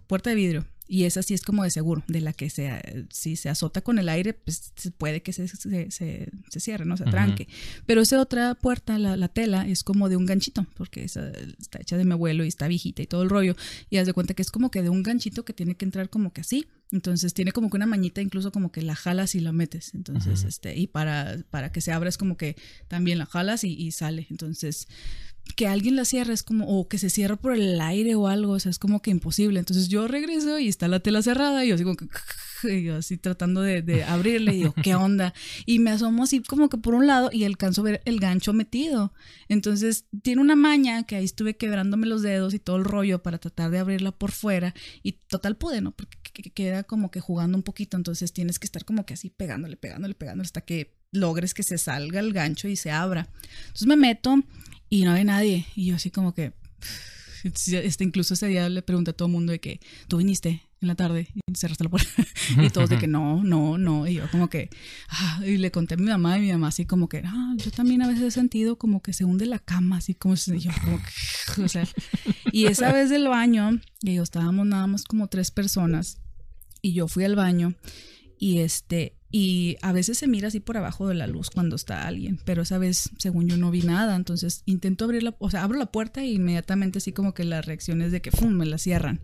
puerta de vidrio. Y esa sí es como de seguro, de la que se, si se azota con el aire, pues puede que se, se, se, cierre, ¿no? Se tranque. Pero esa otra puerta, la, la, tela, es como de un ganchito, porque esa está hecha de mi abuelo y está viejita y todo el rollo. Y haz de cuenta que es como que de un ganchito que tiene que entrar como que así. Entonces tiene como que una mañita, incluso como que la jalas y la metes. Entonces, este, y para, para que se abra es como que también la jalas y, y sale. Entonces, que alguien la cierre es como, o que se cierre por el aire o algo, o sea, es como que imposible. Entonces yo regreso y está la tela cerrada y yo así como que, y yo así tratando de, de abrirle y digo, ¿qué onda? Y me asomo así como que por un lado y alcanzo a ver el gancho metido. Entonces tiene una maña que ahí estuve quebrándome los dedos y todo el rollo para tratar de abrirla por fuera y total pude, ¿no? Porque queda como que jugando un poquito, entonces tienes que estar como que así pegándole, pegándole, pegándole hasta que logres que se salga el gancho y se abra. Entonces me meto y no hay nadie. Y yo así como que, este, incluso ese día le pregunté a todo el mundo de que, ¿tú viniste en la tarde y cerraste la puerta? y todos de que no, no, no. Y yo como que, ah, y le conté a mi mamá y mi mamá así como que, ah, yo también a veces he sentido como que se hunde la cama, así como, yo como que, o sea. Y esa vez del baño, y yo estábamos nada más como tres personas y yo fui al baño y este y a veces se mira así por abajo de la luz cuando está alguien, pero esa vez, según yo, no vi nada. Entonces intento abrir la, o sea, abro la puerta e inmediatamente así como que la reacción es de que, ¡fum!, me la cierran.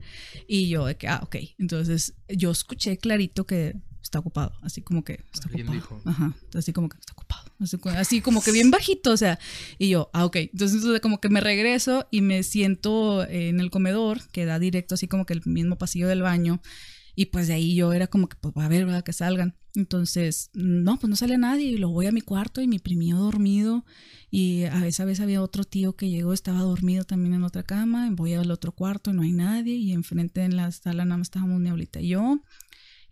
Y yo de que, ah, ok. Entonces yo escuché clarito que está ocupado, así como que está ocupado. Ajá, así como que está ocupado. Así, como que bien bajito, o sea, y yo, ah, ok. Entonces como que me regreso y me siento en el comedor, que da directo así como que el mismo pasillo del baño. Y pues de ahí yo era como que, pues a ver, ¿verdad? Que salgan. Entonces, no, pues no sale nadie. Y lo voy a mi cuarto y mi primió dormido. Y a esa vez había otro tío que llegó, estaba dormido también en otra cama. Voy al otro cuarto y no hay nadie. Y enfrente en la sala nada más estábamos mi abuelita y yo.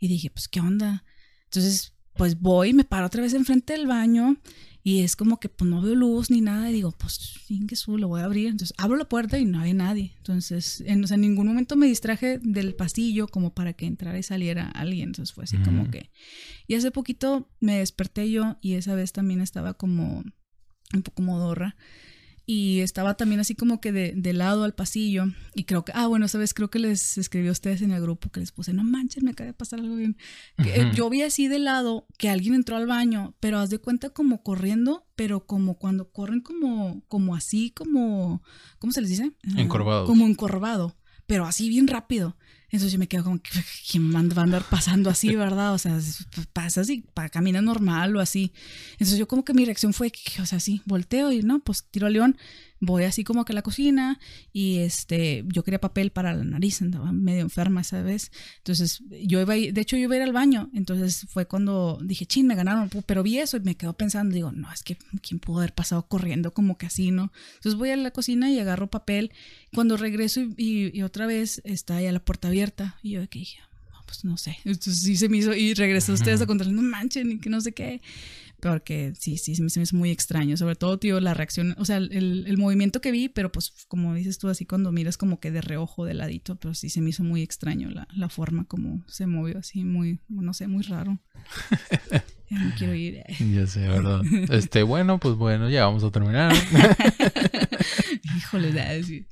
Y dije, pues, ¿qué onda? Entonces, pues voy, me paro otra vez enfrente del baño y es como que pues no veo luz ni nada y digo, pues que su, lo voy a abrir. Entonces abro la puerta y no hay nadie. Entonces en, en ningún momento me distraje del pasillo como para que entrara y saliera alguien. Entonces fue así como que... Y hace poquito me desperté yo y esa vez también estaba como un poco modorra y estaba también así como que de, de, lado al pasillo y creo que, ah, bueno, sabes, creo que les escribió a ustedes en el grupo que les puse, no manches, me acaba de pasar algo bien. Eh, yo vi así de lado que alguien entró al baño, pero haz de cuenta como corriendo, pero como cuando corren como, como así, como, ¿cómo se les dice? Encorvado. como encorvado, pero así bien rápido. Entonces yo me quedo como, ¿quién va a andar pasando así, verdad? O sea, pasa así, camina normal o así. Entonces yo como que mi reacción fue, o sea, sí, volteo y no, pues tiro a León voy así como que a la cocina y este, yo quería papel para la nariz, andaba medio enferma esa vez. Entonces, yo iba, de hecho, yo iba a ir al baño. Entonces fue cuando dije, chin, me ganaron, pero vi eso y me quedo pensando, digo, no, es que quién pudo haber pasado corriendo como que así, ¿no? Entonces voy a la cocina y agarro papel. Cuando regreso y, otra vez está ahí a la puerta abierta y yo de que dije, pues no sé. Entonces sí se me hizo y regresó ustedes a contarle, no manchen y que no sé qué porque sí, sí, se me, hizo muy extraño, sobre todo, tío, la reacción, o sea, el, el, movimiento que vi, pero pues como dices tú, así cuando miras como que de reojo, de ladito, pero sí se me hizo muy extraño la, la forma como se movió, así muy, no sé, muy raro. ya no quiero ir. Ya sé, ¿verdad? Este, bueno, pues bueno, ya vamos a terminar. Híjole, sí.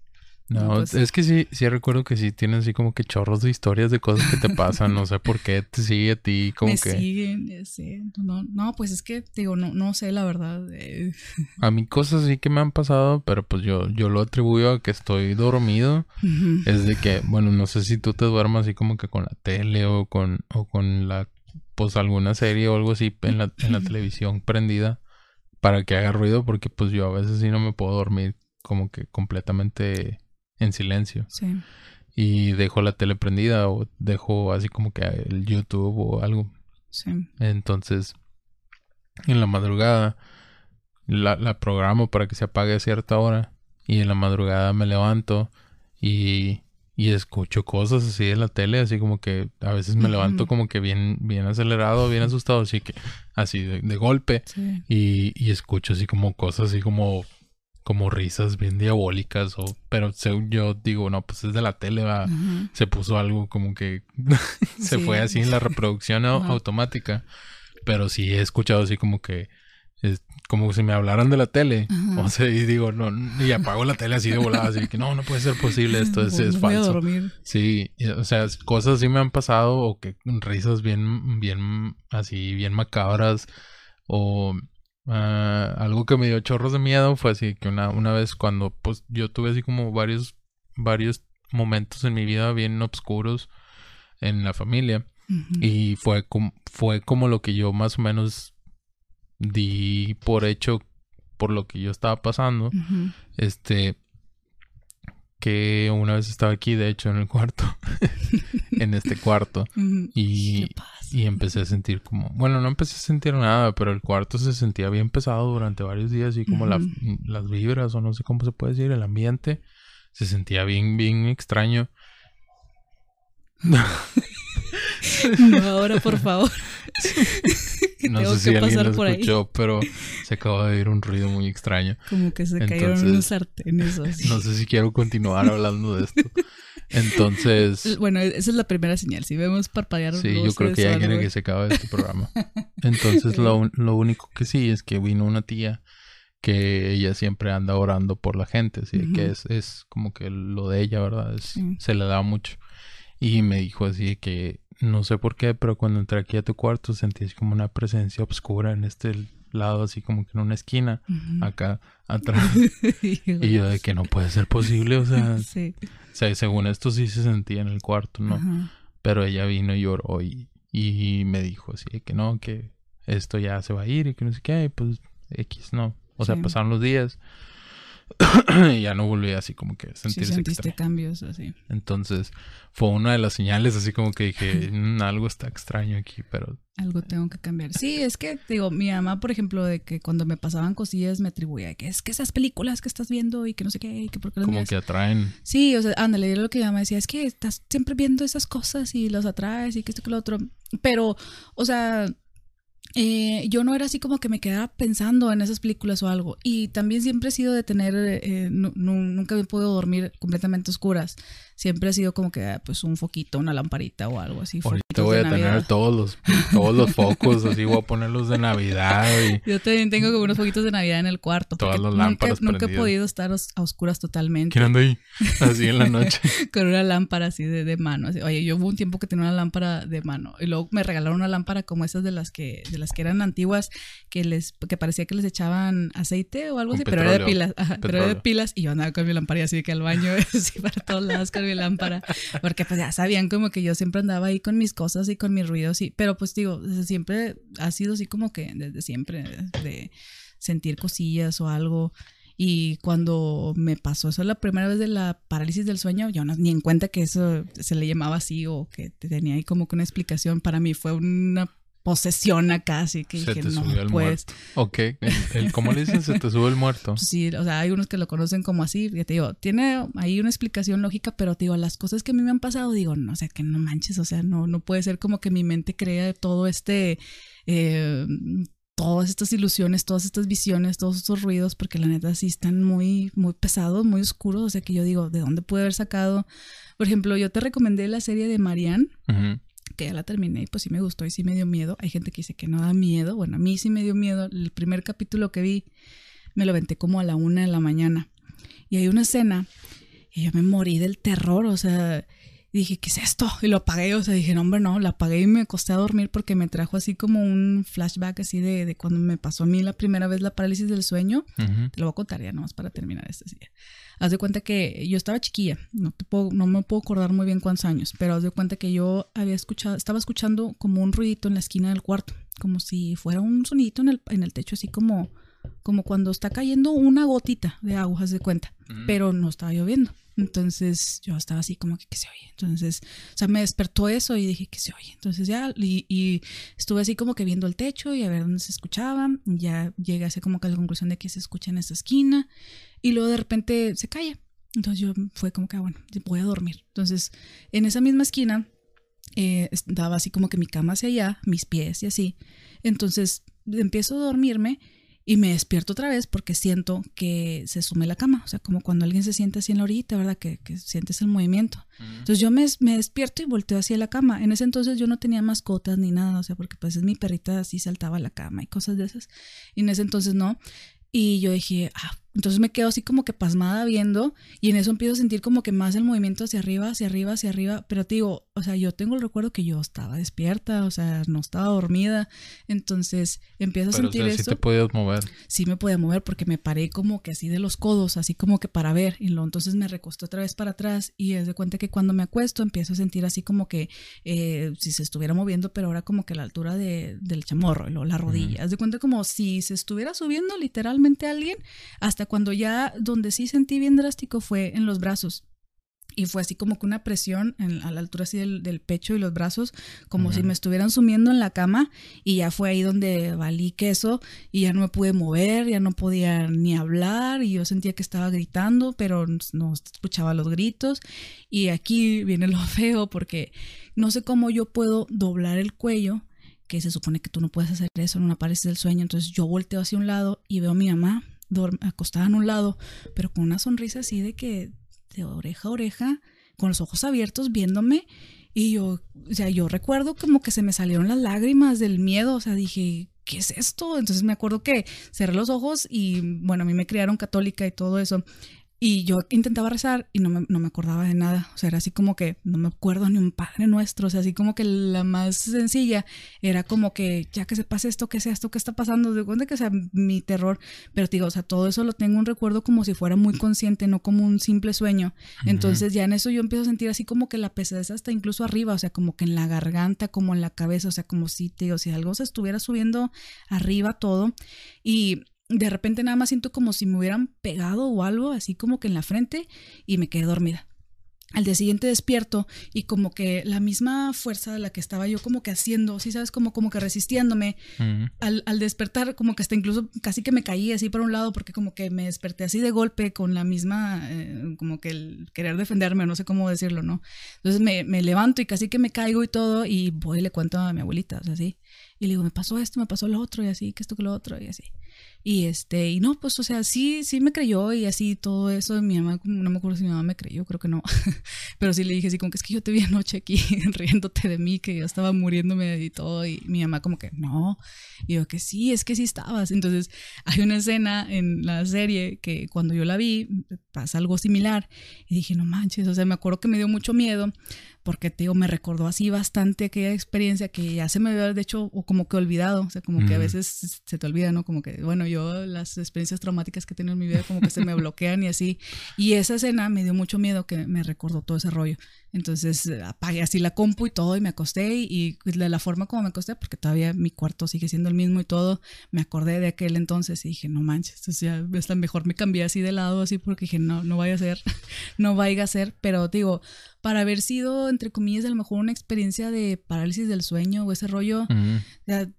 No, pues es que sí, sí recuerdo que sí tienen así como que chorros de historias de cosas que te pasan. no sé por qué te sigue a ti, como Me que. siguen, sí. No, no, pues es que, digo, no, no sé la verdad. A mí cosas sí que me han pasado, pero pues yo, yo lo atribuyo a que estoy dormido. Es de que, bueno, no sé si tú te duermas así como que con la tele o con, o con la, pues alguna serie o algo así en la, en la televisión prendida para que haga ruido, porque pues yo a veces sí no me puedo dormir como que completamente en silencio. Sí. Y dejo la tele prendida o dejo así como que el YouTube o algo. Sí. Entonces, en la madrugada la, la programo para que se apague a cierta hora y en la madrugada me levanto y, y escucho cosas así en la tele, así como que a veces me levanto como que bien, bien acelerado, bien asustado, así que así de, golpe y, y escucho así como cosas así como como risas bien diabólicas o pero según yo digo no pues es de la tele va. Se puso algo como que se fue así en la reproducción automática. Pero sí he escuchado así como que es como si me hablaran de la tele. O sea y digo no y apago la tele así de volada así que no no puede ser posible esto es, es falso. sí o sea cosas así me han pasado o que risas bien bien así bien macabras o Ah, algo que me dio chorros de miedo fue así que una, una vez cuando pues yo tuve así como varios, varios momentos en mi vida bien oscuros en la familia. Y fue como, fue como lo que yo más o menos di por hecho por lo que yo estaba pasando. Este que una vez estaba aquí, de hecho, en el cuarto, en este cuarto, y, y, empecé a sentir como, bueno, no empecé a sentir nada, pero el cuarto se sentía bien pesado durante varios días y como las vibras o no sé cómo se puede decir, el ambiente se sentía bien, bien extraño. no, ahora por favor. no sé si alguien lo escuchó, pero se acaba de oír un ruido muy extraño. Como que se cayeron unos sartenes No sé si quiero continuar hablando de esto. Entonces... Bueno, esa es la primera señal. Si vemos parpadear... Sí, yo creo que ya que se acabe este programa. Entonces lo, lo único que sí es que vino una tía que ella siempre anda orando por la gente, así que es, es como que lo de ella, ¿verdad? Se le da mucho. Y me dijo así que no sé por qué, pero cuando entré aquí a tu cuarto sentí como una presencia oscura en este lado, así como que en una esquina, acá atrás. y yo de que no puede ser posible, o sea, o sea, según esto sí se sentía en el cuarto, ¿no? Pero ella vino y lloró y, y me dijo así que no, que esto ya se va a ir y que no sé qué, y pues X, no. O sea, pasaron los días y ya no volví así como que sentirse sí, sentiste cambios así. Entonces fue una de las señales así como que dije, mm, algo está extraño aquí, pero... Algo tengo que cambiar. Sí, es que, digo, mi mamá, por ejemplo, de que cuando me pasaban cosillas me atribuía que es que esas películas que estás viendo y que no sé qué, y que por qué Como que atraen. Sí, o sea, ándale, era lo que mi mamá decía, es que estás siempre viendo esas cosas y los atraes y que esto que lo otro. Pero, o sea, eh, yo no era así como que me quedaba pensando en esas películas o algo. Y también siempre he sido de tener, eh, nunca me puedo dormir completamente oscuras. Siempre ha sido como que ah, pues un foquito, una lamparita o algo así. Ahorita voy a tener todos los, todos los focos, así voy a ponerlos de Navidad. Y... Yo también tengo como unos foquitos de Navidad en el cuarto. Todas las lámparas nunca, nunca he podido estar a oscuras totalmente. ¿Quién anda ahí? Así en la noche. Con una lámpara así de, de mano. Oye, yo hubo un tiempo que tenía una lámpara de mano. Y luego me regalaron una lámpara como esas de las que, de las que eran antiguas, que les, que parecía que les echaban aceite o algo así, pero era de pilas. pero era de pilas. Y yo andaba con mi lámpara y así que al baño, así para todos lados con mi lámpara. Porque pues ya sabían como que yo siempre andaba ahí con mis cosas y con mis ruidos. Y, pero pues digo, siempre ha sido así como que desde siempre de sentir cosillas o algo. Y cuando me pasó eso la primera vez de la parálisis del sueño, yo no ni en cuenta que eso se le llamaba así o que tenía ahí como que una explicación. Para mí fue una posesión acá, así que se te no, subió el pues. Muerto. Ok, el, ¿cómo le dicen? Se te sube el muerto. Sí, o sea, hay unos que lo conocen como así, te digo, tiene ahí una explicación lógica, pero te digo, las cosas que a mí me han pasado, digo, no, o sea, que no manches, o sea, no, no puede ser como que mi mente crea todo este, eh, todas estas ilusiones, todas estas visiones, todos estos ruidos, porque la neta sí están muy, muy pesados, muy oscuros, o sea que yo digo, ¿de dónde puede haber sacado? Por ejemplo, yo te recomendé la serie de Marianne que ya la terminé y pues sí me gustó y sí me dio miedo. Hay gente que dice que no da miedo. Bueno, a mí sí me dio miedo. El primer capítulo que vi me lo venté como a la una de la mañana. Y hay una escena y yo me morí del terror, o sea, dije, ¿qué es esto? Y lo apagué, o sea, dije, no, hombre, no, la apagué y me acosté a dormir porque me trajo así como un flashback así de, de cuando me pasó a mí la primera vez la parálisis del sueño. Te lo voy a contar ya nomás para terminar esta día. Haz de cuenta que yo estaba chiquilla, no, te puedo, no me puedo acordar muy bien cuántos años, pero haz de cuenta que yo había escuchado, estaba escuchando como un ruidito en la esquina del cuarto, como si fuera un sonidito en el, en el techo, así como, como cuando está cayendo una gotita de agua, haz de cuenta, pero no estaba lloviendo. Entonces yo estaba así como que, ¿qué se oye? Entonces, o sea, me despertó eso y dije, ¿qué se oye? Entonces ya, y, estuve así como que viendo el techo y a ver dónde se escuchaba. Ya llegué así como que a la conclusión de que se escucha en esta esquina y luego de repente se calla. Entonces yo fue como que, ah, bueno, voy a dormir. Entonces, en esa misma esquina, eh, daba así como que mi cama hacia allá, mis pies y así. Entonces empiezo a dormirme y me despierto otra vez porque siento que se sume la cama, o sea, como cuando alguien se siente así en la orillita, ¿verdad? Que, sientes el movimiento. Entonces yo me, me, despierto y volteo hacia la cama. En ese entonces yo no tenía mascotas ni nada, o sea, porque pues es mi perrita así saltaba a la cama y cosas de esas. Y en ese entonces no. Y yo dije, ah, entonces me quedo así como que pasmada viendo y en eso empiezo a sentir como que más el movimiento hacia arriba, hacia arriba, hacia arriba. Pero te digo, o sea, yo tengo el recuerdo que yo estaba despierta, o sea, no estaba dormida. Entonces empiezo a sentir eso. Sí te podías mover. Sí me podía mover porque me paré como que así de los codos, así como que para ver. Y luego entonces me recosté otra vez para atrás y es de cuenta que cuando me acuesto empiezo a sentir así como que eh, si se estuviera moviendo, pero ahora como que a la altura de, del chamorro, la rodilla. Es de cuenta como si se estuviera subiendo literalmente alguien hasta cuando ya donde sí sentí bien drástico fue en los brazos. Y fue así como que una presión a la altura así del, pecho y los brazos, como si me estuvieran sumiendo en la cama. Y ya fue ahí donde valí queso y ya no me pude mover, ya no podía ni hablar. Y yo sentía que estaba gritando, pero no escuchaba los gritos. Y aquí viene lo feo porque no sé cómo yo puedo doblar el cuello que se supone que tú no puedes hacer eso en una pared del sueño. Entonces yo volteo hacia un lado y veo a mi mamá acostada en un lado, pero con una sonrisa así de que de oreja a oreja, con los ojos abiertos viéndome. Y yo, o sea, yo recuerdo como que se me salieron las lágrimas del miedo, o sea, dije, ¿qué es esto? Entonces me acuerdo que cerré los ojos y bueno, a mí me criaron católica y todo eso. Y yo intentaba rezar y no me, no me, acordaba de nada. O sea, era así como que no me acuerdo ni un Padre Nuestro. O sea, así como que la más sencilla era como que ya que se pase esto, que sea esto, que está pasando. De cuenta que sea mi terror. Pero digo, o sea, todo eso lo tengo un recuerdo como si fuera muy consciente, no como un simple sueño. Entonces ya en eso yo empiezo a sentir así como que la pesadez hasta incluso arriba. O sea, como que en la garganta, como en la cabeza. O sea, como si, te digo, si algo se estuviera subiendo arriba todo. Y de repente nada más siento como si me hubieran pegado o algo, así como que en la frente, y me quedé dormida. Al día siguiente despierto y como que la misma fuerza de la que estaba yo como que haciendo, sí sabes, como, como que resistiéndome, al, al, despertar como que hasta incluso casi que me caí así por un lado porque como que me desperté así de golpe con la misma, eh, como que el querer defenderme, no sé cómo decirlo, ¿no? Entonces me, me, levanto y casi que me caigo y todo y voy y le cuento a mi abuelita, o sea, así. Y le digo, me pasó esto, me pasó lo otro y así, que esto, que lo otro y así. Y este, y no, pues, o sea, sí, sí me creyó y así todo eso. Mi mamá, no me acuerdo si mi mamá me creyó, creo que no. Pero sí le dije así como que es que yo te vi anoche aquí riéndote de mí, que yo estaba muriéndome y todo. Y mi mamá como que no. Y yo que sí, es que sí estabas. Entonces hay una escena en la serie que cuando yo la vi pasa algo similar. Y dije, no manches, o sea, me acuerdo que me dio mucho miedo porque te digo, me recordó así bastante aquella experiencia que ya se me había, de hecho, o como que olvidado, o sea, como que a veces se te olvida, ¿no? Como que, bueno, yo las experiencias traumáticas que he tenido en mi vida como que se me bloquean y así. Y esa escena me dio mucho miedo que me recordó todo ese rollo. Entonces apagué así la compu y todo y me acosté y, de la forma como me acosté, porque todavía mi cuarto sigue siendo el mismo y todo, me acordé de aquel entonces y dije, no manches, o sea, es mejor me cambié así de lado, así porque dije, no, no vaya a ser, no vaya a ser, pero digo, para haber sido, entre comillas, a lo mejor una experiencia de parálisis del sueño o ese rollo,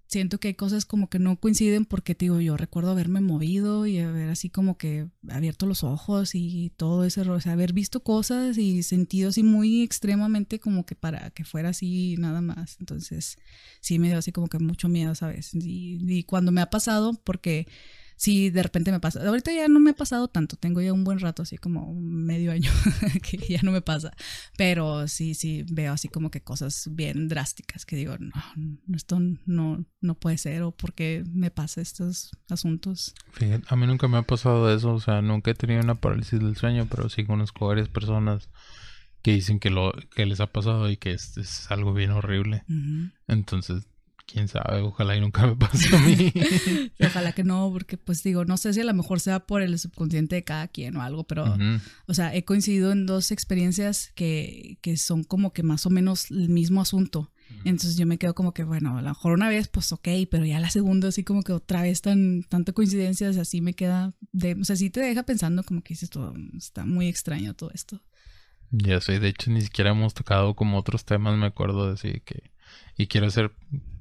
siento que hay cosas como que no coinciden porque, digo, yo recuerdo haberme movido y haber así como que abierto los ojos y todo ese rollo, o sea, haber visto cosas y sentido así muy extremadamente como que para que fuera así nada más. Entonces, sí me dio así como que mucho miedo, ¿sabes? Y, y cuando me ha pasado, porque sí, de repente me pasa. Ahorita ya no me ha pasado tanto, tengo ya un buen rato, así como medio año que ya no me pasa, pero sí, sí, veo así como que cosas bien drásticas que digo, no, esto no, no puede ser o por qué me pasa estos asuntos. A mí nunca me ha pasado eso, o sea, nunca he tenido una parálisis del sueño, pero sí conozco varias personas que dicen que lo que les ha pasado y que es, algo bien horrible. Entonces, quién sabe, ojalá y nunca me pase a mí. ojalá que no, porque pues digo, no sé si a lo mejor sea por el subconsciente de cada quien o algo, pero, o sea, he coincidido en dos experiencias que, que son como que más o menos el mismo asunto. Entonces yo me quedo como que, bueno, a lo mejor una vez, pues ok, pero ya la segunda, así como que otra vez tan, tanta coincidencia, así me queda, de, o sea, sí te deja pensando como que dices, todo, está muy extraño todo esto. Ya sé, de hecho ni siquiera hemos tocado como otros temas, me acuerdo de decir que y quiero hacer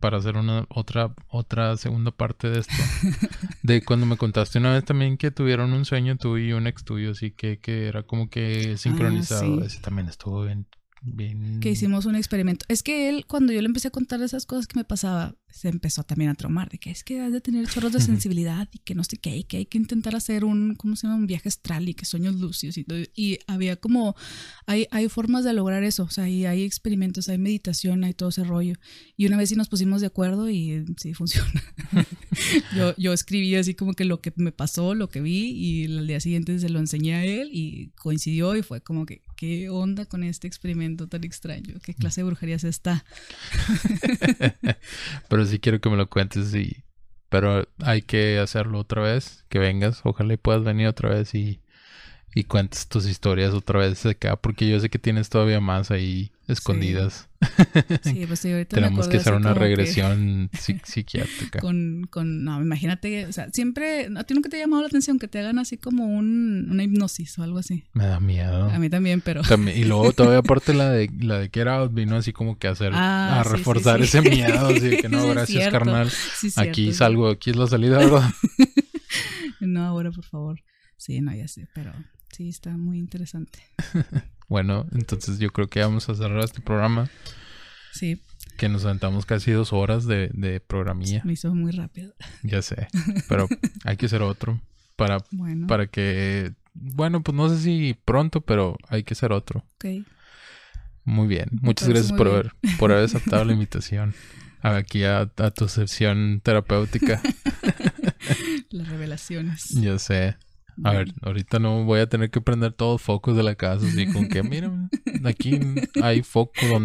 para hacer una otra otra segunda parte de esto de cuando me contaste una vez también que tuvieron un sueño tú y un ex tuyo así que que era como que ah, sincronizado ese también estuvo bien bien que hicimos un experimento es que él cuando yo le empecé a contar esas cosas que me pasaba se empezó también a traumar de que es que has de tener chorros de sensibilidad y que no sé qué, y que hay que intentar hacer un, ¿cómo se llama? Un viaje astral y que sueños lucios y todo. Y había como, hay, hay formas de lograr eso, o sea, hay, hay experimentos, hay meditación, hay todo ese rollo. Y una vez sí nos pusimos de acuerdo y sí funciona. yo, yo escribí así como que lo que me pasó, lo que vi y el día siguiente se lo enseñé a él y coincidió y fue como que, ¿qué onda con este experimento tan extraño? ¿Qué clase de brujería se está? Pero sí quiero que me lo cuentes y... Pero hay que hacerlo otra vez, que vengas, ojalá y puedas venir otra vez y, y cuentes tus historias otra vez acá, porque yo sé que tienes todavía más ahí escondidas. Sí, pues sí, ahorita Tenemos que hacer una regresión psiquiátrica. Con, con, no, imagínate, o sea, siempre, ¿a ti nunca te ha llamado la atención que te hagan así como un, una hipnosis o algo así? Me da miedo. A mí también, pero... y luego todavía aparte la de, la de Get Out vino así como que a hacer, ah, a reforzar ese miedo, así que no, gracias carnal. aquí salgo, aquí es la salida, ¿verdad? no, ahora por favor. Sí, no, ya sé, pero sí, está muy interesante. Bueno, entonces yo creo que vamos a cerrar este programa. Sí. Que nos aventamos casi dos horas de, de programilla. Me hizo muy rápido. Ya sé. Pero hay que hacer otro. Para, para que. Bueno, pues no sé si pronto, pero hay que hacer otro. Ok. Muy bien. Muchas gracias por haber, por haber aceptado la invitación. Aquí a, a tu sesión terapéutica. Las revelaciones. Ya sé. A ver, ahorita no voy a tener que prender todos los focos de la casa, así con que, mira, aquí hay foco donde